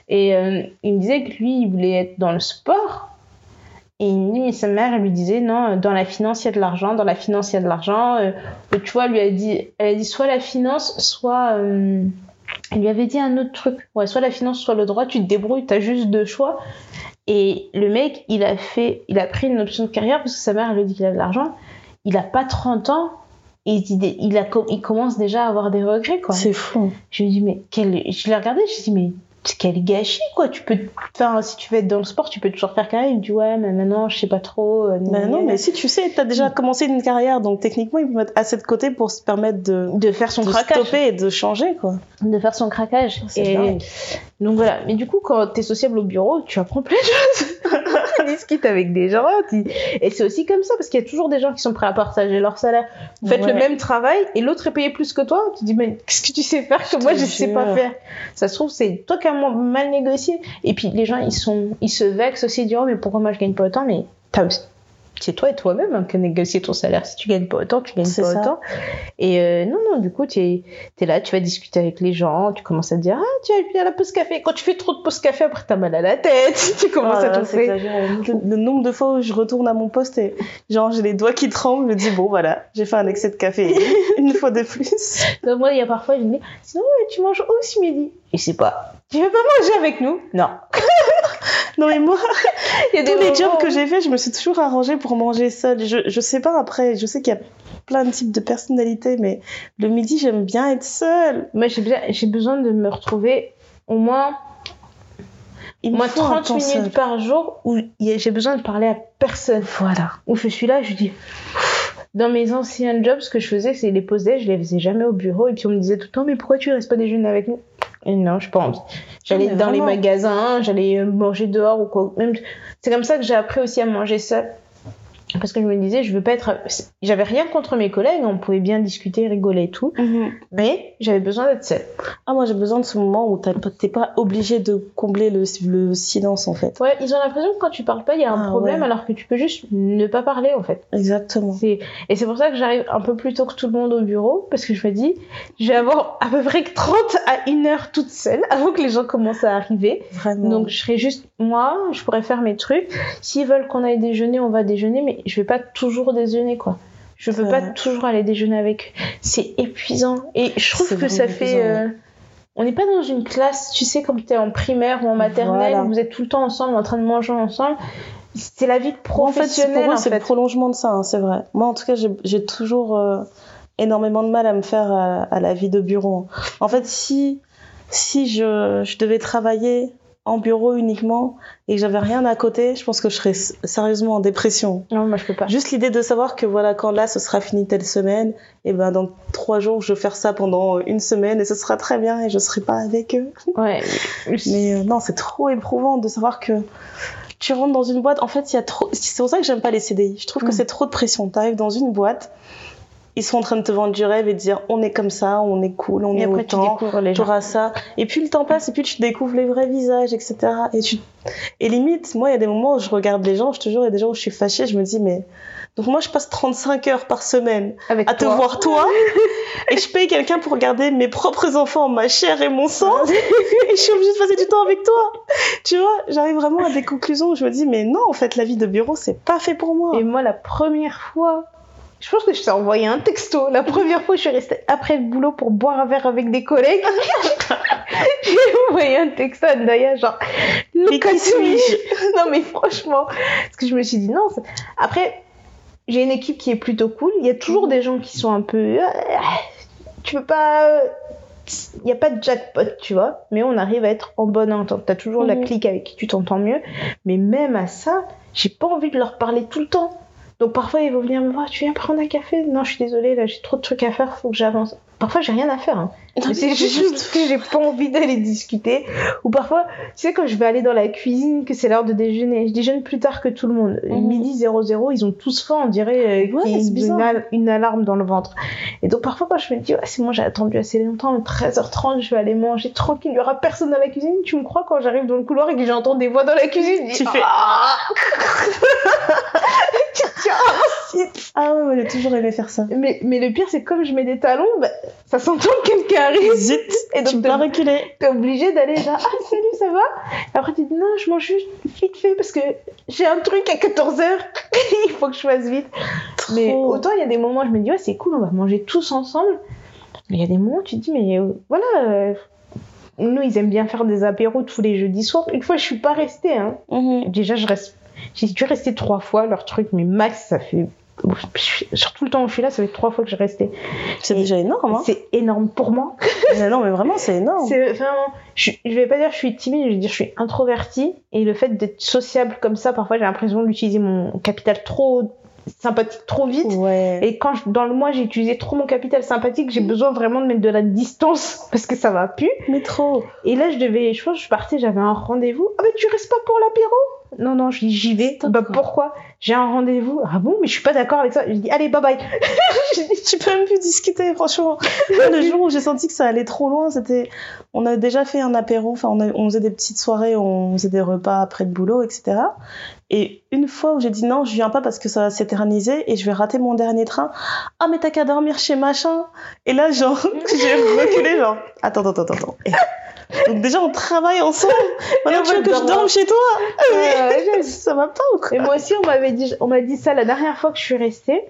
Et euh, il me disait que lui, il voulait être dans le sport. Et mais sa mère, elle lui disait, non, dans la finance, il y a de l'argent, dans la finance, il y a de l'argent. Euh, tu vois, elle lui a dit, elle a dit soit la finance, soit. euh, elle lui avait dit un autre truc. Ouais, soit la finance, soit le droit, tu te débrouilles, t'as juste deux choix. Et le mec, il a fait, il a pris une option de carrière parce que sa mère, elle lui dit qu'il a de l'argent. Il a pas 30 ans. Et il, il, a, il commence déjà à avoir des regrets, quoi. C'est fou. Je me dis, mais quel... je l'ai regardé, je suis dit, mais quel gâchis, quoi. Tu peux, enfin, si tu veux être dans le sport, tu peux toujours faire carrière. Il me dit, ouais, mais maintenant, je sais pas trop. euh, Bah non, mais si tu sais, t'as déjà commencé une carrière, donc techniquement, il peut mettre assez de côté pour se permettre de, de faire son de craquage. stopper et de changer, quoi. De faire son craquage. Et, dingue. Donc voilà. Mais du coup, quand t'es sociable au bureau, tu apprends plein de choses. tu discutes avec des gens. tu- Et c'est aussi comme ça, parce qu'il y a toujours des gens qui sont prêts à partager leur salaire. Vous faites Ouais. le même travail et l'autre est payé plus que toi. Tu te dis, mais qu'est-ce que tu sais faire que Je moi je sais pas faire? Ça se trouve, c'est toi qui as mal négocié. Et puis les gens, ils, sont, ils se vexent aussi, ils disent, oh, mais pourquoi moi je gagne pas autant? Mais t'as- c'est toi et toi-même hein, qui as négocié ton salaire. Si tu gagnes pas autant, tu gagnes pas ça. autant. Et euh, non, non, du coup, tu es, là, tu vas discuter avec les gens, tu commences à te dire, ah, tu as bien la pause café. Quand tu fais trop de pause café, après, t'as mal à la tête. tu commences à tousser. Le, le nombre de fois où je retourne à mon poste et genre j'ai les doigts qui tremblent, je me dis bon voilà, j'ai fait un excès de café une fois de plus. Donc, moi, il y a parfois, je me dis, sinon, tu manges où ce midi Et c'est pas, tu veux pas manger avec nous? Non. Non mais moi, Il y a des tous les jobs que j'ai fait, je me suis toujours arrangée pour manger seule. Je, je sais pas après, je sais qu'il y a plein de types de personnalités, mais le midi j'aime bien être seule. Moi, j'ai besoin de me retrouver au moins, Il au me moins faut un 30 temps minutes seul. par jour où j'ai besoin de parler à personne. Voilà. Où je suis là, je dis. Dans mes anciens jobs, ce que je faisais, c'est les pauses je les faisais jamais au bureau. Et puis on me disait tout le temps, mais pourquoi tu restes pas déjeuner avec nous? Et non, je pas envie. J'allais mais dans les magasins, j'allais manger dehors ou quoi. Même, c'est comme ça que j'ai appris aussi à manger seule. Parce que je me disais, je veux pas être. J'avais rien contre mes collègues, on pouvait bien discuter, rigoler et tout. Mais j'avais besoin d'être seule. Ah moi j'ai besoin de ce moment où t'es pas obligé de combler le, le silence en fait. Ouais, ils ont l'impression que quand tu parles pas, il y a un Ah, problème, ouais. alors que tu peux juste ne pas parler en fait. Exactement. Et c'est pour ça que j'arrive un peu plus tôt que tout le monde au bureau, parce que je me dis, je vais avoir à peu près que 30 à 1 heure toute seule avant que les gens commencent à arriver. Vraiment. Donc je serai juste moi, je pourrais faire mes trucs. S'ils veulent qu'on aille déjeuner, on va déjeuner, mais je vais pas toujours déjeuner quoi. Je veux pas toujours aller déjeuner avec eux. C'est épuisant. Et je trouve que ça fait. euh, On n'est pas dans une classe, tu sais, comme tu es en primaire ou en maternelle, Voilà. où vous êtes tout le temps ensemble, en train de manger ensemble. C'est la vie Moi, en fait, professionnelle pour en c'est le prolongement de ça, hein, c'est vrai. Moi, en tout cas, j'ai j'ai toujours euh, énormément de mal à me faire à, à la vie de bureau. En fait, si, si je, je devais travailler en bureau uniquement et que j'avais rien à côté, je pense que je serais sérieusement en dépression. Non, moi je peux pas. Juste l'idée de savoir que voilà, quand là, ce sera fini telle semaine, et ben dans trois jours, je vais faire ça pendant une semaine et ce sera très bien et je serai pas avec eux. Ouais. Mais euh, non, c'est trop éprouvant de savoir que tu rentres dans une boîte. En fait, il y a trop. C'est pour ça que j'aime pas les CDI. Je trouve que Mm. c'est trop de pression. T'arrives dans une boîte, ils sont en train de te vendre du rêve et de dire on est comme ça, on est cool, on Et est après tu autant. découvres les gens. T'auras ça. Et puis le temps passe et puis tu découvres les vrais visages, etc. Et, tu... et limite, moi, il y a des moments où je regarde les gens, je te jure, il y a des gens où je suis fâchée, je me dis, mais. Donc moi, je passe 35 heures par semaine Avec à te voir toi et je paye quelqu'un pour regarder mes propres enfants, ma chair et mon sang et je suis obligée de passer du temps avec toi. Tu vois, j'arrive vraiment à des conclusions où je me dis mais non, en fait, la vie de bureau, c'est pas fait pour moi. Et moi, la première fois, je pense que je t'ai envoyé un texto. La première fois, je suis restée après le boulot pour boire un verre avec des collègues. J'ai envoyé un texto à genre, Mais qui suis-je? Non, mais franchement, parce que je me suis dit, non, après, j'ai une équipe qui est plutôt cool. Il y a toujours des gens qui sont un peu. euh, Tu peux pas. Il n'y a pas de jackpot, tu vois, mais on arrive à être en bonne entente. T'as toujours la Mhm. clique avec qui tu t'entends mieux, mais même à ça, j'ai pas envie de leur parler tout le temps. Donc parfois ils vont venir me voir, tu viens prendre un café? Non, je suis désolée, là j'ai trop de trucs à faire, faut que j'avance. Parfois j'ai rien à faire, hein. C'est juste que j'ai pas envie d'aller discuter. Ou parfois, tu sais, quand je vais aller dans la cuisine, que c'est l'heure de déjeuner, je déjeune plus tard que tout le monde. Mhm. Midi 00, ils ont tous faim, on dirait euh, Ouais, qu'il y a une, bizarre. al- une alarme dans le ventre. Et donc parfois, quand je me dis, ouais, c'est bon, j'ai attendu assez longtemps, 13h30, je vais aller manger tranquille, il y aura personne dans la cuisine. Tu me crois quand j'arrive dans le couloir et que j'entends des voix dans la cuisine je dis, Tu fais Ah Tu Ah ouais, moi, j'ai toujours aimé faire ça. mais, mais le pire, c'est que comme je mets des talons, bah, ça s'entend que quelqu'un arrive. Zut, Et donc, tu peux reculer. t'es obligé d'aller genre ah salut ça va? Et après tu dis non je mange juste vite fait parce que j'ai un truc à 14h il faut que je fasse vite mais autant il y a des moments où je me dis ouais c'est cool on va manger tous ensemble mais il y a des moments où tu te dis mais euh, voilà euh, nous ils aiment bien faire des apéros tous les jeudis soirs une fois je suis pas restée hein. Mhm. déjà je reste j'ai dû rester trois fois leur truc mais max ça fait sur tout le temps où je suis là ça fait trois fois que je restais C'est déjà énorme, hein. c'est énorme pour moi Mais non, mais vraiment, c'est énorme. c'est vraiment. Je, je vais pas dire que je suis timide, je vais dire que je suis introvertie. Et le fait d'être sociable comme ça, parfois j'ai l'impression d'utiliser mon capital trop sympathique trop vite. Ouais. Et quand je- dans le mois j'ai utilisé trop mon capital sympathique, j'ai besoin vraiment de mettre de la distance parce que ça va plus. Mais trop. Et là je devais, je pense je partais, j'avais un rendez-vous. Ah mais tu restes pas pour l'apéro? Non non, je dis j'y vais. Bah quoi. pourquoi? J'ai un rendez-vous. Ah bon? Mais je suis pas d'accord avec ça. Je dis allez bye bye. Tu peux même plus discuter, franchement. Le jour où j'ai senti que ça allait trop loin, c'était. On a déjà fait un apéro, enfin, on, a- on faisait des petites soirées, on faisait des repas après le boulot, etc. Et une fois où j'ai dit non, je viens pas parce que ça va s'éterniser et je vais rater mon dernier train. Ah, mais t'as qu'à dormir chez machin. Et là, genre, j'ai reculé, genre, attends, attends, attends, attends. Et- Donc, déjà, on travaille ensemble. Maintenant, on tu veux que je dorme chez toi Ouais, Ça va pas ou quoi Et moi aussi, on m'avait dit, on m'a dit ça la dernière fois que je suis restée.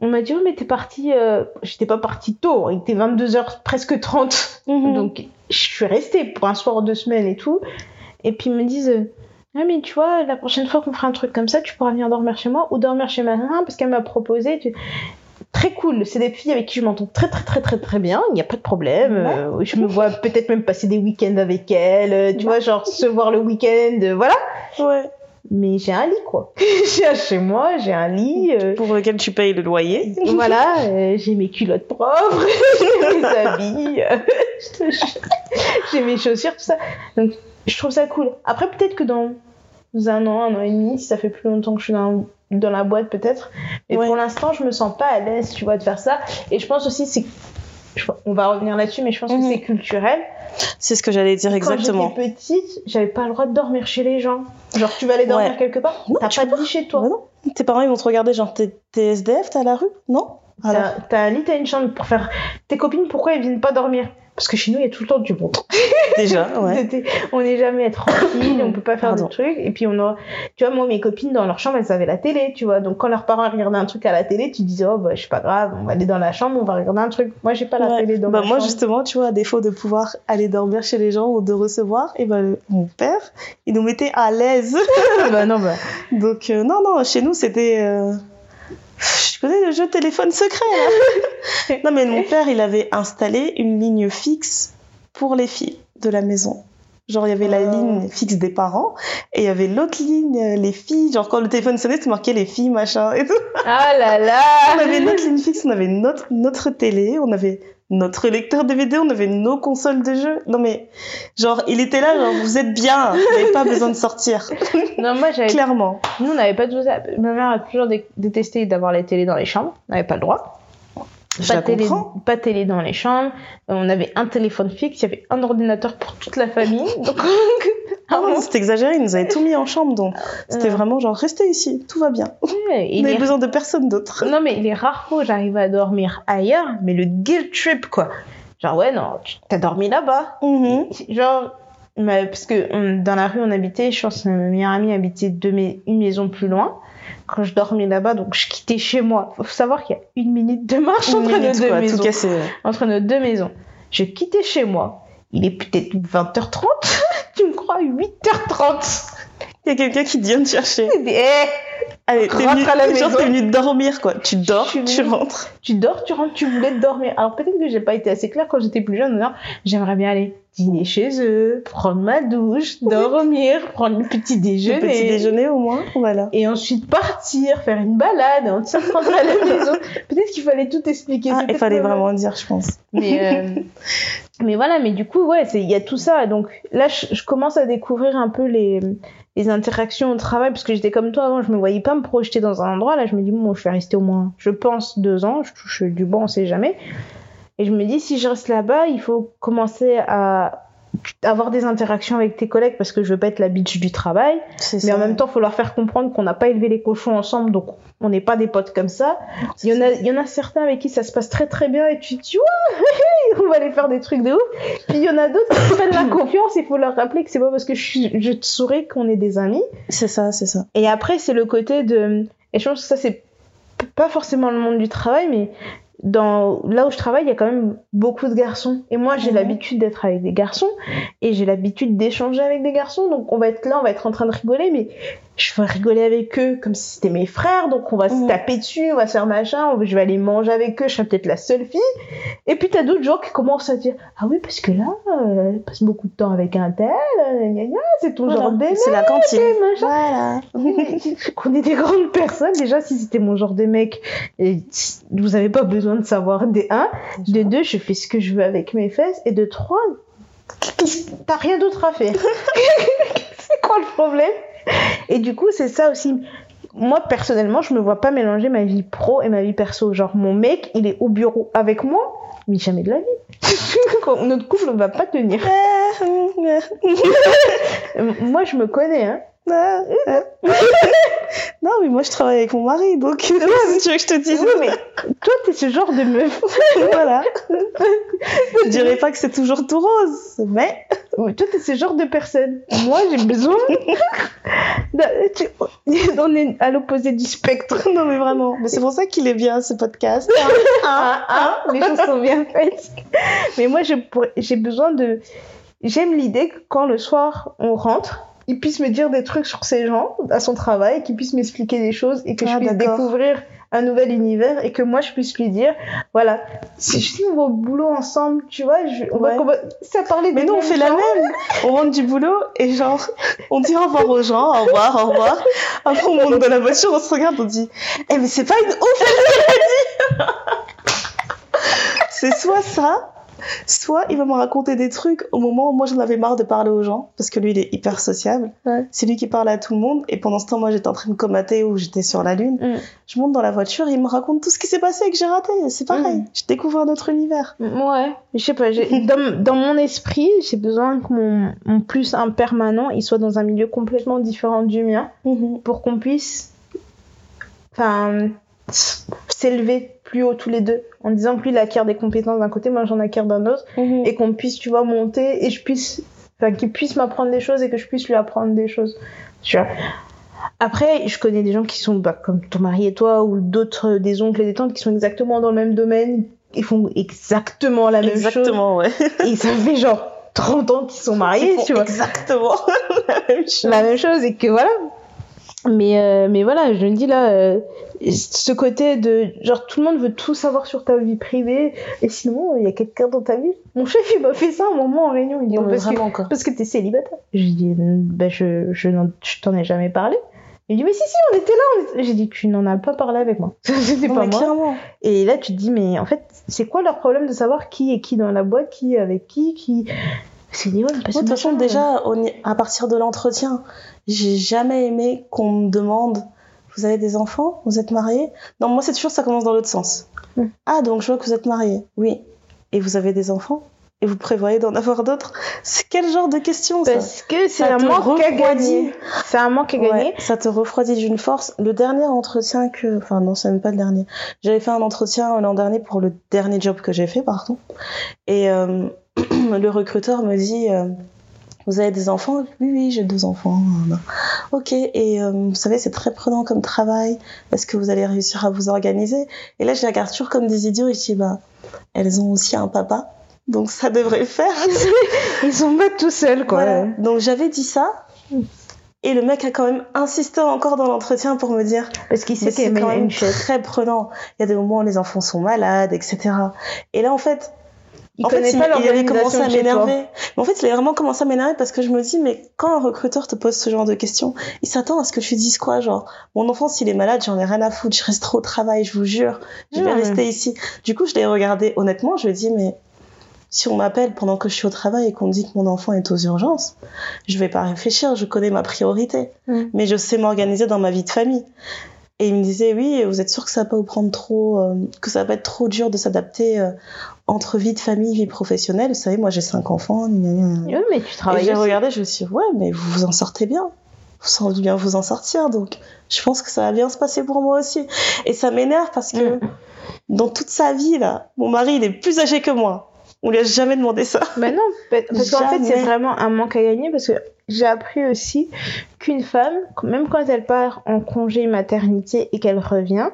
On m'a dit, oh, mais t'es partie. euh, J'étais pas partie tôt, il était 22h, presque 30. Mhm. Donc, je suis restée pour un soir, deux semaines et tout. Et puis, ils me disent, euh, ah, mais tu vois, la prochaine fois qu'on fera un truc comme ça, tu pourras venir dormir chez moi ou dormir chez ma maman parce qu'elle m'a proposé. tu- Très cool, c'est des filles avec qui je m'entends très très très très très bien, il n'y a pas de problème. Euh, je me vois peut-être même passer des week-ends avec elles, euh, tu vois, genre se voir le week-end, euh, voilà. Ouais. Mais j'ai un lit quoi. j'ai un chez moi, j'ai un lit. euh, Pour lequel tu payes le loyer. voilà, euh, j'ai mes culottes propres, j'ai mes habits, euh, j'ai mes chaussures, tout ça. Donc je trouve ça cool. Après peut-être que dans un an, un an et demi, si ça fait plus longtemps que je suis dans, dans la boîte peut-être. Mais Ouais. pour l'instant, je me sens pas à l'aise, tu vois, de faire ça. Et je pense aussi c'est on va revenir là-dessus, mais je pense Mhm. que c'est culturel. C'est ce que j'allais dire exactement. Quand j'étais petite, j'avais pas le droit de dormir chez les gens. Genre, tu vas aller dormir Ouais. quelque part, Non, t'as pas de lit chez toi. Bah non. Tes parents, ils vont te regarder, genre, t'es SDF, t'es à la rue? Non? T'as un lit, t'as une chambre pour faire. Tes copines, pourquoi elles viennent pas dormir? Parce que chez nous, il y a tout le temps du temps. déjà, ouais. On n'est jamais tranquille, on peut pas faire Pardon. de trucs. Et puis, on a. Tu vois, moi, mes copines, dans leur chambre, elles avaient la télé, tu vois. Donc, quand leurs parents regardaient un truc à la télé, tu disais, oh, bah, je suis pas grave, on va aller dans la chambre, on va regarder un truc. Moi, j'ai pas la Ouais. télé dans bah, ma moi, chambre. justement, tu vois, à défaut de pouvoir aller dormir chez les gens ou de recevoir, et ben, le- mon père, il nous mettait à l'aise. bah, non, bah. Donc, euh, non, non, chez nous, c'était. euh, Je connais le jeu téléphone secret, là. non, mais mon père, il avait installé une ligne fixe pour les filles de la maison. Genre, il y avait la Oh. ligne fixe des parents et il y avait l'autre ligne, euh, les filles. Genre, quand le téléphone sonnait, tu marquais les filles, machin et tout. Ah là là On avait notre ligne fixe, on avait notre, notre télé, on avait notre lecteur DVD, on avait nos consoles de jeux. Non, mais, genre, il était là, genre, vous êtes bien, vous n'avez pas besoin de sortir. Non, moi, j'avais. Clairement. Nous, on n'avait pas tout ça. Ma mère a toujours dé- détesté d'avoir la télé dans les chambres. On n'avait pas le droit. Je pas la télé, pas dans les chambres. Euh, On avait un téléphone fixe, il y avait un ordinateur pour toute la famille. Donc, Ah non, c'est exagéré, ils nous avaient tout mis en chambre, donc c'était Ouais. vraiment genre, restez ici, tout va bien. Ouais, et On n'avait les- besoin de personne d'autre. Non, mais les rares fois où j'arrivais à dormir ailleurs, mais le guilt trip, quoi. Genre, ouais, non, t'as dormi là-bas. Mhm. Genre, parce que on- dans la rue on habitait, je pense que ma meilleure amie habitait deux mais- une maison plus loin. Quand je dormais là-bas, donc je quittais chez moi. Faut savoir qu'il y a une minute de marche Une entre nos deux quoi, maisons. Entre nos deux maisons. Je quittais chez moi. Il est peut-être 20h30. tu me crois 8h30. Il y a quelqu'un qui vient te chercher. Eh, Allez, t'es venu, à la genre, maison. t'es venu dormir, quoi. Tu dors, tu rentres. tu dors, tu rentres, tu voulais dormir. Alors peut-être que j'ai pas été assez claire quand j'étais plus jeune. en disant, J'aimerais bien aller dîner chez eux, prendre ma douche, dormir, prendre le petit Le déjeuner. petit déjeuner, au moins. Voilà. et ensuite partir, faire une balade, et ensuite rentrer à la maison. Peut-être qu'il fallait tout expliquer. Ah, il fallait vraiment dire, je pense. Mais, euh, mais voilà, mais du coup, ouais, il y a tout ça. Donc là, je, je commence à découvrir un peu les, les interactions au travail, parce que j'étais comme toi avant, je me voyais pas me projeter dans un endroit. Là, je me dis, bon, je vais rester au moins, je pense, deux ans. Je touche du bon, on sait jamais. Et je me dis, si je reste là-bas, il faut commencer à avoir des interactions avec tes collègues parce que je veux pas être la bitch du travail. Mais ça. en même temps, faut leur faire comprendre qu'on n'a pas élevé les cochons ensemble, donc on n'est pas des potes comme ça. Il y en a, il y en a certains avec qui ça se passe très très bien et tu te dis on va aller faire des trucs de ouf. Puis il y en a d'autres qui prennent la confiance. Il faut leur rappeler que c'est pas parce que je, suis- je te souris qu'on est des amis. C'est ça, c'est ça. Et après, c'est le côté de. Et je pense que ça, c'est pas forcément le monde du travail, mais dans là où je travaille, il y a quand même beaucoup de garçons. Et moi, j'ai Mhm. l'habitude d'être avec des garçons et j'ai l'habitude d'échanger avec des garçons. Donc, on va être là, on va être en train de rigoler, mais je vais rigoler avec eux comme si c'était mes frères, donc on va se Mhm. taper dessus, on va se faire machin, on- je vais aller manger avec eux, je serai peut-être la seule fille. Et puis t'as d'autres gens qui commencent à dire ah oui parce que là, euh, elle passe beaucoup de temps avec un tel, euh, c'est ton Voilà. genre de C'est la cantine. machin. Voilà. Qu'on est des grandes personnes. Déjà, si c'était mon genre de mec, et vous avez pas besoin de savoir des un. De deux, je fais ce que je veux avec mes fesses. Et de trois, t'as rien d'autre à faire? c'est quoi le problème? Et du coup, c'est ça aussi. Moi, personnellement, je me vois pas mélanger ma vie pro et ma vie perso. Genre, mon mec, il est au bureau avec moi, mais jamais de la vie. Notre couple ne va pas tenir. Moi, je me connais, hein. Mais moi je travaille avec mon mari, donc tu veux que je te dise Oui, mais toi, t'es ce genre de meuf. Voilà. je dirais pas que c'est toujours tout rose, mais Oui, toi, t'es ce genre de personne. Moi, j'ai besoin. On est à l'opposé du spectre. non, mais vraiment. Mais c'est pour ça qu'il est bien ce podcast. Ah, ah, les choses sont bien faites. Mais moi, je pourrais- j'ai besoin de. J'aime l'idée que quand le soir on rentre, il puisse me dire des trucs sur ces gens à son travail, qu'il puisse m'expliquer des choses et que je Ah, puisse d'accord. découvrir un nouvel univers et que moi je puisse lui dire voilà, si, si on va au boulot ensemble, tu vois, je, on va Ouais. commencer à parler Mais nous, on fait la même. On rentre du boulot et genre, on dit au revoir aux gens, au revoir, au revoir. Après, on monte dans la voiture, on se regarde, on dit, eh, mais c'est pas une ouf, elle, ce qu'elle a dit. C'est soit ça, soit il va me raconter des trucs au moment où moi j'en avais marre de parler aux gens, parce que lui, il est hyper sociable. Ouais. C'est lui qui parle à tout le monde. Et pendant ce temps, moi, j'étais en train de comater ou j'étais sur la lune. Mm. Je monte dans la voiture et il me raconte tout ce qui s'est passé et que j'ai raté. C'est pareil. Mm. Je découvre un autre univers. Ouais, je sais pas, dans, dans mon esprit, j'ai besoin que mon, mon plus un permanent, il soit dans un milieu complètement différent du mien pour qu'on puisse enfin s'élever plus haut tous les deux en disant que lui il acquiert des compétences d'un côté, moi j'en acquiers d'un autre Mhm. et qu'on puisse, tu vois, monter et je puisse enfin qu'il puisse m'apprendre des choses et que je puisse lui apprendre des choses. Tu vois. Après, je connais des gens qui sont bah, comme ton mari et toi ou d'autres des oncles et des tantes qui sont exactement dans le même domaine, ils font exactement la même chose Exactement, ouais. et ça fait genre 30 ans qu'ils sont mariés, Ils font tu vois. Exactement la même chose. La même chose et que voilà. Mais, euh, mais voilà, je me dis là, euh, ce côté de genre tout le monde veut tout savoir sur ta vie privée et sinon il y a quelqu'un dans ta vie. Mon chef il m'a fait ça un moment en réunion, il dit Non, parce, que, quoi. parce que t'es célibataire. J'ai dit bah, je, je, je t'en ai jamais parlé. Il dit mais si si on était là, on j'ai dit tu n'en as pas parlé avec moi. C'était pas mais moi. clairement. Et là, tu te dis, mais en fait, c'est quoi leur problème de savoir qui est qui dans la boîte, qui est avec qui, qui. C'est de toute façon, déjà, ni- à partir de l'entretien, j'ai jamais aimé qu'on me demande Vous avez des enfants? Vous êtes mariés? Non, moi, c'est toujours ça commence dans l'autre sens. Mm. Ah, donc je vois que vous êtes mariés. Oui. Et vous avez des enfants? Et vous prévoyez d'en avoir d'autres? C'est quel genre de question, ça? Parce que c'est un manque à gagner. C'est un manque à gagner. ça te refroidit d'une force. Le dernier entretien que, enfin non, c'est même pas le dernier. J'avais fait un entretien l'an dernier pour le dernier job que j'ai fait, pardon. Et euh, le recruteur me dit, euh, vous avez des enfants? Oui, oui, j'ai deux enfants. Ok. Et euh, vous savez, c'est très prenant comme travail. Est-ce que vous allez réussir à vous organiser? Et là, je les regarde toujours comme des idiots et je dis, bah, elles ont aussi un papa. Donc ça devrait le faire. Ils sont pas tout seuls, quoi. Voilà. Donc j'avais dit ça. Et le mec a quand même insisté encore dans l'entretien pour me dire Parce qu'il sait qu'il c'est quand même une très prenant. Il y a des moments où les enfants sont malades, etc. Et là, en fait, Il en fait, connaît il, pas il avait commencé à m'énerver. Mais en fait, il avait vraiment commencé à m'énerver parce que je me dis, mais quand un recruteur te pose ce genre de questions, il s'attend à ce que tu dises quoi, genre, mon enfant, s'il est malade, j'en ai rien à foutre, je resterai au travail, je vous jure, je vais rester ici. Du coup, je l'ai regardé honnêtement, je lui ai dit, mais si on m'appelle pendant que je suis au travail et qu'on me dit que mon enfant est aux urgences, je vais pas réfléchir, je connais ma priorité. Mm. Mais je sais m'organiser dans ma vie de famille. Et il me disait, oui, vous êtes sûr que ça va pas vous prendre trop, euh, que ça va pas être trop dur de s'adapter euh, entre vie de famille, vie professionnelle? Vous savez, moi j'ai cinq enfants. Oui, mais tu Et travailles j'ai aussi. regardé, je me suis dit, ouais, mais vous vous en sortez bien. Vous sentez bien vous en sortir. Donc, je pense que ça va bien se passer pour moi aussi. Et ça m'énerve parce que Mm. dans toute sa vie, là, mon mari, il est plus âgé que moi. On lui a jamais demandé ça. Mais non, pa- parce qu'en fait, c'est vraiment un manque à gagner parce que j'ai appris aussi qu'une femme, même quand elle part en congé maternité et qu'elle revient,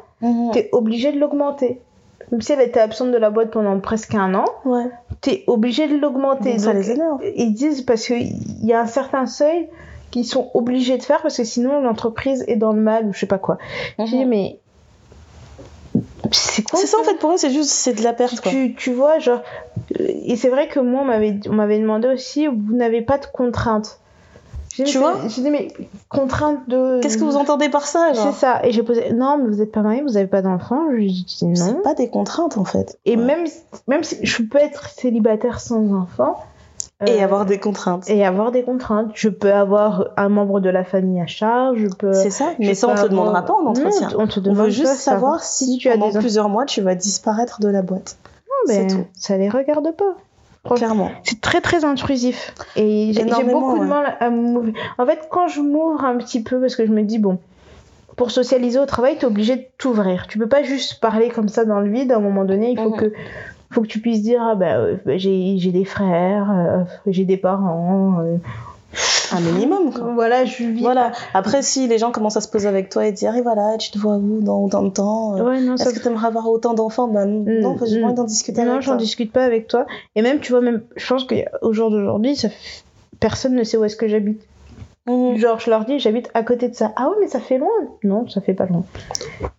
t'es obligé de l'augmenter. Même si elle était absente de la boîte pendant presque un an, Ouais. t'es obligé de l'augmenter. Énerve. ils disent parce qu'il y a un certain seuil qu'ils sont obligés de faire parce que sinon l'entreprise est dans le mal ou je sais pas quoi. Je dis mais c'est quoi C'est ça en fait pour eux, c'est juste c'est de la perte quoi. tu, tu vois, genre, et c'est vrai que moi, on m'avait, demandé aussi, vous n'avez pas de contraintes. Dit, Tu mais- vois J'ai dit, mais contraintes de. Qu'est-ce que vous entendez par ça C'est ça. Et j'ai posé, non, mais vous n'êtes pas marié, vous n'avez pas d'enfant. J'ai dit, non. C'est pas des contraintes en fait. Et Ouais. même, même si je peux être célibataire sans enfant. Et euh, avoir des contraintes. et avoir des contraintes. Je peux avoir un membre de la famille à charge, je peux. C'est ça. Mais ça, on te demandera pas en entretien. On te On demande veut juste savoir si, tu as pendant plusieurs mois tu vas disparaître de la boîte. C'est tout. Ça les regarde pas. Clairement. C'est très très intrusif. Et j'ai beaucoup de mal à m'ouvrir. En fait, quand je m'ouvre un petit peu, parce que je me dis, bon, pour socialiser au travail, t'es obligé de t'ouvrir. Tu peux pas juste parler comme ça dans le vide. À un moment donné, il faut Mhm. que faut que tu puisses dire, ah bah, euh, bah, j'ai j'ai des frères, euh, j'ai des parents. euh, Un minimum quoi. voilà, je vis. Voilà. Après, si les gens commencent à se poser avec toi et dire, et voilà, tu te vois où dans autant de temps euh, Ouais, non, ça Est-ce que tu aimerais avoir autant d'enfants? Ben non, Mm, parce que j'ai mm. envie d'en discuter Non, j'en discute pas avec toi. Et même, tu vois, même, je pense qu'au jour d'aujourd'hui, ça personne ne sait où est-ce que j'habite. Mhm. Genre, je leur dis, j'habite à côté de ça. Ah ouais, mais ça fait loin. Non, ça fait pas loin.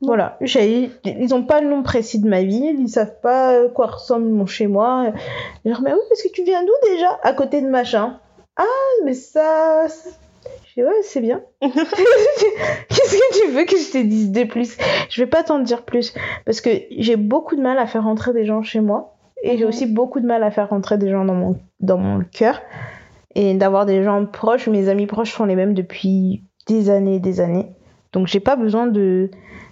Voilà. J'ai- Ils ont pas le nom précis de ma ville. Ils savent pas euh, quoi ressemble mon chez moi. Je leur dis, mais oui, parce que tu viens d'où déjà? À côté de machin. Ah, mais ça. Je dis, ouais, c'est bien. Qu'est-ce que tu veux que je te dise de plus? Je vais pas t'en dire plus. Parce que j'ai beaucoup de mal à faire rentrer des gens chez moi. Et j'ai Mhm. aussi beaucoup de mal à faire rentrer des gens dans mon, dans mon cœur. Et d'avoir des gens proches. Mes amis proches sont les mêmes depuis des années et des années. Donc j'ai pas besoin de.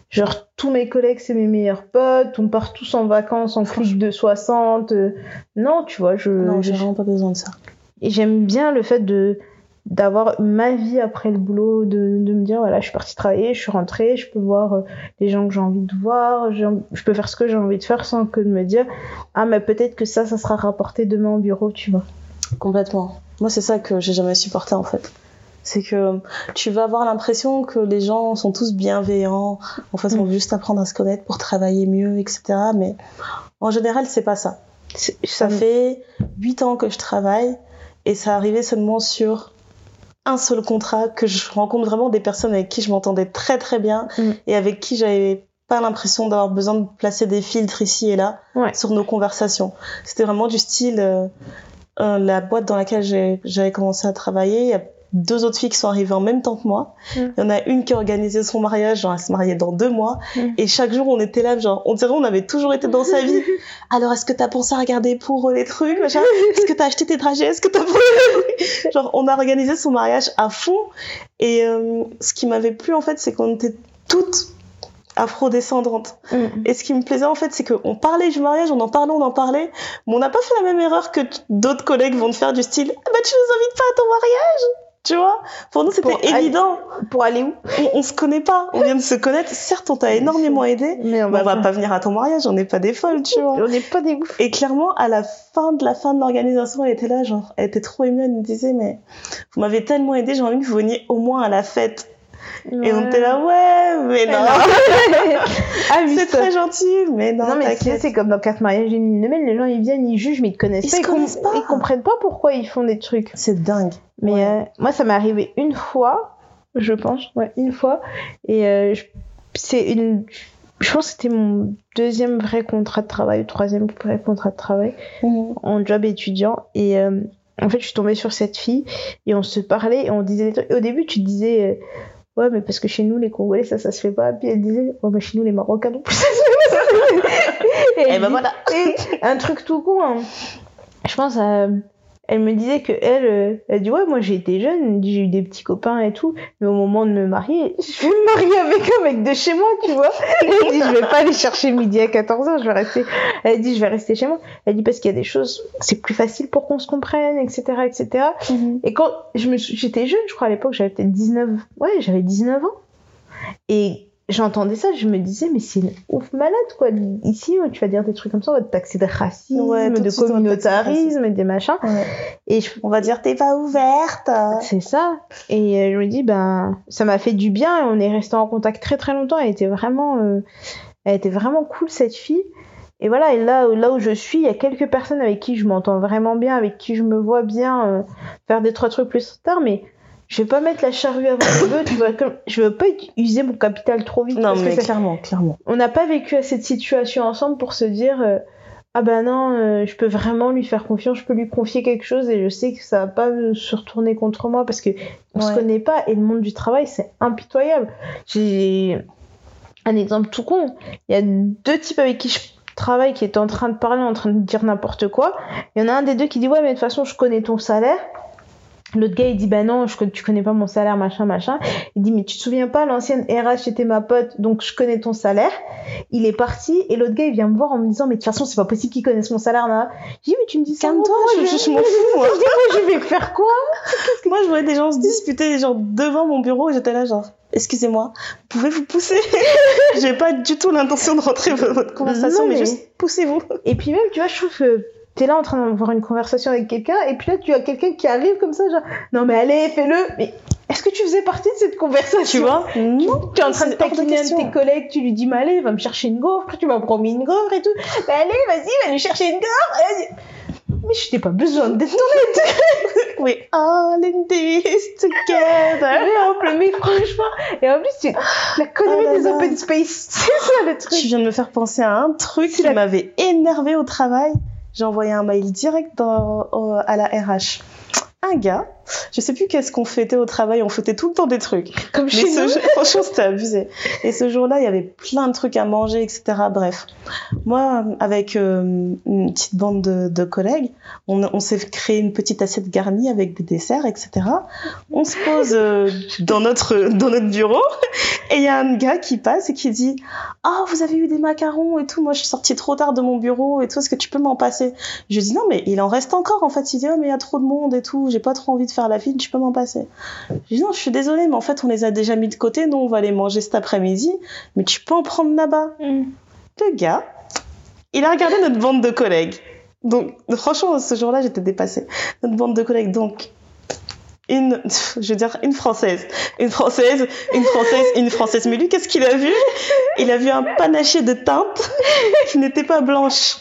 Genre, tous mes collègues, c'est mes meilleurs potes. On part tous en vacances en clique de 60. euh, Non, tu vois, je. Non, j'ai vraiment pas besoin de ça. et j'aime bien le fait de d'avoir ma vie après le boulot, de, de me dire voilà, je suis partie travailler, je suis rentrée, je peux voir euh, les gens que j'ai envie de voir, je peux faire ce que j'ai envie de faire sans que de me dire ah mais peut-être que ça, ça sera rapporté demain au bureau, tu vois. Complètement. Moi, c'est ça que j'ai jamais supporté en fait. C'est que tu vas avoir l'impression que les gens sont tous bienveillants, en fait, on Mm. veut juste apprendre à se connaître pour travailler mieux, etc. Mais en général, c'est pas ça. Ça me- fait huit ans que je travaille et ça arrivait seulement sur un seul contrat que je rencontre vraiment des personnes avec qui je m'entendais très très bien Mm. et avec qui j'avais pas l'impression d'avoir besoin de placer des filtres ici et là Ouais. sur nos conversations. C'était vraiment du style euh, la boîte dans laquelle j'avais commencé à travailler, il y a deux autres filles qui sont arrivées en même temps que moi. Mm. Il y en a une qui a organisé son mariage, genre elle se mariait dans deux mois. Mm. Et chaque jour, on était là, genre, on dirait on avait toujours été dans sa vie. Alors, est-ce que t'as pensé à regarder pour euh, les trucs, machin? Est-ce que t'as acheté tes trajets? Est-ce que t'as Genre, on a organisé son mariage à fond. Et euh, ce qui m'avait plu, en fait, c'est qu'on était toutes afro-descendantes. Mm. Et ce qui me plaisait, en fait, c'est qu'on parlait du mariage, on en parlait, on en parlait, mais on n'a pas fait la même erreur que d'autres collègues vont te faire du style Ah bah, tu nous invites pas à ton mariage Tu vois? Pour nous, c'était aller- évident. Pour aller où? On, on se connaît pas, on vient de se connaître. Certes, on t'a énormément aidé, Mais on mais on va pas. pas venir à ton mariage, on n'est pas des folles, tu vois. On n'est pas des ouf. Et clairement, à la fin de la fin de l'organisation, elle était là, genre, elle était trop émue, elle nous disait, mais vous m'avez tellement aidé, j'ai envie que vous veniez au moins à la fête. Et on était là, ouais, mais non, ah, c'est très gentil, mais non, Non, mais c'est comme dans quatre mariages d'une semaine, les gens ils viennent, ils jugent, mais ils te connaissent Ils pas, com- connaissent pas. ils comprennent pas pourquoi ils font des trucs. C'est dingue. Mais Ouais. euh, moi, ça m'est arrivé une fois, je pense, ouais, une fois. Et euh, c'est une. Je pense que c'était mon deuxième vrai contrat de travail, ou troisième vrai contrat de travail Mhm. en job étudiant. Et euh, en fait, je suis tombée sur cette fille et on se parlait et on disait des trucs. Et au début, tu disais. euh, Ouais, mais parce que chez nous, les Congolais, ça, ça se fait pas. Puis elle disait, ouais, mais chez nous, les Marocains non plus, ça se fait pas. Et Et ben dit- voilà. et un truc tout con. hein. Je pense à. Elle me disait que elle, euh, elle dit ouais moi j'ai été jeune, j'ai eu des petits copains et tout, mais au moment de me marier, je vais me marier avec un mec de chez moi, tu vois. Elle dit je vais pas aller chercher midi à 14h, je vais rester. Elle dit je vais rester chez moi. Elle dit parce qu'il y a des choses, c'est plus facile pour qu'on se comprenne, etc., etc. Mhm. Et quand je me suis- j'étais jeune, je crois à l'époque, j'avais peut-être 19, ouais, j'avais 19 ans. Et j'entendais ça, je me disais, mais c'est une ouf malade, quoi. Ici, tu vas dire des trucs comme ça, on va te taxer de racisme, Ouais, de communautarisme, et des machins. Ouais. Et je- On va dire, t'es pas ouverte. c'est ça. Et euh, je me dis, ben, ça m'a fait du bien. On est resté en contact très très longtemps. Elle était vraiment, euh, elle était vraiment cool cette fille. Et voilà. Et là, là où je suis, il y a quelques personnes avec qui je m'entends vraiment bien, avec qui je me vois bien euh, faire des trois trucs plus tard. Mais je vais pas mettre la charrue avant le bœuf, tu vois, comme, je veux pas user mon capital trop vite. Non, parce que mais ça- clairement, clairement. on n'a pas vécu à cette situation ensemble pour se dire euh, ah ben non euh, je peux vraiment lui faire confiance je peux lui confier quelque chose et je sais que ça va pas se retourner contre moi parce que on se connaît pas et le monde du travail c'est impitoyable j'ai un exemple tout con il y a deux types avec qui je travaille qui étaient en train de parler en train de dire n'importe quoi il y en a un des deux qui dit ouais mais de toute façon je connais ton salaire L'autre gars, il dit, bah non, je, tu connais pas mon salaire, machin, machin. Il dit, mais tu te souviens pas, l'ancienne RH était ma pote, donc je connais ton salaire. Il est parti, et l'autre gars, il vient me voir en me disant, mais de toute façon, c'est pas possible qu'ils connaissent mon salaire, là. J'ai dit, mais tu me dis ça. Calme-toi, je- je m'en fous, moi. Je dis, moi, je vais faire quoi? Moi, je voyais des gens se disputer genre devant mon bureau et j'étais là genre excusez-moi, vous pouvez vous pousser? J'ai pas du tout l'intention de rentrer dans votre conversation, Non, mais mais- juste poussez-vous. Et puis même, tu vois, je trouve que t'es là en train d'avoir une conversation avec quelqu'un, et puis là, tu as quelqu'un qui arrive comme ça, genre, non, mais allez, fais-le. Mais est-ce que tu faisais partie de cette conversation? Tu vois? Non, Tu es en train de taquiner un de tes collègues, tu lui dis, mais allez, va me chercher une gaufre, tu m'as promis une gaufre et tout. Bah allez, vas-y, va lui chercher une gaufre. vas-y. Mais je t'ai pas besoin d'être ton We all in this together. exemple, mais franchement. Et en plus, tu la connais Oh là des là. open space. C'est ça le Tu truc. viens de me faire penser à un truc qui la- m'avait énervé au travail. J'ai envoyé un mail direct à la RH. Un gars, je sais plus qu'est-ce qu'on fêtait au travail, on fêtait tout le temps des trucs. Comme Mais chez ce nous. franchement, c'était abusé. Et ce jour-là, il y avait plein de trucs à manger, etc. Bref, moi, avec euh, une petite bande de, de collègues, on, on s'est créé une petite assiette garnie avec des desserts, etc. On se pose euh, dans notre dans notre bureau et il y a un gars qui passe et qui dit ah vous avez eu des macarons et tout moi je suis sortie trop tard de mon bureau et tout est-ce que tu peux m'en passer? Je dis non mais il en reste encore en fait il dit oh mais il y a trop de monde et tout j'ai pas trop envie de faire la file tu peux m'en passer. Je dis non je suis désolée mais en fait on les a déjà mis de côté nous on va les manger cet après-midi mais tu peux en prendre là-bas. Mm. le gars il a regardé notre bande de collègues. Donc franchement ce jour-là j'étais dépassée. Notre bande de collègues donc une, je veux dire, une française, une française, une française, une française. Mais lui, qu'est-ce qu'il a vu? Il a vu un panaché de teintes qui n'était pas blanche.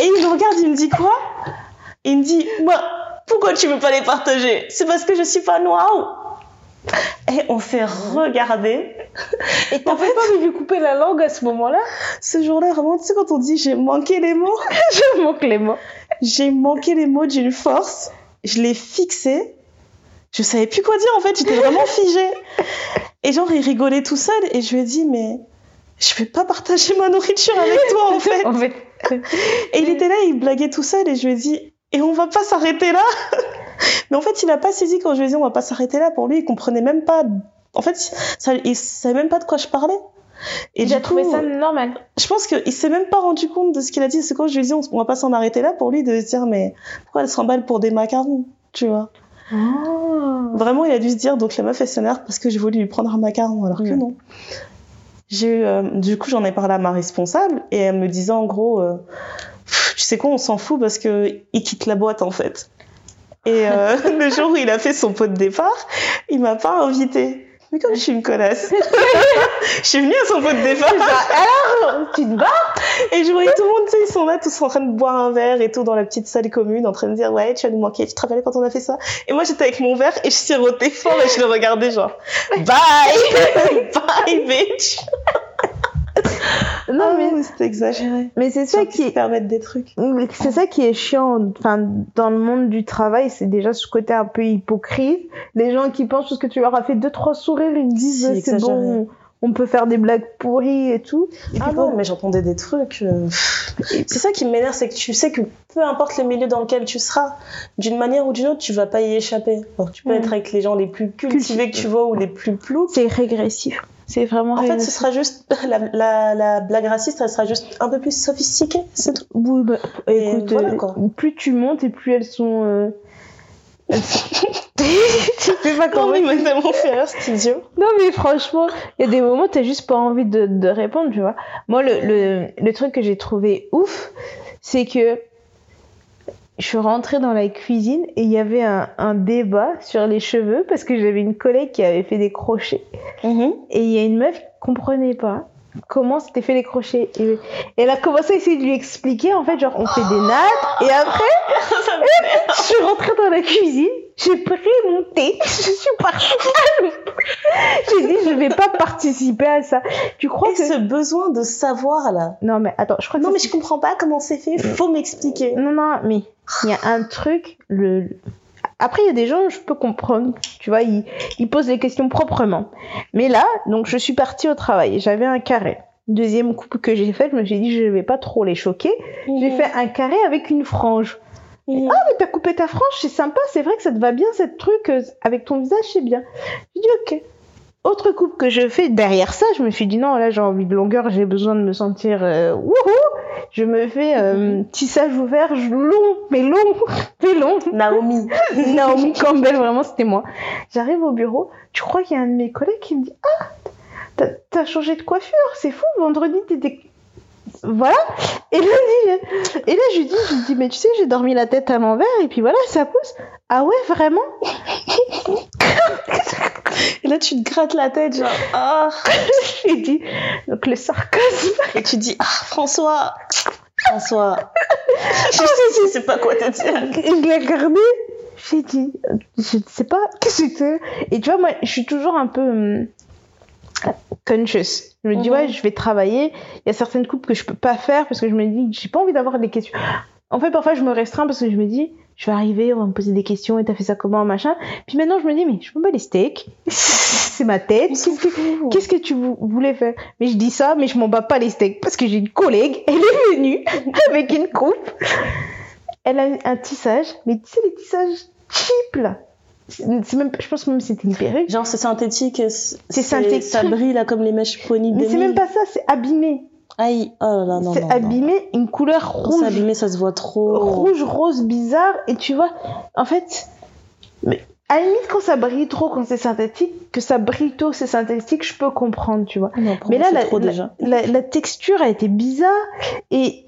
Et il me regarde, il me dit quoi? Il me dit, moi, pourquoi tu veux pas les partager? C'est parce que je suis pas noire. Et on s'est regardé. Et t'as pas envie de lui couper la langue à ce moment-là? Ce jour-là, vraiment, tu sais, quand on dit j'ai manqué les mots, Je manque les mots. j'ai manqué les mots d'une force. Je l'ai fixé. Je savais plus quoi dire en fait, j'étais vraiment figée. Et genre, il rigolait tout seul et je lui ai dit, mais je vais pas partager ma nourriture avec toi en fait. En fait. Et il était là, il blaguait tout seul et je lui ai dit, et on va pas s'arrêter là Mais en fait, il a pas saisi quand je lui ai dit, on va pas s'arrêter là. Pour lui, il comprenait même pas. En fait, ça, il savait même pas de quoi je parlais. Et j'ai trouvé ça normal. je pense qu'il s'est même pas rendu compte de ce qu'il a dit. C'est quand je lui ai dit, on, on va pas s'en arrêter là, pour lui de se dire, mais pourquoi elle s'emballe pour des macarons Tu vois Vraiment, il a dû se dire, donc la meuf est s'énerve parce que j'ai voulu lui prendre un macaron, alors que non. J'ai eu, euh, du coup, j'en ai parlé à ma responsable et elle me disait en gros, euh, sais quoi, on s'en fout parce que il quitte la boîte en fait. Et euh, le jour où il a fait son pot de départ, il m'a pas invité. Mais comme je suis une connasse, je suis venue à son pot de départ Alors, tu te bats et je voyais tout le monde, tu sais, ils sont là tous en train de boire un verre et tout dans la petite salle commune, en train de dire ouais, tu vas nous manquer, tu te rappelles quand on a fait ça? Et moi j'étais avec mon verre et je sirotais fort et je le regardais genre bye, bye bitch. Non, mais, Oh, c'était exagéré. mais c'est ça qui permettent des trucs. C'est ça qui est chiant, enfin, dans le monde du travail, c'est déjà ce côté un peu hypocrite. Les gens qui pensent parce que tu leur as fait deux, trois sourires, ils disent, C'est euh, c'est bon, on peut faire des blagues pourries et tout. Et Ah bon, mais j'entendais des trucs. euh, C'est ça qui m'énerve, c'est que tu sais que peu importe le milieu dans lequel tu seras, d'une manière ou d'une autre, tu vas pas y échapper. Alors, tu peux Mm. être avec les gens les plus cultivés que tu vois ou les plus ploucs. c'est régressif. C'est vraiment En fait, ce sera juste la, la, la blague raciste, elle sera juste un peu plus sophistiquée, c'est tout. Oui, bah, Et écoute, voilà, euh, quoi. plus tu montes et plus elles sont. euh, elles sont- tu sais pas Non, comment. mais il m'a tellement fait rire, idiot. Non, mais franchement, il y a des moments, t'as juste pas envie de, de répondre, tu vois. Moi, le, le, le truc que j'ai trouvé ouf, c'est que je suis rentrée dans la cuisine et il y avait un, un débat sur les cheveux parce que j'avais une collègue qui avait fait des crochets. Et il y a une meuf qui comprenait pas comment c'était fait les crochets. Et, et elle a commencé à essayer de lui expliquer, en fait, genre, on fait des nattes. Et après, je suis rentrée dans la cuisine j'ai pris mon thé, je suis partie. j'ai dit, je vais pas participer à ça. Tu crois Et que... ce besoin de savoir là. Non, mais attends, je crois que Non, mais je comprends pas comment c'est fait. Faut m'expliquer. Non, non, mais il y a un truc. Le... Après, il y a des gens, je peux comprendre. Tu vois, ils, ils posent les questions proprement. Mais là, donc, je suis partie au travail. J'avais un carré. Deuxième coupe que j'ai fait, je me suis dit, je vais pas trop les choquer. J'ai fait un carré avec une frange. Ah, mais t'as coupé ta frange, c'est sympa, c'est vrai que ça te va bien, cette truc, euh, avec ton visage, c'est bien. J'ai dit, ok. Autre coupe que je fais derrière ça, je me suis dit, non, là, j'ai envie de longueur, j'ai besoin de me sentir euh, wouhou. Je me fais euh, tissage ouvert, long, mais long, mais long. Naomi. Naomi Campbell, vraiment, c'était moi. J'arrive au bureau, tu crois qu'il y a un de mes collègues qui me dit Ah, t'as- t'as changé de coiffure, c'est fou, vendredi t'étais. Voilà. Et lundi, et là je lui dis, je lui dis, mais tu sais, j'ai dormi la tête à l'envers et puis voilà, ça pousse. Ah ouais, vraiment? Et là, tu te grattes la tête, genre, ah. Je lui dis, donc le sarcasme. Et tu dis, ah, François. François. je sais, je sais pas quoi te dire. Et je l'ai regardé, j'ai dit, je ne sais pas, qu'est-ce que c'est? Et tu vois, moi, je suis toujours un peu hum, conscious. Je me dis, Mhm. ouais, je vais travailler. Il y a certaines coupes que je peux pas faire parce que je me dis, j'ai pas envie d'avoir des questions. En fait, parfois, je me restreins parce que je me dis, je vais arriver, on va me poser des questions et t'as fait ça comment, machin. Puis maintenant, je me dis, mais je me bats les steaks. c'est ma tête. S'en Qu'est-ce que, fout. qu'est-ce que tu vou- voulais faire? Mais je dis ça, mais je m'en bats pas les steaks parce que j'ai une collègue, elle est venue avec une coupe. Elle a un tissage, mais tu sais, les tissages cheap là. C'est même, je pense même que c'était une perruque. Genre, c'est synthétique. C'est synthétique. Ça brille là comme les mèches pony de Mais c'est même pas ça, c'est abîmé. Aïe, oh là là, non, C'est non. abîmé, une couleur Quand c'est rouge. abîmé, ça se voit trop. rouge rose bizarre et tu vois en fait mais à la limite quand ça brille trop quand c'est synthétique que ça brille tôt c'est synthétique je peux comprendre tu vois Non, mais là la, trop la- la- la texture a été bizarre et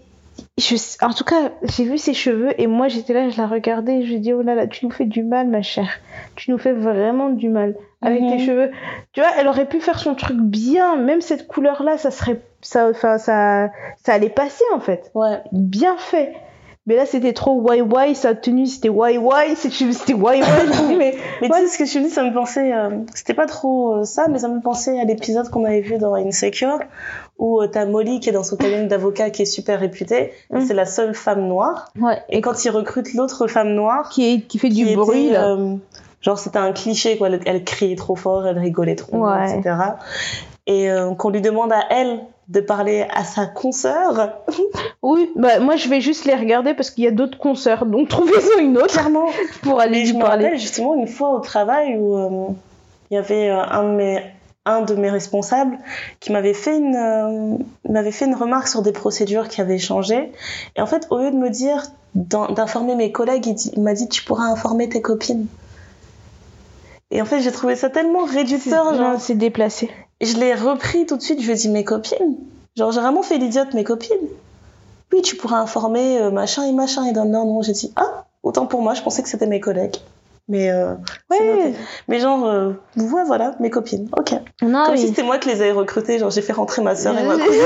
je, en tout cas j'ai vu ses cheveux et moi j'étais là je la regardais et je lui dis oh là là tu nous fais du mal ma chère tu nous fais vraiment du mal avec Mhm. tes cheveux tu vois elle aurait pu faire son truc bien même cette couleur là ça serait ça enfin ça ça allait passer en fait Ouais. bien fait. Mais là, c'était trop why why, sa tenue, c'était why why, c'était why why. Me mais Mais Ouais. tu sais, ce que je te dis, ça me pensait. euh, C'était pas trop euh, ça, mais ça me pensait à l'épisode qu'on avait vu dans Insecure, où euh, t'as Molly qui est dans son cabinet d'avocat qui est super réputée. Mm. C'est la seule femme noire. ouais. Et quand il recrute l'autre femme noire, qui, est, qui fait qui du était, bruit là. euh, genre, c'était un cliché, quoi. Elle, elle criait trop fort, elle rigolait trop, Ouais. etc. Et qu'on lui demande à elle de parler à sa consoeur. Oui, bah moi je vais juste les regarder parce qu'il y a d'autres concerts, donc trouvez-en une autre Clairement. pour aller Mais je me rappelle justement une fois au travail où euh, il y avait euh, un de mes un de mes responsables qui m'avait fait une euh, m'avait fait une remarque sur des procédures qui avaient changé et en fait au lieu de me dire d'in- d'informer mes collègues il, m'a dit tu pourras informer tes copines et en fait j'ai trouvé ça tellement C'est- réducteur genre c'est déplacé. Et je l'ai repris tout de suite, je lui ai dit mes copines. Genre j'ai vraiment fait l'idiote mes copines. Oui, tu pourras informer euh, machin et machin et non non non, j'ai dit ah, autant pour moi, je pensais que c'était mes collègues. Mais euh, Ouais. Mais genre euh, ouais, voilà, mes copines. OK. Non, Comme mais... si c'était moi qui les avais recrutées, genre j'ai fait rentrer ma sœur et ma cousine.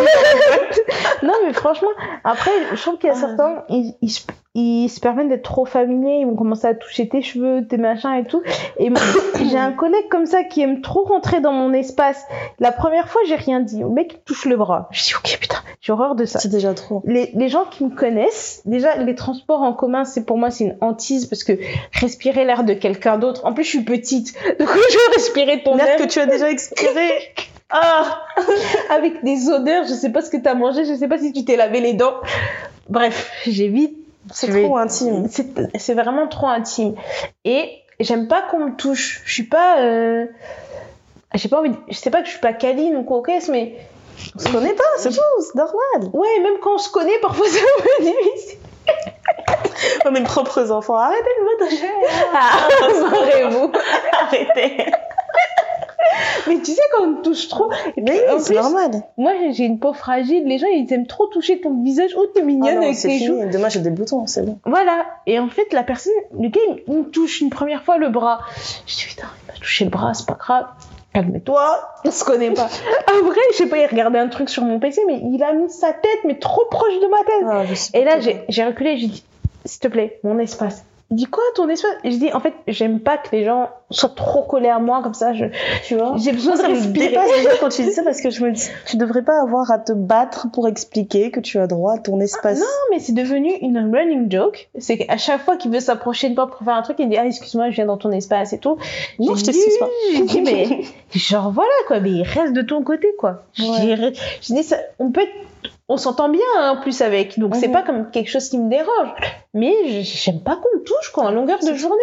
non, mais franchement, après, je trouve qu'il y a Ah. certains, ils, ils, ils se permettent d'être trop familiers, ils vont commencer à toucher tes cheveux, tes machins et tout. Et moi, j'ai un collègue comme ça qui aime trop rentrer dans mon espace. La première fois, j'ai rien dit. Le mec il touche le bras. Je dis, ok, putain, j'ai horreur de ça. C'est déjà trop. Les, les gens qui me connaissent, déjà, les transports en commun, c'est pour moi, c'est une hantise parce que respirer l'air de quelqu'un d'autre. En plus, je suis petite. Donc, je vais respirer ton air que tu as déjà expiré. Ah, avec des odeurs. Je sais pas ce que t'as mangé. Je sais pas si tu t'es lavé les dents. Bref, j'évite. C'est trop intime. C'est vraiment trop intime. Et j'aime pas qu'on me touche. Je suis pas. Euh... J'ai pas envie. de- Je sais pas que je suis pas câline ou coquesse, mais On se connaît pas, c'est tout, c'est normal. ouais, même quand on se connaît, parfois c'est un peu difficile. Oh, mes propres enfants, arrêtez de me toucher. Ah, marrez-vous. Arrêtez. Tu sais quand on touche trop. Mais c'est normal. moi j'ai une peau fragile. Les gens ils aiment trop toucher ton visage. Oh t'es Ah mignonne non, avec joues. fini. Demain, j'ai des boutons, c'est bon. Voilà. Et en fait, la personne, le gars, il me touche une première fois le bras. Je dis, putain, il m'a touché le bras, c'est pas grave. Calme-toi, on se connaît pas. Après, je sais pas, il regardait un truc sur mon PC, mais il a mis sa tête, mais trop proche de ma tête. Ah, Et là, j'ai reculé, j'ai dit, s'il te plaît, mon espace. Il dit quoi ton espace? Et je dis en fait j'aime pas que les gens soient trop collés à moi comme ça. Je, Tu vois j'ai besoin de respirer. quand tu dis ça parce que je me dis, tu devrais pas avoir à te battre pour expliquer que tu as droit à ton espace. Non, mais c'est devenu une running joke. C'est qu'à chaque fois qu'il veut s'approcher de moi pour faire un truc, il dit ah excuse-moi je viens dans ton espace et tout. Non, je t'excuse pas. J'ai dit mais genre voilà quoi, mais reste de ton côté quoi. J'ai dit ça, on peut être- on s'entend bien hein, en plus avec, donc c'est Mhm. pas comme quelque chose qui me dérange. Mais j'aime pas qu'on me touche quoi, en longueur de journée.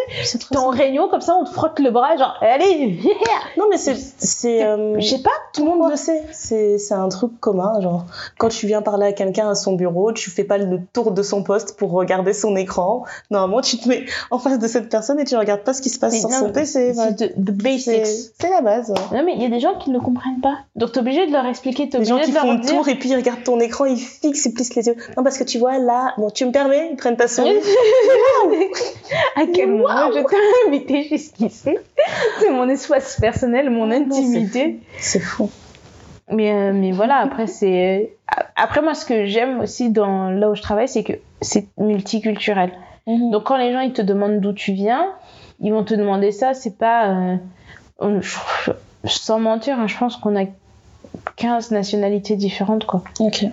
T'es en réunion comme ça, on te frotte le bras, genre allez, yeah. Non, mais c'est, c'est, euh, je sais pas. tout le monde le sait. C'est, c'est un truc commun. Genre, quand tu viens parler à quelqu'un à son bureau, tu fais pas le tour de son poste pour regarder son écran. Normalement, tu te mets en face de cette personne et tu regardes pas ce qui se passe Mais sur non, son PC. C'est la base. ouais. Non mais il y a des gens qui ne comprennent pas. Donc t'es obligé de leur expliquer, t'es Les gens obligé qui de font le tour et puis ils regardent ton écran, ils fixent, ils plissent les yeux. Non, parce que tu vois, là, bon, tu me permets, ils prennent ta à quel moment je t'ai invité jusqu'ici C'est mon espace personnel, mon Ah intimité. C'est fou. Mais, euh, mais voilà, après, c'est. Après, moi, ce que j'aime aussi dans là où je travaille, c'est que c'est multiculturel. Donc, quand les gens ils te demandent d'où tu viens, ils vont te demander ça. C'est pas. euh, sans mentir, hein, je pense qu'on a 15 nationalités différentes, quoi. ok.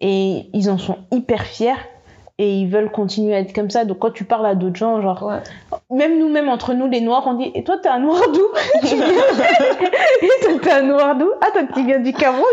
Et ils en sont hyper fiers. Et ils veulent continuer à être comme ça. Donc, quand tu parles à d'autres gens, genre. Ouais. Même nous-mêmes, entre nous, les noirs, on dit Et toi, t'es un noir d'où? Et toi, t'es un noir d'où? Ah, toi, tu viens du Cameroun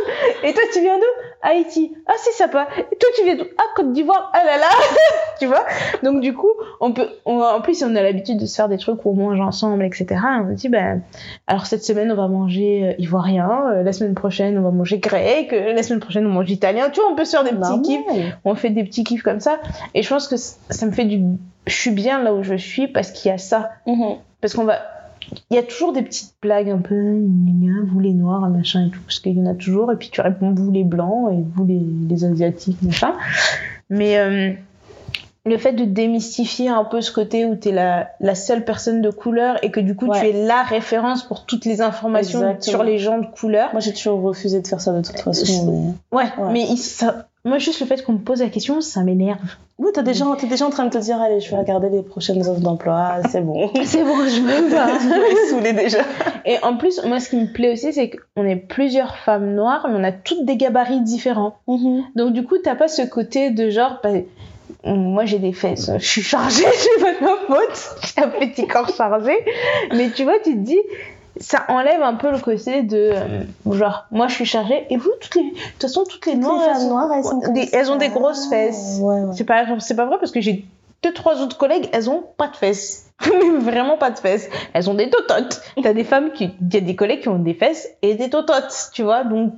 Et toi, tu viens d'où? Haïti. Ah, c'est sympa. Et toi, tu viens d'où? Ah, Côte d'Ivoire. Ah là là Tu vois? Donc, du coup, on peut. on- en plus, on a l'habitude de se faire des trucs où on mange ensemble, etc. On se dit Ben, alors cette semaine, on va manger euh, ivoirien. euh, la semaine prochaine, on va manger grec. euh, la semaine prochaine, on mange italien. Tu vois, on peut se faire des petits kiffs on fait des petits kiffs comme ça et je pense que ça me fait du je suis bien là où je suis parce qu'il y a ça Mhm. parce qu'on va il y a toujours des petites blagues un peu vous les noirs machin et tout parce qu'il y en a toujours et puis tu réponds vous les blancs et vous les, les asiatiques machin mais euh, le fait de démystifier un peu ce côté où tu es la, la seule personne de couleur et que du coup Ouais. tu es la référence pour toutes les informations Exactement. sur les gens de couleur Moi, j'ai toujours refusé de faire ça de toute façon. mais- ouais, Ouais. mais il- ça- moi juste le fait qu'on me pose la question ça m'énerve Oui, t'es déjà, t'es déjà en train de te dire, allez, je vais regarder les prochaines offres d'emploi, c'est bon. c'est bon je me bats les saouler déjà. Et en plus, moi, ce qui me plaît aussi, c'est qu'on est plusieurs femmes noires, mais on a toutes des gabarits différents. Donc, du coup, t'as pas ce côté de genre, bah, moi, j'ai des fesses, je suis chargée, c'est pas de ma faute, j'ai un petit corps chargé. Mais tu vois, tu te dis, ça enlève un peu le côté de, euh, genre, moi, je suis chargée, et vous, toutes les, de toute façon, toutes les noires, les elles, femmes sont- noires, elles sont comme des- elles ont des grosses fesses. Ouais, ouais. C'est pas, c'est pas vrai parce que j'ai deux, trois autres collègues, elles ont pas de fesses. Vraiment pas de fesses. Elles ont des tototes. T'as des femmes qui, il y a des collègues qui ont des fesses et des tototes, tu vois. Donc,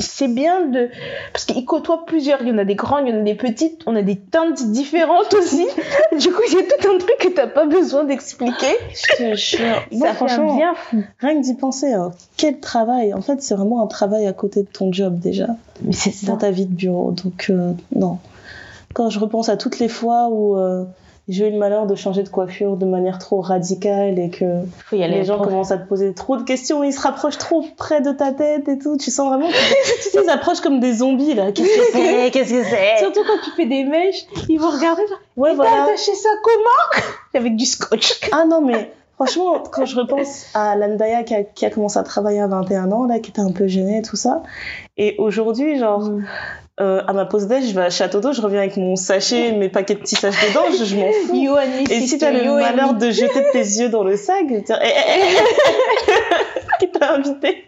c'est bien de, parce qu'ils côtoient plusieurs. Il y en a des grandes, il y en a des petites, on a des teintes différentes aussi. du coup, il y a tout un truc que t'as pas besoin d'expliquer. Je te jure. Moi, Ça franchement, bien fou. rien que d'y penser, hein, quel travail. En fait, c'est vraiment un travail à côté de ton job déjà, Mais c'est ça. dans ta vie de bureau. Donc, euh, non. Quand je repense à toutes les fois où euh, j'ai eu le malheur de changer de coiffure de manière trop radicale et que les gens prof. commencent à te poser trop de questions, ils se rapprochent trop près de ta tête et tout. Tu sens vraiment que tu ils approchent comme des zombies là. Qu'est-ce que c'est? Qu'est-ce que c'est? Surtout quand tu fais des mèches, ils vont regarder genre, Ouais, t'as voilà. attaché ça comment? Avec du scotch. Ah non, mais franchement, quand je repense à Landaya qui a, qui a commencé à travailler à 21 ans, là, qui était un peu gênée et tout ça, et aujourd'hui, genre, Mm. euh, à ma pause déj, je vais à Château d'eau, je reviens avec mon sachet, mes paquets de petits sachets dedans, je, je m'en fous. You and me, Et si t'as le malheur de jeter tes yeux dans le sac, je vais dire, eh, eh, eh, qui t'a invité?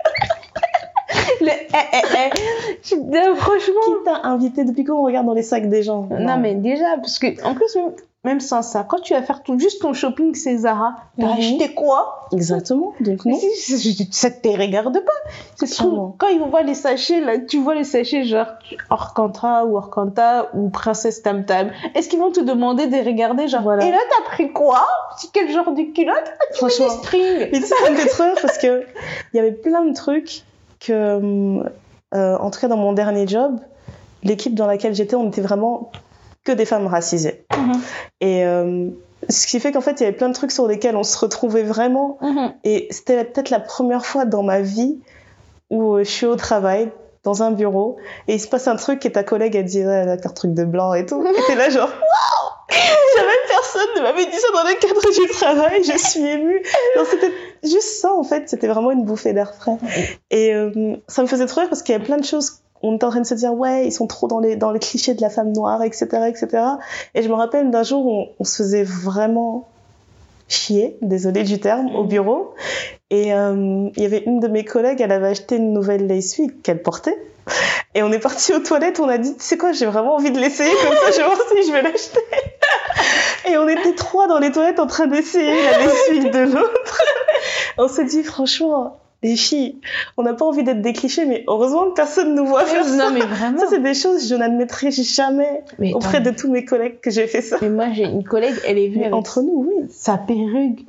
Le eh, eh, eh. Je- euh, franchement. Qui t'a invité? Depuis quand on regarde dans les sacs des gens? Non, mais déjà, parce que, en plus, même, sans ça, quand tu vas faire tout, juste ton shopping chez Zara, t'as acheté quoi? Exactement, donc non. si, si, ça te regarde pas. C'est trop- Quand ils voient les sachets, là, tu vois les sachets genre Orcanta ou Orcanta ou Princesse Tam Tam. Est-ce qu'ils vont te demander de regarder genre Voilà. Et là, t'as pris quoi? C'est quel genre de culotte? Ah, tu mets des Franchement. strings. Fait trop rire parce que il y avait plein de trucs que, euh, en tout cas dans mon dernier job, l'équipe dans laquelle j'étais, on était vraiment que des femmes racisées. Mhm. Et euh, ce qui fait qu'en fait, il y avait plein de trucs sur lesquels on se retrouvait vraiment. Mhm. Et c'était peut-être la première fois dans ma vie où euh, je suis au travail dans un bureau et il se passe un truc et ta collègue elle dit ouais, elle a un truc de blanc et tout. Et t'es là genre waouh Jamais personne ne m'avait dit ça dans le cadre du travail, je suis émue. C'était juste ça en fait, c'était vraiment une bouffée d'air frais. Et euh, ça me faisait trop rire parce qu'il y a plein de choses on était en train de se dire ouais ils sont trop dans les dans les clichés de la femme noire etc etc et je me rappelle d'un jour où on, on se faisait vraiment chier désolé du terme au bureau. Et euh, il y avait une de mes collègues elle avait acheté une nouvelle lace suite qu'elle portait. Et on est parti aux toilettes on a dit tu sais quoi j'ai vraiment envie de l'essayer comme ça je vais voir si je vais l'acheter. Et on était trois dans les toilettes en train d'essayer la lace suite de l'autre. On s'est dit franchement les filles, on n'a pas envie d'être des clichés, mais heureusement que personne nous voit faire ça. Non, mais vraiment. Ça, c'est des choses que je n'admettrai jamais Mais auprès de tous mes collègues que j'ai fait ça. mais moi, j'ai une collègue, elle est venue avec entre nous, oui. sa perruque.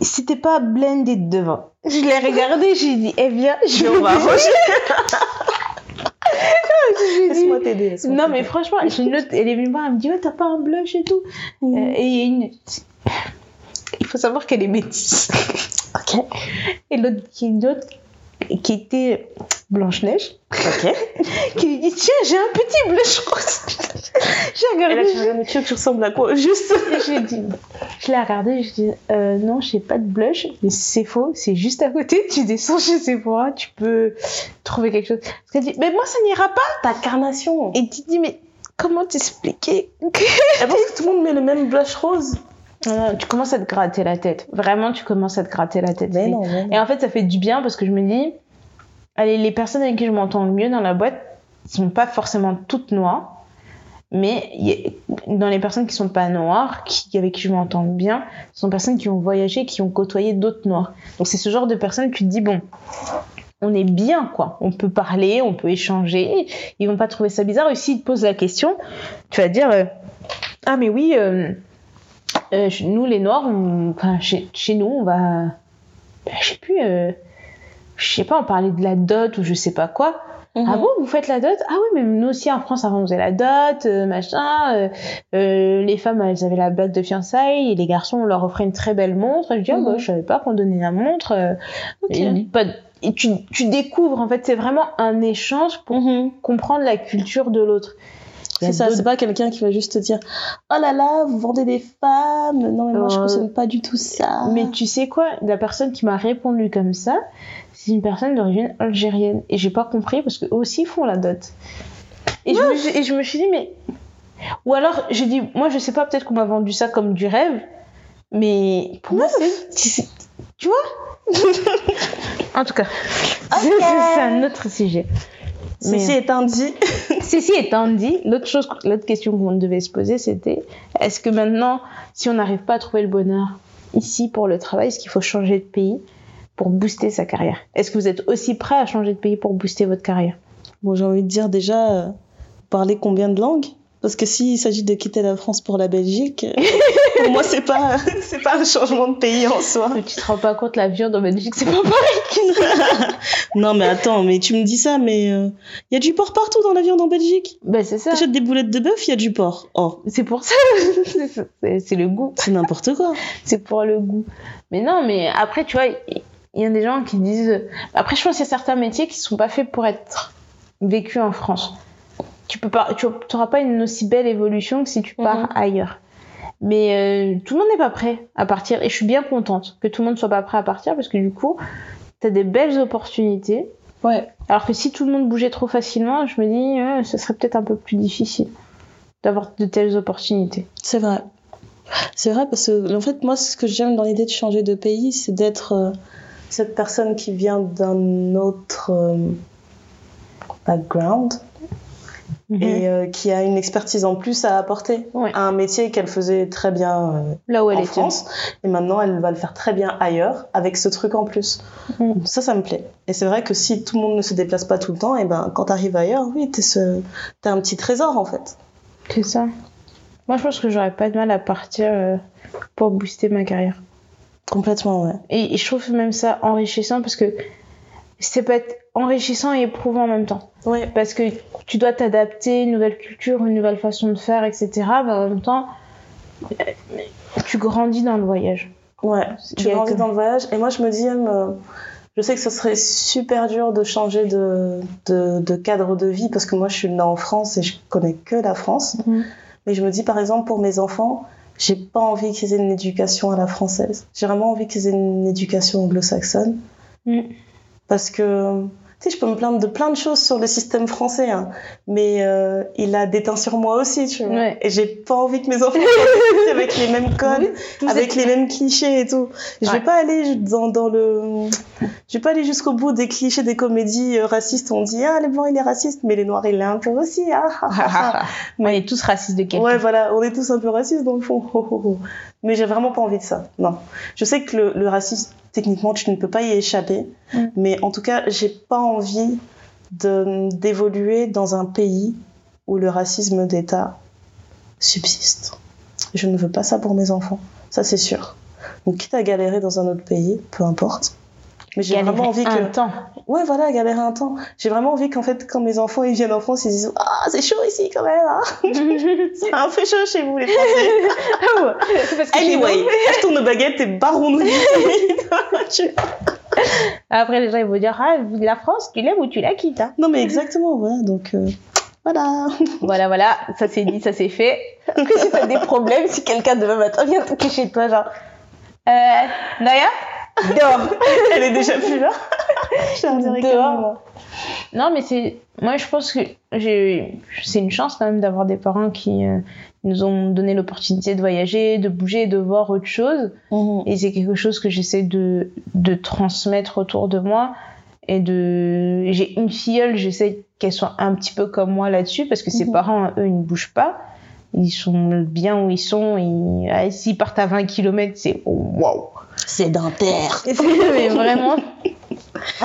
C'était pas blended devant. Je l'ai regardée, j'ai dit, eh bien, je vais- Laisse-moi t'aider. Non, mais franchement, j'ai une autre, elle est venue me voir, elle me dit, ouais, t'as pas un blush et tout. Mhm. Euh, et il y a une. Il faut savoir qu'elle est métisse. Et l'autre, qui, qui était Blanche-Neige, Ok. qui lui dit, tiens, j'ai un petit blush rose. j'ai Et là, regardé, tu tu ressembles à quoi? Juste. J'ai dit, je l'ai regardé, je dis, euh, non, j'ai pas de blush, mais c'est faux, c'est juste à côté, tu descends chez Sephora, tu peux trouver quelque chose. Parce qu'elle dit, mais moi ça n'ira pas. Ta carnation. Et tu dis, mais comment t'expliquer que... Elle pense que tout le monde met le même blush rose? Tu commences à te gratter la tête. Vraiment, tu commences à te gratter la tête. Mais non, mais non. Et en fait, ça fait du bien parce que je me dis, allez, les personnes avec qui je m'entends le mieux dans la boîte sont pas forcément toutes noires, mais dans les personnes qui sont pas noires, qui, avec qui je m'entends bien, ce sont personnes qui ont voyagé, qui ont côtoyé d'autres noirs. Donc c'est ce genre de personnes que tu te dis, bon, on est bien, quoi. On peut parler, on peut échanger, ils vont pas trouver ça bizarre. Et s'ils te posent la question, tu vas dire, euh, ah mais oui, euh, euh, nous les noirs, on- enfin, chez, chez nous, on va ben, je sais plus, euh, je sais pas, on parlait de la dot ou je sais pas quoi. Mhm. Ah bon, vous faites la dot? Ah oui, mais nous aussi en France avant on faisait la dot, euh, machin. euh, euh, les femmes elles avaient la bague de fiançailles et les garçons on leur offrait une très belle montre. Et je dis ah Mhm. bah, je savais pas qu'on donnait la montre. et pas et tu découvres en fait c'est vraiment un échange pour Mhm. comprendre la culture de l'autre. C'est ça, c'est pas quelqu'un qui va juste te dire Oh là là, vous vendez des femmes. Non, mais moi je Euh, cautionne pas du tout ça. Mais tu sais quoi, la personne qui m'a répondu comme ça, c'est une personne d'origine algérienne. Et j'ai pas compris parce qu'eux aussi font la dot. Et, je me, suis- et je me suis dit, mais. Ou alors, j'ai dit, moi je sais pas, peut-être qu'on m'a vendu ça comme du rêve, mais pour moi, c'est-. Tu vois? En tout cas, c'est un autre sujet. Mais- Ceci étant dit, Ceci étant dit, l'autre chose, l'autre question qu'on devait se poser, c'était est-ce que maintenant, si on n'arrive pas à trouver le bonheur ici pour le travail, est-ce qu'il faut changer de pays pour booster sa carrière? Est-ce que vous êtes aussi prêt à changer de pays pour booster votre carrière? Bon, j'ai envie de dire déjà, euh, parler combien de langues? Parce que s'il s'agit de quitter la France pour la Belgique, euh, pour moi c'est pas c'est pas un changement de pays en soi. Mais Tu te rends pas compte, la viande en Belgique, c'est pas pareil Non mais attends, mais tu me dis ça, mais il y a du porc partout dans la viande en Belgique. Ben c'est ça. T'achètes des boulettes de bœuf, il y a du porc. Oh, C'est pour ça. C'est- le goût. c'est n'importe quoi. c'est pour le goût. Mais non, mais après, tu vois, il il y a des gens qui disent. Après, je pense qu'il y a certains métiers qui sont pas faits pour être vécus en France. Tu peux pas, tu n'auras pas une aussi belle évolution que si tu pars Mhm. ailleurs. Mais euh, tout le monde n'est pas prêt à partir, et je suis bien contente que tout le monde soit pas prêt à partir parce que du coup, tu as des belles opportunités. Ouais. Alors que si tout le monde bougeait trop facilement, je me dis, euh, ce serait peut-être un peu plus difficile d'avoir de telles opportunités. C'est vrai. C'est vrai parce que en fait moi ce que j'aime dans l'idée de changer de pays c'est d'être euh, cette personne qui vient d'un autre euh, et euh, qui a une expertise en plus à apporter Ouais. à un métier qu'elle faisait très bien euh, Là où elle en était. France et maintenant elle va le faire très bien ailleurs avec ce truc en plus. Mhm. Ça ça me plaît. Et c'est vrai que si tout le monde ne se déplace pas tout le temps et ben quand t'arrives ailleurs oui t'es ce t'es un petit trésor en fait. C'est ça. Moi, je pense que j'aurais pas de mal à partir euh, pour booster ma carrière. Complètement ouais. Et, et je trouve même ça enrichissant parce que ça peut être enrichissant et éprouvant en même temps. Ouais. Parce que tu dois t'adapter, une nouvelle culture, une nouvelle façon de faire, etc. Mais en même temps, euh, tu grandis dans le voyage. Ouais, tu grandis que- dans le voyage. Et moi, je me dis, euh, Je sais que ce serait super dur de changer de, de, de cadre de vie parce que moi je suis née en France et je connais que la France. Mhm. Mais je me dis par exemple pour mes enfants, j'ai pas envie qu'ils aient une éducation à la française. J'ai vraiment envie qu'ils aient une éducation anglo-saxonne. Mhm. Parce que, tu sais, je peux me plaindre de plein de choses sur le système français, hein, mais euh, il a déteint sur moi aussi, tu vois. Ouais. Et j'ai pas envie que mes enfants soient avec les mêmes codes, avec les mêmes clichés et tout. Je vais Ouais. pas aller dans, dans le, je vais pas aller jusqu'au bout des clichés des comédies euh, racistes. On dit ah les blancs il est raciste, mais les noirs il l'est un peu aussi. Ah, ah, ah, ah. On est tous racistes de quelque Ouais, voilà, on est tous un peu racistes dans le fond. Mais j'ai vraiment pas envie de ça. Non. Je sais que le, le racisme, techniquement, tu ne peux pas y échapper. Mm. Mais en tout cas, j'ai pas envie de d'évoluer dans un pays où le racisme d'État subsiste. Je ne veux pas ça pour mes enfants. Ça, c'est sûr. Donc, quitte à galérer dans un autre pays, peu importe. Mais j'ai vraiment envie que. un temps. Ouais, voilà, galérer un temps. J'ai vraiment envie qu'en fait, quand mes enfants ils viennent en France, ils disent Ah, c'est chaud ici quand même. Hein c'est un peu chaud chez vous, les Français. Parce que Anyway, achète nos baguettes et barrons-nous Après, les gens, ils vont dire, ah, la France, tu l'aimes ou tu la quittes, hein. non, mais exactement, voilà. Donc, euh, voilà. Voilà, voilà, ça c'est dit, ça c'est fait. Après, si t'as des problèmes, si quelqu'un demain matin vient toquer chez toi, genre, euh, Naya, dehors. Elle est déjà plus là. Dehors. Non, mais c'est, moi je pense que j'ai, c'est une chance quand même d'avoir des parents qui euh, nous ont donné l'opportunité de voyager, de bouger, de voir autre chose. Mhm. Et c'est quelque chose que j'essaie de, de transmettre autour de moi. Et de, j'ai une filleule, j'essaie qu'elle soit un petit peu comme moi là-dessus parce que ses Mhm. parents, eux, ils ne bougent pas. Ils sont bien où ils sont. Ils, ah, s'ils partent à 20 km, c'est oh, waouh! Sédentaire. mais vraiment,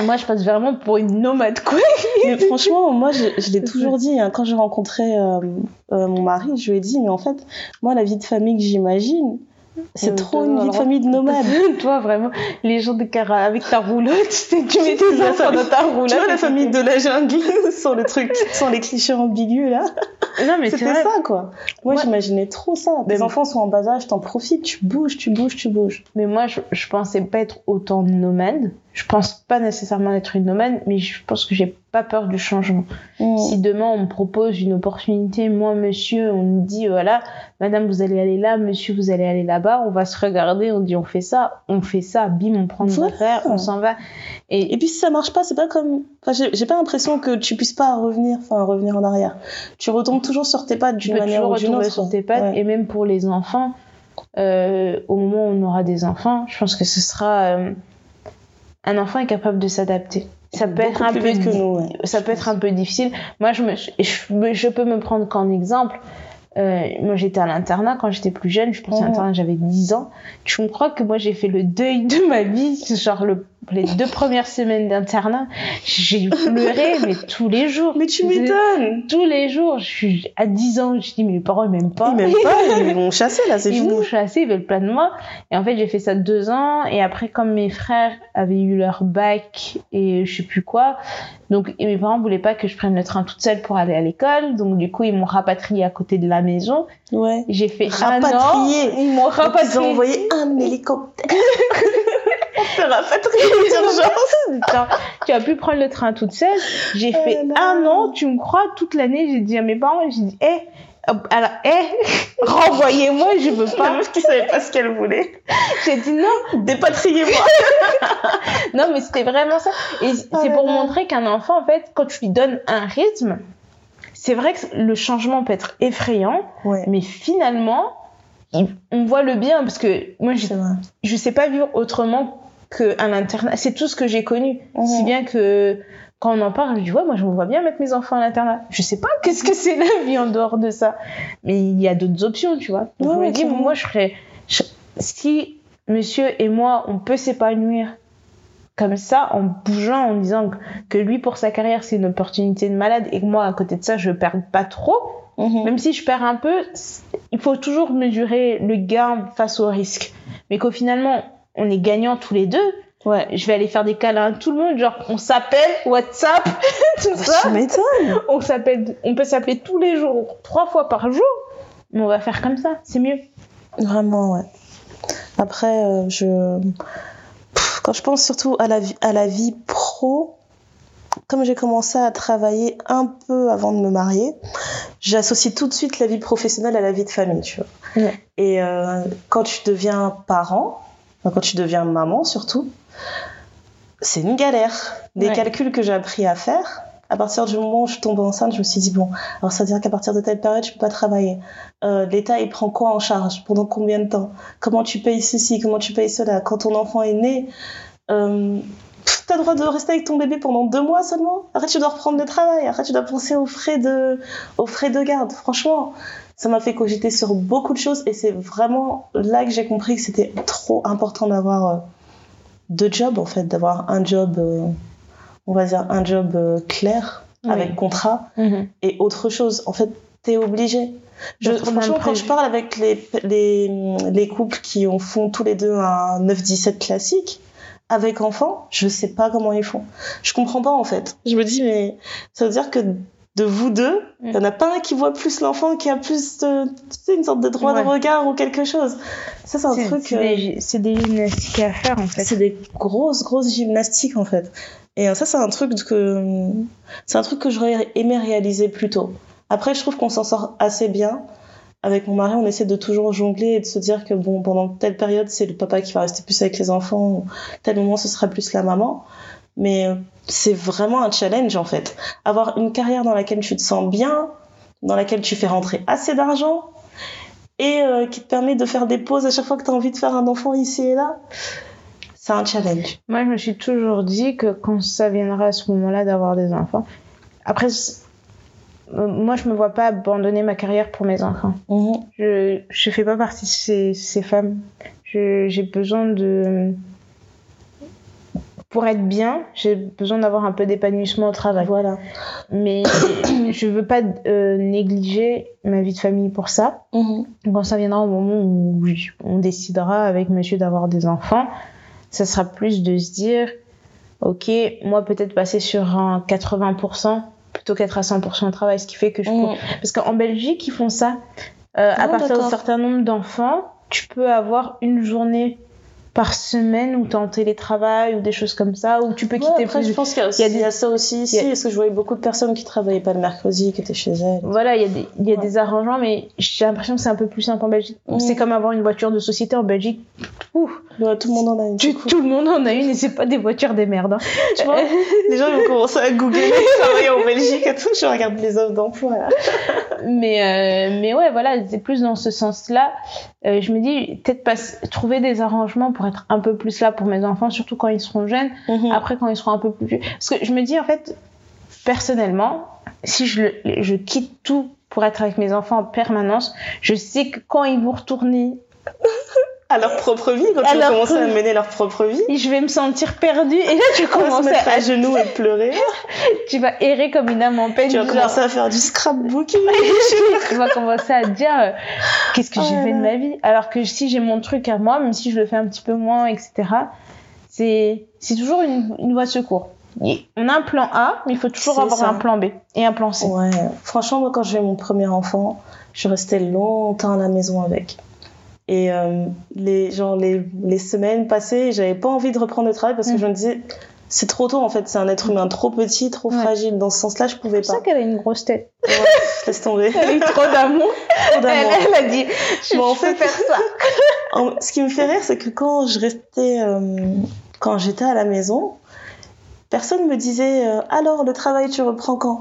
moi je passe vraiment pour une nomade quoi. Mais franchement, moi, je, je l'ai toujours dit. hein, quand j'ai rencontré euh, euh, mon mari, je lui ai dit, mais en fait, moi, la vie de famille que j'imagine, c'est trop une vie de famille de nomade. Toi vraiment, les gens de Cara avec ta roulotte, tu mets tes enfants dans ta roulotte. Tu vois la famille de la jungle sans le truc, sans les clichés ambigus là. Non mais C'était ça quoi. Moi Ouais. j'imaginais trop ça. Mais- enfants sont en bas âge, t'en profites, tu bouges, tu bouges, tu bouges. Mais moi, je, je pensais pas être autant nomade. Je pense pas nécessairement être une nomade, mais je pense que j'ai pas peur du changement. Mm. Si demain on me propose une opportunité, moi, monsieur, on me dit, voilà, madame, vous allez aller là, monsieur, vous allez aller là-bas, on va se regarder, on dit, on fait ça, on fait ça, bim, on prend nos affaires, on s'en va. Et, Et puis si ça marche pas, c'est pas comme. Enfin, j'ai pas l'impression que tu puisses pas revenir, enfin revenir en arrière. Tu retombes toujours sur tes pattes tu d'une manière toujours ou d'une autre. sur tes pattes. Ouais. Et même pour les enfants, euh, au moment où on aura des enfants, je pense que ce sera. euh, un enfant est capable de s'adapter. Ça peut Beaucoup être un peu vite que di- nous. ouais. ça peut être un peu difficile. Moi, je, me, je, peux me prendre qu'en exemple. Euh, moi, j'étais à l'internat quand j'étais plus jeune. Je pense à l'internat, j'avais 10 ans. Tu me crois que moi, j'ai fait le deuil de ma vie. Genre, le, les deux premières semaines d'internat, j'ai pleuré, mais tous les jours. Mais tu m'étonnes. Tous les jours. Je suis à 10 ans, je dis, mais mes parents, ils m'aiment pas. Ils m'aiment pas, ils m'ont chassé là, c'est Ils m'ont chassé, ils veulent plein de moi. Et en fait, j'ai fait ça deux ans. Et après, comme mes frères avaient eu leur bac et je sais plus quoi, donc et mes parents voulaient pas que je prenne le train toute seule pour aller à l'école. Donc du coup, ils m'ont rapatrié à côté de la maison. Ouais. J'ai fait un an. Rapatrié. Ils m'ont Ils ont rapatrié. envoyé un hélicoptère. On te rapatrie d'urgence. Tu as pu prendre le train toute seule. J'ai Oh fait un an, tu me crois, toute l'année, j'ai dit à mes parents, j'ai dit, hé, alors, hé, renvoyez-moi, je veux La pas. meuf qui savait pas ce qu'elle voulait. J'ai dit non, Dépatriez-moi. Non, mais c'était vraiment ça. Et Oh c'est pour montrer qu'un enfant, en fait, quand tu lui donnes un rythme, c'est vrai que le changement peut être effrayant, Ouais. mais finalement, on voit le bien parce que moi, je, je sais pas vivre autrement qu'à l'internat. C'est tout ce que j'ai connu. Mhm. Si bien que quand on en parle, je dis, ouais, moi, je me vois bien mettre mes enfants à l'internat. Je sais pas qu'est-ce que c'est la vie en dehors de ça. Mais il y a d'autres options, tu vois. Donc, Ouais, je me dis, moi, je serais, je- si monsieur et moi, on peut s'épanouir comme ça, en bougeant, en disant que lui, pour sa carrière, c'est une opportunité de malade et que moi, à côté de ça, je perds pas trop. Mhm. Même si je perds un peu, il faut toujours mesurer le gain face au risque. Mais qu'au finalement, on est gagnant tous les deux. Ouais. Je vais aller faire des câlins à tout le monde, genre on s'appelle, WhatsApp, tout Bah, ça. tu m'étonnes. On s'appelle, on peut s'appeler tous les jours, trois fois par jour. Mais on va faire comme ça, c'est mieux. Vraiment, ouais. Après, euh, je. Pff, quand je pense surtout à la vie, à la vie pro, comme j'ai commencé à travailler un peu avant de me marier, j'associe tout de suite la vie professionnelle à la vie de famille, tu vois. Ouais. Et euh, quand tu deviens parent, enfin, quand tu deviens maman surtout, c'est une galère. Ouais. calculs que j'ai appris à faire, à partir du moment où je tombe enceinte, je me suis dit, bon, alors ça veut dire qu'à partir de telle période, je peux pas travailler. Euh, L'État, il prend quoi en charge? Pendant combien de temps? Comment tu payes ceci? Comment tu payes cela? Quand ton enfant est né, euh, pff, t'as le droit de rester avec ton bébé pendant deux mois seulement? Après, tu dois reprendre le travail. Après, tu dois penser aux frais de, aux frais de garde. Franchement, ça m'a fait cogiter sur beaucoup de choses et c'est vraiment là que j'ai compris que c'était trop important d'avoir euh, deux jobs, en fait, d'avoir un job, euh, on va dire un job euh, clair, Oui. avec contrat Mhm. et autre chose. En fait, t'es obligé. Je, franchement, quand je parle avec les, les, les couples qui ont, font tous les deux un 9-17 classique, avec enfants, je sais pas comment ils font. Je comprends pas, en fait. Je me dis, mais ça veut dire que de vous deux, il y en a pas un qui voit plus l'enfant, qui a plus de, tu sais, une sorte de droit de regard ou quelque chose. Ça, c'est un C'est truc. c'est euh, des, c'est des gymnastiques à faire en fait. c'est des grosses, grosses gymnastiques en fait. Et euh, ça, c'est un truc que c'est un truc que j'aurais aimé réaliser plus tôt. Après, je trouve qu'on s'en sort assez bien. Avec mon mari, on essaie de toujours jongler et de se dire que bon, pendant telle période, c'est le papa qui va rester plus avec les enfants, ou tel moment, ce sera plus la maman. Mais euh, c'est vraiment un challenge en fait. Avoir une carrière dans laquelle tu te sens bien, dans laquelle tu fais rentrer assez d'argent et euh, qui te permet de faire des pauses à chaque fois que tu as envie de faire un enfant ici et là, c'est un challenge. Moi, je me suis toujours dit que quand ça viendra à ce moment-là d'avoir des enfants, après, euh, moi, je me vois pas abandonner ma carrière pour mes enfants. Mhm. Je je fais pas partie de ces, ces femmes. J'ai besoin de pour être bien, j'ai besoin d'avoir un peu d'épanouissement au travail. Voilà. Mais je veux pas euh, négliger ma vie de famille pour ça. Mhm. Quand ça viendra au moment où on décidera avec monsieur d'avoir des enfants, ça sera plus de se dire, ok, moi peut-être passer sur un 80% plutôt qu'être à 100% au travail, ce qui fait que je Mhm. peux... Parce qu'en Belgique, ils font ça. Euh, à Ah, partir d'un certain nombre d'enfants, tu peux avoir une journée par semaine où tu en télétravail ou des choses comme ça, où tu peux Ouais, quitter après, plus je pense qu'il y a, il y a ça aussi ici, a- parce que je voyais beaucoup de personnes qui travaillaient pas le mercredi, qui étaient chez elles. Voilà, il y a, des, il y a Ouais. des arrangements, mais j'ai l'impression que c'est un peu plus simple en Belgique. Mhm. C'est comme avoir une voiture de société en Belgique. Ouh, Ouais, tout le monde en a une. tu- tout le monde en a une et c'est pas des voitures des merdes. hein. Tu vois, les gens ils vont commencer à googler travailler en Belgique et tout. Je regarde les offres d'emploi. Mais, euh, mais ouais, voilà, c'est plus dans ce sens-là. Euh, je me dis, peut-être pas trouver des arrangements pour être un peu plus là pour mes enfants, surtout quand ils seront jeunes. Mhm. Après, quand ils seront un peu plus vieux. Parce que je me dis, en fait, personnellement, si je, le- je quitte tout pour être avec mes enfants en permanence, je sais que quand ils vont retourner À leur propre vie, quand ils vont commencer à mener leur propre vie. Et je vais me sentir perdue et là tu commences à à, à genoux et pleurer. tu vas errer comme une âme en peine Tu vas genre, commencer à faire du scrapbooking. tu vas commencer à dire euh, qu'est-ce que Oh j'ai fait de ma vie? Alors que si j'ai mon truc à moi même si je le fais un petit peu moins etc c'est c'est toujours une, une voie de secours on a un plan A mais il faut toujours avoir ça. un plan B et un plan C Ouais. Franchement, moi, quand j'ai eu mon premier enfant, je suis restée longtemps à la maison avec. Et euh, les, genre, les, les semaines passées, j'avais pas envie de reprendre le travail parce que Mm. je me disais, c'est trop tôt en fait, c'est un être humain trop petit, trop Ouais. fragile. Dans ce sens-là, je pouvais c'est pas. pour ça qu'elle a une grosse tête Laisse tomber. elle a eu trop d'amour Trop elle, d'amour. elle a dit je, Bon, en je peux fait- faire ça En- ce qui me fait rire, c'est que quand je restais, euh, quand j'étais à la maison, personne me disait euh, alors le travail tu reprends quand?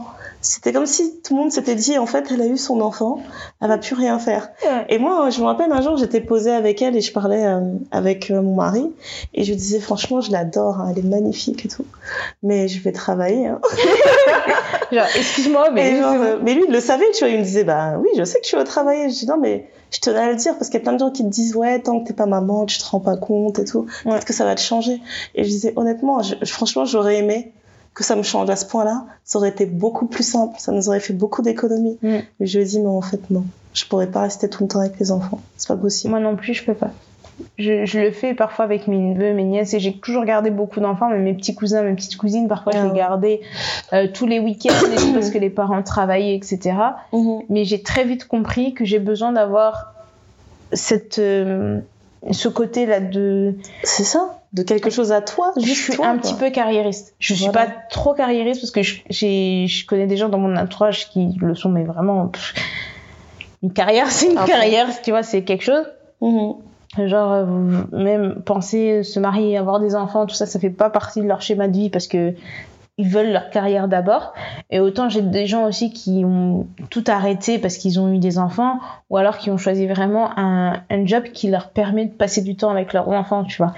C'était comme si tout le monde s'était dit en fait elle a eu son enfant, elle va plus rien faire. Ouais. Et moi, je me rappelle un jour, j'étais posée avec elle et je parlais euh, avec euh, mon mari et je lui disais franchement je l'adore, hein, elle est magnifique et tout, mais je vais travailler. hein. genre excuse-moi mais genre, euh, mais lui, il le savait, tu vois. Il me disait, bah oui, je sais que tu vas travailler. Je dis, non, mais je tenais à le dire parce qu'il y a plein de gens qui te disent, ouais, tant que t'es pas maman, tu te rends pas compte et tout. Ouais. Peut-être que ça va te changer. Et je disais, honnêtement, je- franchement, j'aurais aimé que ça me change à ce point-là. Ça aurait été beaucoup plus simple. Ça nous aurait fait beaucoup d'économies. Mm. Mais je ai dit, mais en fait, non. Je pourrais pas rester tout le temps avec les enfants. C'est pas possible. Moi non plus, je peux pas. Je, je le fais parfois avec mes neveux, mes nièces, et j'ai toujours gardé beaucoup d'enfants, mais mes petits cousins, mes petites cousines, parfois je Ah les gardais euh, tous les week-ends parce que les parents travaillaient, etc. Mhm. Mais j'ai très vite compris que j'ai besoin d'avoir cette, euh, ce côté-là de, C'est ça. De quelque chose à toi, je juste suis toi, un quoi. petit peu carriériste. Je suis Voilà. pas trop carriériste parce que je, j'ai, je connais des gens dans mon entourage qui le sont, mais vraiment, pff, une carrière, c'est une Ah, carrière, tu vois, c'est quelque chose. Mhm. Genre, euh, même penser se marier, avoir des enfants, tout ça, ça fait pas partie de leur schéma de vie parce que ils veulent leur carrière d'abord. Et autant j'ai des gens aussi qui ont tout arrêté parce qu'ils ont eu des enfants ou alors qui ont choisi vraiment un, un job qui leur permet de passer du temps avec leurs enfants, tu vois.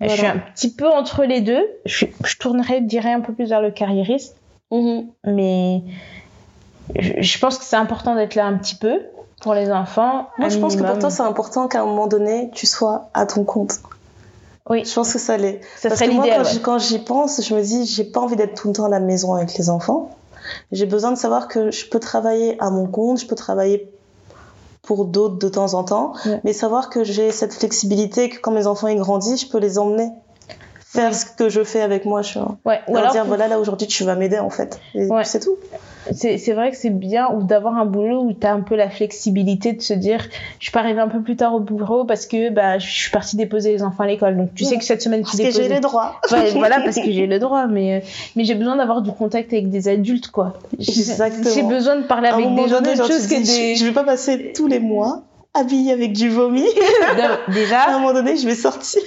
Je suis un petit peu entre les deux. Je, je tournerais, je dirais un peu plus vers le carriériste, Mhm. mais je, je pense que c'est important d'être là un petit peu pour les enfants. Moi, je pense que pour toi, c'est important qu'à un moment donné, tu sois à ton compte. Oui. Je pense que ça l'est. ça Parce serait que moi, quand ouais. j'y- pense, je me dis, j'ai pas envie d'être tout le temps à la maison avec les enfants. J'ai besoin de savoir que je peux travailler à mon compte, je peux travailler pour d'autres de temps en temps, Ouais. mais savoir que j'ai cette flexibilité, que quand mes enfants ils grandissent, je peux les emmener faire ce que je fais avec moi. Je Ouais. Ou alors, dire, voilà, là aujourd'hui, tu vas m'aider en fait. Et Ouais. c'est tout. c'est vrai que c'est bien ou d'avoir un boulot où tu as un peu la flexibilité de se dire je peux arriver un peu plus tard au bureau parce que bah, je suis partie déposer les enfants à l'école. Donc tu sais que cette semaine tu Parce que déposes. j'ai les droits. Ouais, voilà, parce que j'ai le droit, mais, euh, mais j'ai besoin d'avoir du contact avec des adultes, quoi. J'ai- besoin de parler À avec des gens que des. je, je vais pas passer tous les mois habillée avec du vomi. Non, À un Déjà, moment donné, je vais sortir.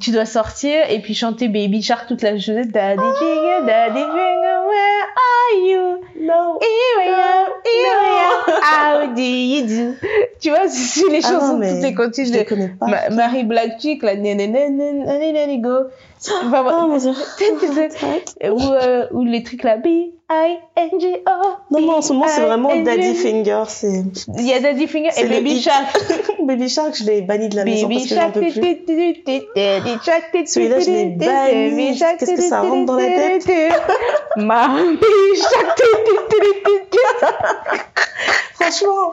tu dois sortir et puis chanter Baby Shark toute la journée. Daddy Finger, Daddy Finger, where are you? Non. Here I am, here I am, how do you do? Tu vois, c'est les Ah chansons, toutes les continues Je les connais pas. Ma- Marie Black Chick, la Enfin, Oh mon dieu. ou, euh, ou les trucs là, B-I-N-G-O. Non, non, en ce moment, c'est vraiment. Daddy Finger. C'est Il y a Daddy Finger et Baby. Shark. Baby Shark, je l'ai banni de la maison Baby parce que j'en peux plus. Celui-là, je l'ai banni. Qu'est-ce que ça rentre dans la tête? Mamie Shark. Franchement,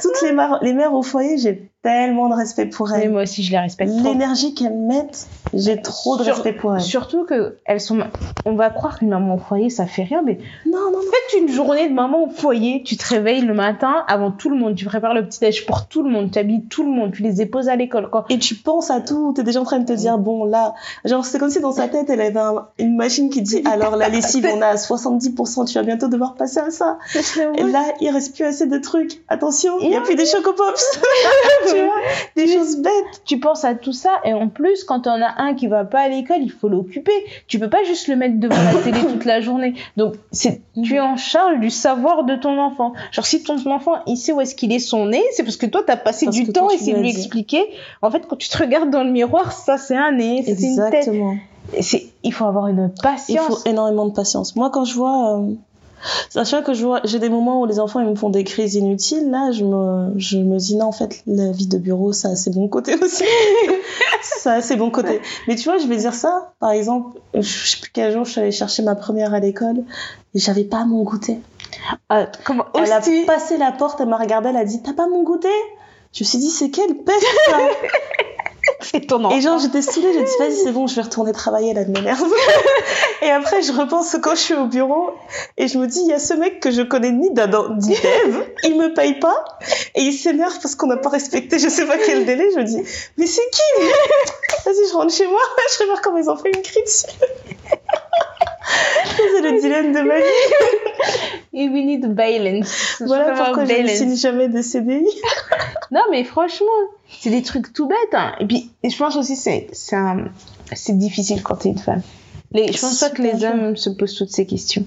toutes les, les mères au foyer, j'ai tellement de respect pour Mais elles. moi aussi, je les respecte. L'énergie qu'elles mettent, j'ai trop de Sur- respect pour elles. Surtout que elles sont. On va croire qu'une maman au foyer, ça fait rien, mais Non, non, non. Faites une journée de maman au foyer, tu te réveilles le matin avant tout le monde, tu prépares le petit déj pour tout le monde, tu habilles tout le monde, tu les déposes à l'école. Quoi. Et tu penses à tout, t'es déjà en train de te dire, bon, là, genre, c'est comme si dans sa tête, elle avait un- une machine qui dit, alors, la lessive, on a à 70%, tu vas bientôt devoir passer à ça. Et là, il reste plus assez de trucs. Attention, il y a plus des chocopops. tu vois, des choses bêtes. Tu penses à tout ça et en plus, quand on a un qui va pas à l'école, il faut l'occuper. Tu peux pas juste le mettre devant la télé toute la journée. Donc, c'est, tu es en charge du savoir de ton enfant. Genre, si ton enfant, il sait où est-ce qu'il est son nez, c'est parce que toi, t'as passé Parce du temps à essayer de lui dit. expliquer. En fait, quand tu te regardes dans le miroir, ça, c'est un nez, c'est une tête. Exactement. Il faut avoir une Il patience. faut énormément de patience. Moi, quand je vois, euh, fois que j'ai des moments où les enfants ils me font des crises inutiles. Là, je me, je me dis non, en fait, la vie de bureau, ça a ses bons côtés aussi. ça a ses bons côtés. Mais tu vois, je vais dire ça. Par exemple, je sais plus quel jour, je suis allée chercher ma première à l'école et j'avais pas mon goûter. Ah, comment Elle a passé la porte, elle m'a regardé, elle a dit t'as pas mon goûter? Je me suis dit c'est quelle peste ça? ton Et genre, j'étais saoulée, j'ai dit, vas-y, c'est bon, je vais retourner travailler, là, de m'énerve. et après, je repense quand je suis au bureau, et je me dis, il y a ce mec que je connais ni d'Adam, ni d'Ève, il me paye pas, et il s'énerve parce qu'on n'a pas respecté je sais pas quel délai, je me dis, mais c'est qui? Vas-y, je rentre chez moi, je préfère quand mes enfants me crient dessus. C'est le dilemme de ma vie. We need balance. Voilà pourquoi je ne balance. signe jamais de CDI. Non, mais franchement, c'est des trucs tout bêtes. Hein. Et puis, je pense aussi c'est c'est difficile quand t'es une femme. Les, je pense pas que les hommes se posent toutes ces questions.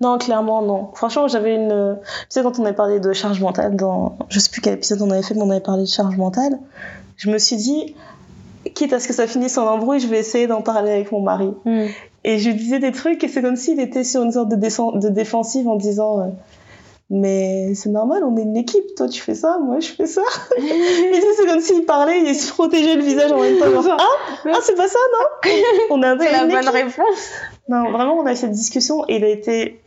Non, clairement, non. Franchement, j'avais une. Tu sais, quand on avait parlé de charge mentale, dans. Je sais plus quel épisode on avait fait, mais on avait parlé de charge mentale. Je me suis dit, quitte à ce que ça finisse en embrouille, je vais essayer d'en parler avec mon mari. Et je lui disais des trucs, et c'est comme s'il était sur une sorte de, défensive en disant. euh, mais c'est normal, on est une équipe. Toi, tu fais ça, moi, je fais ça. Et c'est comme s'il parlait, il se protégeait le visage en même temps. Genre, ah, ah c'est pas ça, non? On peu C'est la bonne équipe. réponse. Non, vraiment, on a eu cette discussion et il a été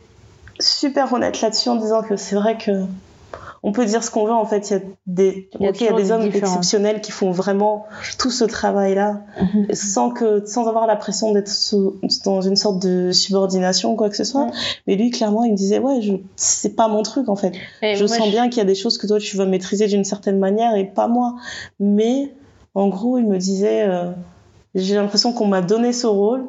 super honnête là-dessus en disant que c'est vrai que on peut dire ce qu'on veut. En fait, il y a des, Il y a ok, il y a toujours des des hommes exceptionnels qui font vraiment tout ce travail-là sans que, sans avoir la pression d'être dans une sorte de subordination ou quoi que ce soit. Mais lui, clairement, il me disait, ouais, je, c'est pas mon truc en fait. Et je sens bien qu'il y a des choses que toi tu vas maîtriser d'une certaine manière et pas moi. Mais en gros, il me disait, euh, j'ai l'impression qu'on m'a donné ce rôle.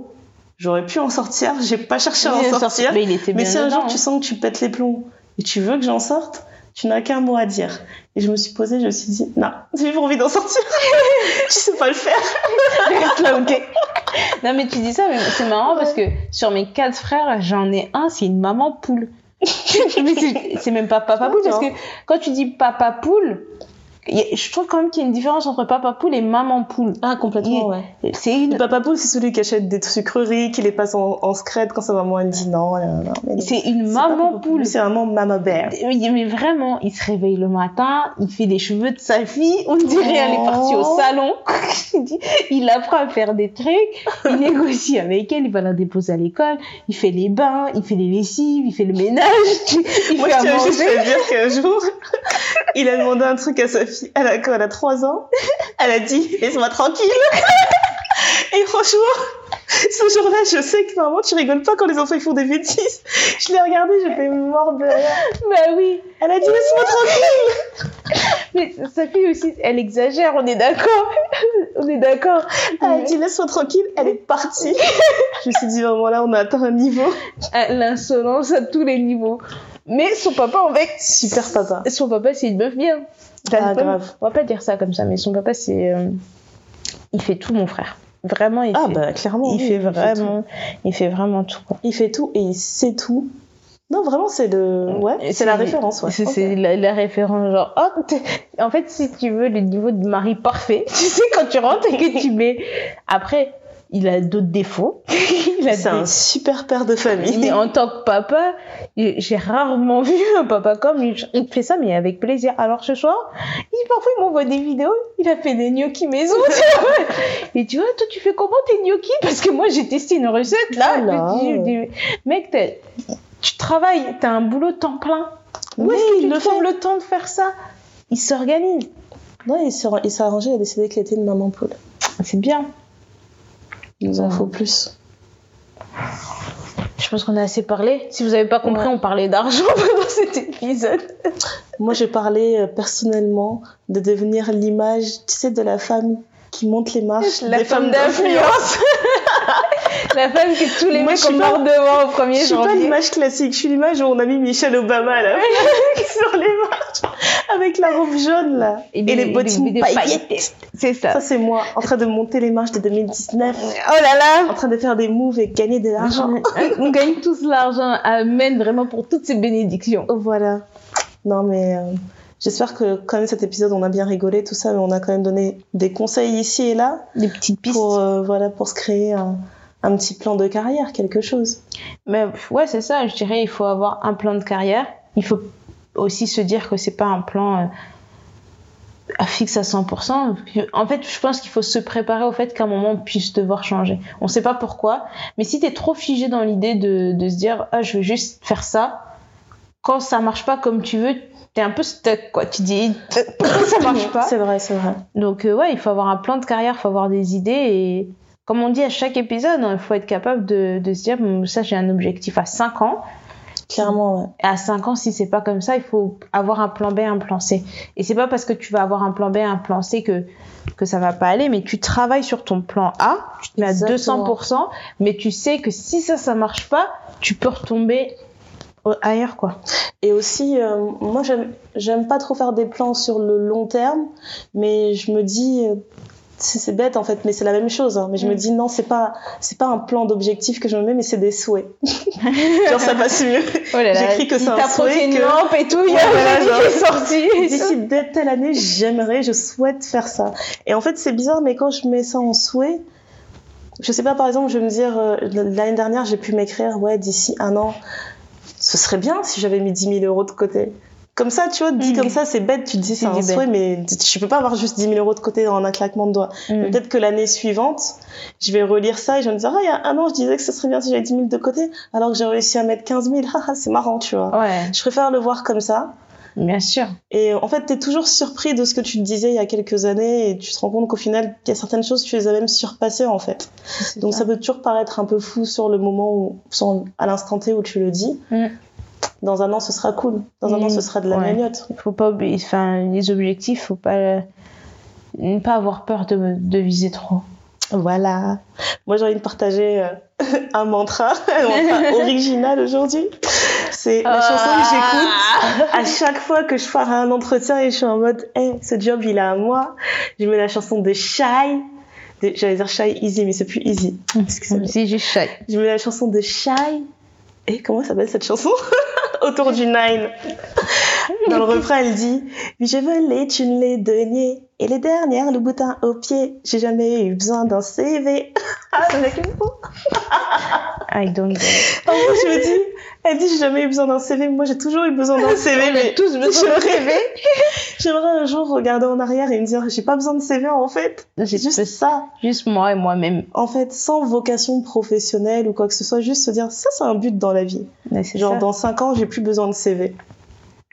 J'aurais pu en sortir, j'ai pas cherché à en sorti- sortir. Mais il était Mais bien si un jour dedans, tu hein. sens que tu pètes les plombs et tu veux que j'en sorte, tu n'as qu'un mot à dire. Et je me suis posée, je me suis dit, non, j'ai pas envie d'en sortir. tu sais pas le faire. Reste là, ok. Non, mais tu dis ça, mais c'est marrant parce que sur mes quatre frères, j'en ai un, c'est une maman poule. mais c'est- même pas papa poule parce que quand tu dis papa poule, je trouve quand même qu'il y a une différence entre papa poule et maman poule. Ah, complètement, ouais. C'est une. Le papa poule, c'est celui qui achète des sucreries, qui les passe en, en scred quand sa maman elle dit non. C'est une maman poule. C'est vraiment mama bear. Mais vraiment, il se réveille le matin, il fait les cheveux de sa fille, on dirait elle est partie au Oh. salon. Il apprend à faire des trucs, il négocie avec elle, il va la déposer à l'école, il fait les bains, il fait les lessives, il fait le ménage, il Moi, fait je tiens juste à dire qu'un jour, il a demandé un truc à sa fille. Elle a, quand elle a 3 ans, elle a dit Laisse-moi tranquille. Et franchement, ce jour-là, je sais que normalement, tu rigoles pas quand les enfants ils font des bêtises. Je l'ai regardé, j'étais morte de. Bah oui, Elle a dit Laisse-moi tranquille. mais sa fille aussi, elle exagère, on est d'accord. on est d'accord. Elle a dit Laisse-moi tranquille. Elle est partie. Je me suis dit Vraiment là, on a atteint un niveau. Ah, L'insolence à tous les niveaux. Mais son papa, en fait, Super papa. son papa, c'est une meuf bien. Ah, grave. On va pas dire ça comme ça, mais son papa, c'est. euh, Il fait tout, mon frère. Vraiment, il Ah, fait. bah, clairement. il oui, fait vraiment, il fait vraiment tout. quoi. Il fait tout et il sait tout. Non, vraiment, c'est le. Ouais, c'est la référence. Ouais. C'est la, la référence, genre, oh, en fait, si tu veux le niveau de mari parfait, tu sais, quand tu rentres et que tu mets. Après, il a d'autres défauts. il a C'est un des- super père de famille. Mais en tant que papa, j'ai rarement vu un papa comme lui. Il fait ça, mais avec plaisir. Alors ce soir, il, parfois il m'envoie des vidéos. Il a fait des gnocchis maison. Et tu vois, toi, tu fais comment tes gnocchis? Parce que moi, j'ai testé une recette là. Oh dis, dis, mec, tu travailles, t'as un boulot temps plein. Où Oui, est-ce que tu le trouves fait. le temps de faire ça? Il s'organise. S'est il s'est arrangé, il a décidé qu'il était une maman poule. C'est bien. Il nous en faut plus. Je pense qu'on a assez parlé. Si vous n'avez pas compris, Ouais. on parlait d'argent pendant cet épisode. Moi, j'ai parlé euh, personnellement de devenir l'image, tu sais, de la femme qui monte les marches La des femme femmes d'influence. La femme que tous les Moi, mecs ont pas- marre de voir au 1er Je suis pas janvier. l'image classique, je suis l'image où on a mis Michelle Obama là, sur les marches, avec la robe jaune là, et, les, bottines des paillettes. C'est ça. Ça, c'est moi, en train de monter les marches de 2019, Oh là là en train de faire des moves et gagner de l'argent. On gagne tous l'argent. Amen vraiment pour toutes ces bénédictions. Voilà. Non, mais euh, j'espère que quand même cet épisode, on a bien rigolé, tout ça, mais on a quand même donné des conseils ici et là Des petites pistes. pour, euh, voilà, pour se créer un, un petit plan de carrière, quelque chose. Mais ouais, c'est ça. Je dirais, il faut avoir un plan de carrière. Il faut aussi se dire que c'est pas un plan euh, à fixe à 100%. Puis, En fait, je pense qu'il faut se préparer au fait qu'à un moment on puisse devoir changer. On sait pas pourquoi, mais si t'es trop figé dans l'idée de, de se dire ah je veux juste faire ça, quand ça marche pas comme tu veux, t'es un peu stuck quoi. Tu dis pourquoi ça marche pas? C'est vrai, c'est vrai. Donc euh, ouais, il faut avoir un plan de carrière, il faut avoir des idées et comme on dit à chaque épisode, hein, il faut être capable de, de se dire bon, ça j'ai un objectif à 5 ans. Clairement, ouais. À 5 ans, si c'est pas comme ça, il faut avoir un plan B, un plan C. Et c'est pas parce que tu vas avoir un plan B, un plan C que que ça va pas aller, mais tu travailles sur ton plan A, tu te mets à 200%, mais tu sais que si ça, ça marche pas, tu peux retomber ailleurs, quoi. Et aussi, euh, moi, j'aime, j'aime pas trop faire des plans sur le long terme, mais je me dis, euh, c'est, bête en fait, mais c'est la même chose. hein, mais je me Mm. dis, non, c'est pas, c'est pas un plan d'objectif que je me mets, mais c'est des souhaits. Genre, ça passe mieux. Oh J'écris que c'est un souhait une que- lampe et tout, il y Ouais, a voilà, un genre. sorti. D'ici telle année, j'aimerais, je souhaite faire ça. Et en fait, c'est bizarre, mais quand je mets ça en souhait, je sais pas, par exemple, je vais me dire, euh, l'année dernière, j'ai pu m'écrire, ouais, d'ici un an, ce serait bien si j'avais mis 10 000 euros de côté. Comme ça, tu vois, dit Mm. comme ça, c'est bête, tu te dis, c'est un souhait, mais tu peux pas avoir juste 10 000 euros de côté en un claquement de doigts. Mm. Peut-être que l'année suivante, je vais relire ça et je vais me dire, ah, il y a un an, je disais que ce serait bien si j'avais 10 000 de côté, alors que j'ai réussi à mettre 15 000. Ah, ah, c'est marrant, tu vois. Ouais, Je préfère le voir comme ça. bien sûr. Et en fait, t'es toujours surpris de ce que tu te disais il y a quelques années et tu te rends compte qu'au final, il y a certaines choses, tu les as même surpassées en fait. Donc ça peut toujours paraître un peu fou sur le moment où, sur- à l'instant T où tu le dis. Mm. Dans un an, ce sera cool. Dans un Mm. an, ce sera de la Ouais. gnognotte. faut pas oublier, enfin, les objectifs, faut pas, ne pas avoir peur de, de viser trop. Voilà. Moi, j'ai envie de partager euh, un mantra, un mantra original aujourd'hui. C'est la chanson que j'écoute à chaque fois que je pars à un entretien et je suis en mode, hey, ce job, il est à moi. Je mets la chanson de Shy. J'allais dire Shy Easy, mais c'est plus Easy. Excusez-moi. Si, j'ai shy. Je mets la chanson de Shy. Et comment s'appelle cette chanson? Autour du Nine. Dans le refrain, elle dit je volé, tu ne l'es denier. Et les dernières, le boutin au pied. J'ai jamais eu besoin d'un CV. Ah, avec une peau. I don't. En gros, je me dis, elle dit J'ai jamais eu besoin d'un CV. Moi, j'ai toujours eu besoin d'un CV. Mais tous besoin d'un j'aimerais- J'aimerais un jour regarder en arrière et me dire J'ai pas besoin de CV en fait. J'ai C'est juste ça. Juste moi et moi-même. En fait, sans vocation professionnelle ou quoi que ce soit, juste se dire Ça, c'est un but dans la vie. Genre, ça. dans 5 ans, j'ai plus besoin de CV.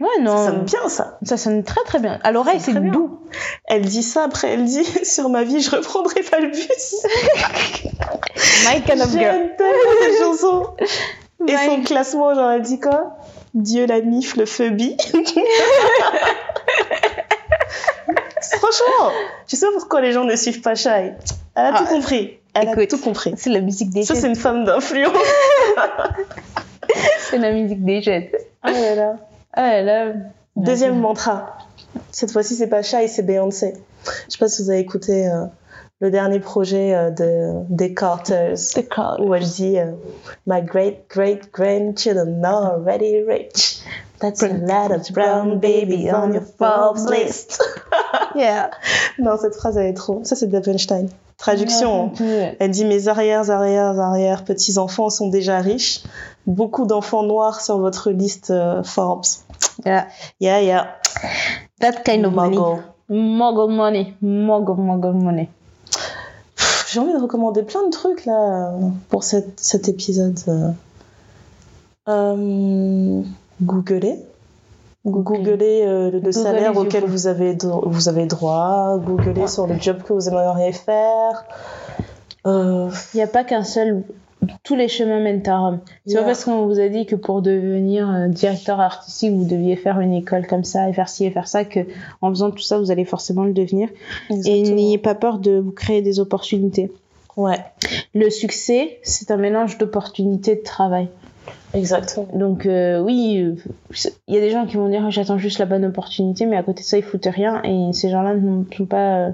Ouais, non. Ça sonne bien, ça. Ça sonne très très bien. À l'oreille, C'est doux. Elle dit ça, après, elle dit Sur ma vie, je reprendrai pas le bus. My kind of girl. Cette chanson. Et My- son classement, genre, elle dit quoi? Dieu la mif, le phobie. Franchement, tu sais pourquoi les gens ne suivent pas Shy Elle a Ah, tout compris. Elle a tout compris. C'est la musique des Ça, c'est jeunes. une femme d'influence. C'est la musique des jeunes. Ah là là. Ah là. Deuxième mantra. Cette fois-ci, c'est pas Shy, c'est Beyoncé. Je sais pas si vous avez écouté euh, le dernier projet euh, de, des Carters. The call. où elle dit euh, My great great grandchildren are already rich. That's a lot of brown babies on your Forbes list. Yeah. non, cette phrase elle est trop. Ça c'est de Einstein. Traduction. hein. Elle dit Mes arrières, arrières, arrières petits enfants sont déjà riches. Beaucoup d'enfants noirs sur votre liste euh, Forbes. Yeah. Yeah, yeah. That kind of money. Mogul. Money. Mogul, mogul money. J'ai envie de recommander plein de trucs là pour cette, cet épisode. Euh, googlez. Googlez euh, le Google salaire auquel vous avez, dro- vous avez droit. Googlez sur le job que vous aimeriez faire. Euh, Il n'y a pas qu'un seul. Tous les chemins mènent à Rome. C'est Yeah. pas parce qu'on vous a dit que pour devenir euh, directeur artistique, vous deviez faire une école comme ça et faire ci et faire ça, que en faisant tout ça, vous allez forcément le devenir. Et n'ayez pas peur de vous créer des opportunités. Ouais, Le succès, c'est un mélange d'opportunités de travail. Exactement. Donc euh, oui, il y a des gens qui vont dire j'attends juste la bonne opportunité, mais à côté de ça ils foutent rien et ces gens-là ne sont pas, euh,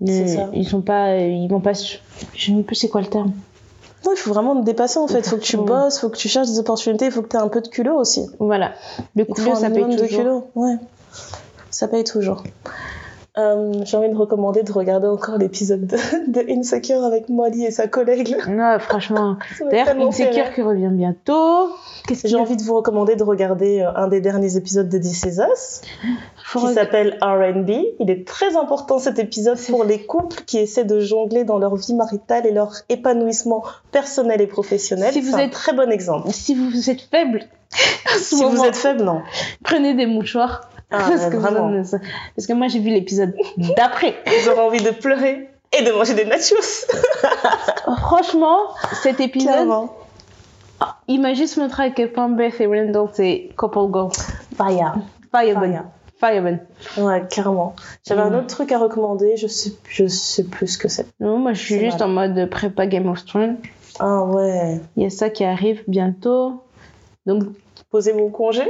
ne- C'est ça. ils sont pas, ils vont pas, je ne sais plus c'est quoi le terme. Non, il faut vraiment te dépasser en fait. Il faut que tu bosses, il faut que tu cherches des opportunités, il faut que tu aies un peu de culot aussi. Voilà, le culot ça paye de toujours. culot. Ouais, ça paye toujours. Euh, J'ai envie de recommander de regarder encore l'épisode de, de Insecure avec Molly et sa collègue. Non, franchement. D'ailleurs, Insecure qui revient bientôt. Qu'est-ce J'ai envie de vous recommander de regarder euh, un des derniers épisodes de This Is Us, Faut qui reg- s'appelle R&B. Il est très important cet épisode pour les couples qui essaient de jongler dans leur vie maritale et leur épanouissement personnel et professionnel. Si vous un êtes- très bon exemple. Si vous êtes faible, Si vous êtes faible, non. prenez des mouchoirs. Ah, parce, que vraiment. en- parce que moi j'ai vu l'épisode d'après. Aurez envie de pleurer et de manger des nachos. Franchement, cet épisode, Clairement. il m'a juste montré à quel point Beth et Randall c'est couple goals. Fire. Fireburn. Fireburn. Ouais, clairement. J'avais Mm. un autre truc à recommander, je sais, je sais plus ce que c'est. Non, moi je suis juste en mode prépa Game of Thrones. Ah ouais. Il y a ça qui arrive bientôt. Donc, Poser mon congé.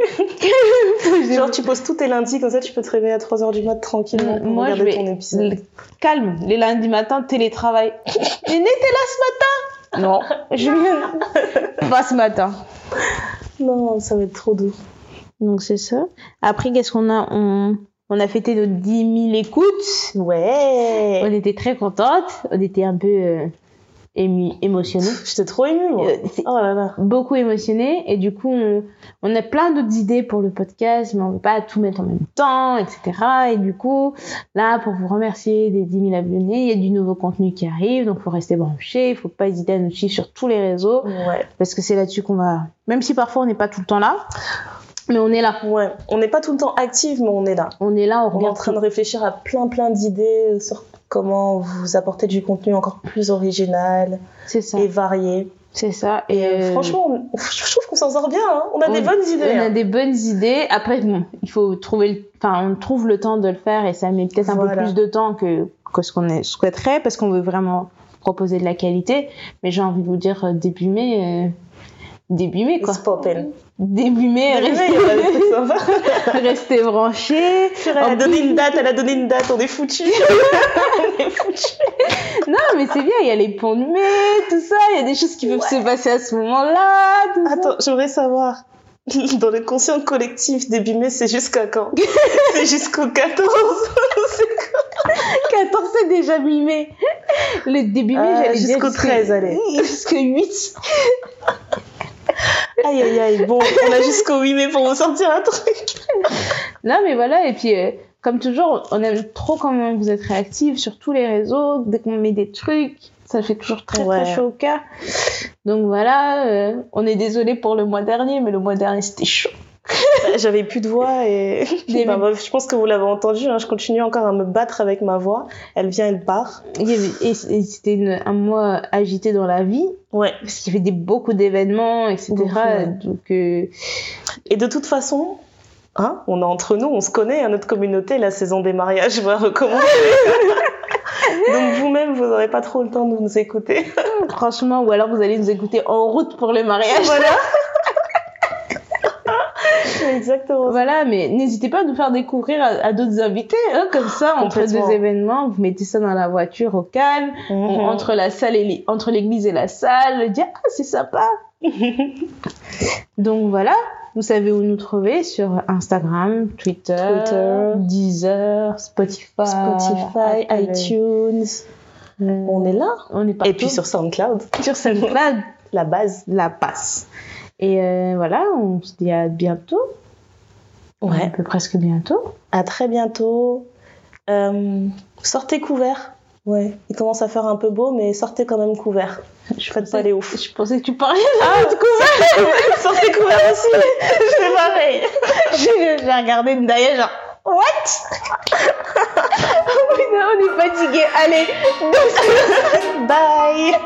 Genre, tu poses tous tes lundis, comme ça, tu peux te réveiller à 3h du mat tranquillement pour moi je regarder vais. ton épisode. Calme, les lundis matin, télétravail. Et Né, t'es là ce matin Non, je viens. Pas ce matin. Non, ça va être trop doux. Donc c'est ça. Après, qu'est-ce qu'on a? On... on a fêté nos 10 000 écoutes. Ouais. On était très contentes. On était un peu euh, ému- émotionnés. J'étais trop émue, moi. Euh, Oh là là. beaucoup émotionnés. Et du coup, on, on a plein d'autres idées pour le podcast, mais on veut pas tout mettre en même temps, etc. Et du coup, là, pour vous remercier des 10 000 abonnés, il y a du nouveau contenu qui arrive. Donc, faut rester branché. Il faut pas hésiter à nous suivre sur tous les réseaux. Ouais. Parce que c'est là-dessus qu'on va... Même si parfois, on n'est pas tout le temps là. Mais on est là. Ouais. On n'est pas tout le temps actif, mais on est là. On est là, on On est en train tout. de réfléchir à plein plein d'idées sur comment vous apporter du contenu encore plus original C'est ça. et varié. C'est ça. Et euh, euh, franchement, on- je trouve qu'on s'en sort bien. hein. On a des on- bonnes idées. On a hein. des bonnes idées. Après, bon, il faut trouver, le... enfin, on trouve le temps de le faire et ça met peut-être un Voilà. peu plus de temps que, que ce qu'on souhaiterait parce qu'on veut vraiment proposer de la qualité. Mais j'ai envie de vous dire, euh, début mai, euh, début mai quoi. It's. Début mai, restez, restez branchés. Elle a donné une date, elle a donné une date, on est foutus. on est foutus. Non, mais c'est bien, il y a les ponts de mai, tout ça, il y a des choses qui peuvent se passer à ce moment-là. Attends, j'aimerais savoir. Dans le conscient collectif, début mai, c'est jusqu'à quand? C'est jusqu'au 14 C'est quoi? 14, c'est déjà mi-mai. Le début mai, Ah, j'allais dire jusqu'au 13, allez. Jusqu'au 8. Aïe aïe aïe, bon, on a jusqu'au 8 mai pour vous sortir un truc. Non, mais voilà, et puis, euh, comme toujours, on aime trop comment vous êtes réactifs sur tous les réseaux. Dès qu'on met des trucs, ça fait toujours très Ouais. très chaud au cœur. Donc voilà, euh, on est désolé pour le mois dernier, mais le mois dernier c'était chaud. J'avais plus de voix et bref, je pense que vous l'avez entendu, hein, je continue encore à me battre avec ma voix. Elle vient, elle part. Et, c'était un mois agité dans la vie, Ouais. parce qu'il y avait des, beaucoup d'événements, etc. Beaucoup, ouais. Donc, euh, Et de toute façon, hein, on est entre nous, on se connaît, à notre communauté, la saison des mariages va recommencer. Donc vous-même, vous n'aurez pas trop le temps de nous écouter. franchement, ou alors vous allez nous écouter en route pour le mariage. voilà. Exactement. Voilà, mais n'hésitez pas à nous faire découvrir à, à d'autres invités, hein, comme ça, entre deux événements, vous mettez ça dans la voiture au calme, Mhm. entre la salle et les- entre l'église et la salle, dire ah c'est sympa. Donc voilà, vous savez où nous trouver sur Instagram, Twitter, Twitter. Deezer, Spotify, Spotify, Apple, iTunes, euh, on est là. on est partout. Et puis sur SoundCloud, sur SoundCloud, la base. la passe. Et euh, voilà, on se dit à bientôt. Ouais. Un peu presque bientôt. À très bientôt. Euh, sortez couverts. Ouais, il commence à faire un peu beau, mais sortez quand même couverts. Je Faites pas les ouf. Je pensais que tu parlais Ah, du coup, sortez couverts aussi. C'est pareil. J'ai j'ai regardé une derrière, genre, what? Putain, on est fatigué. Allez, Bye.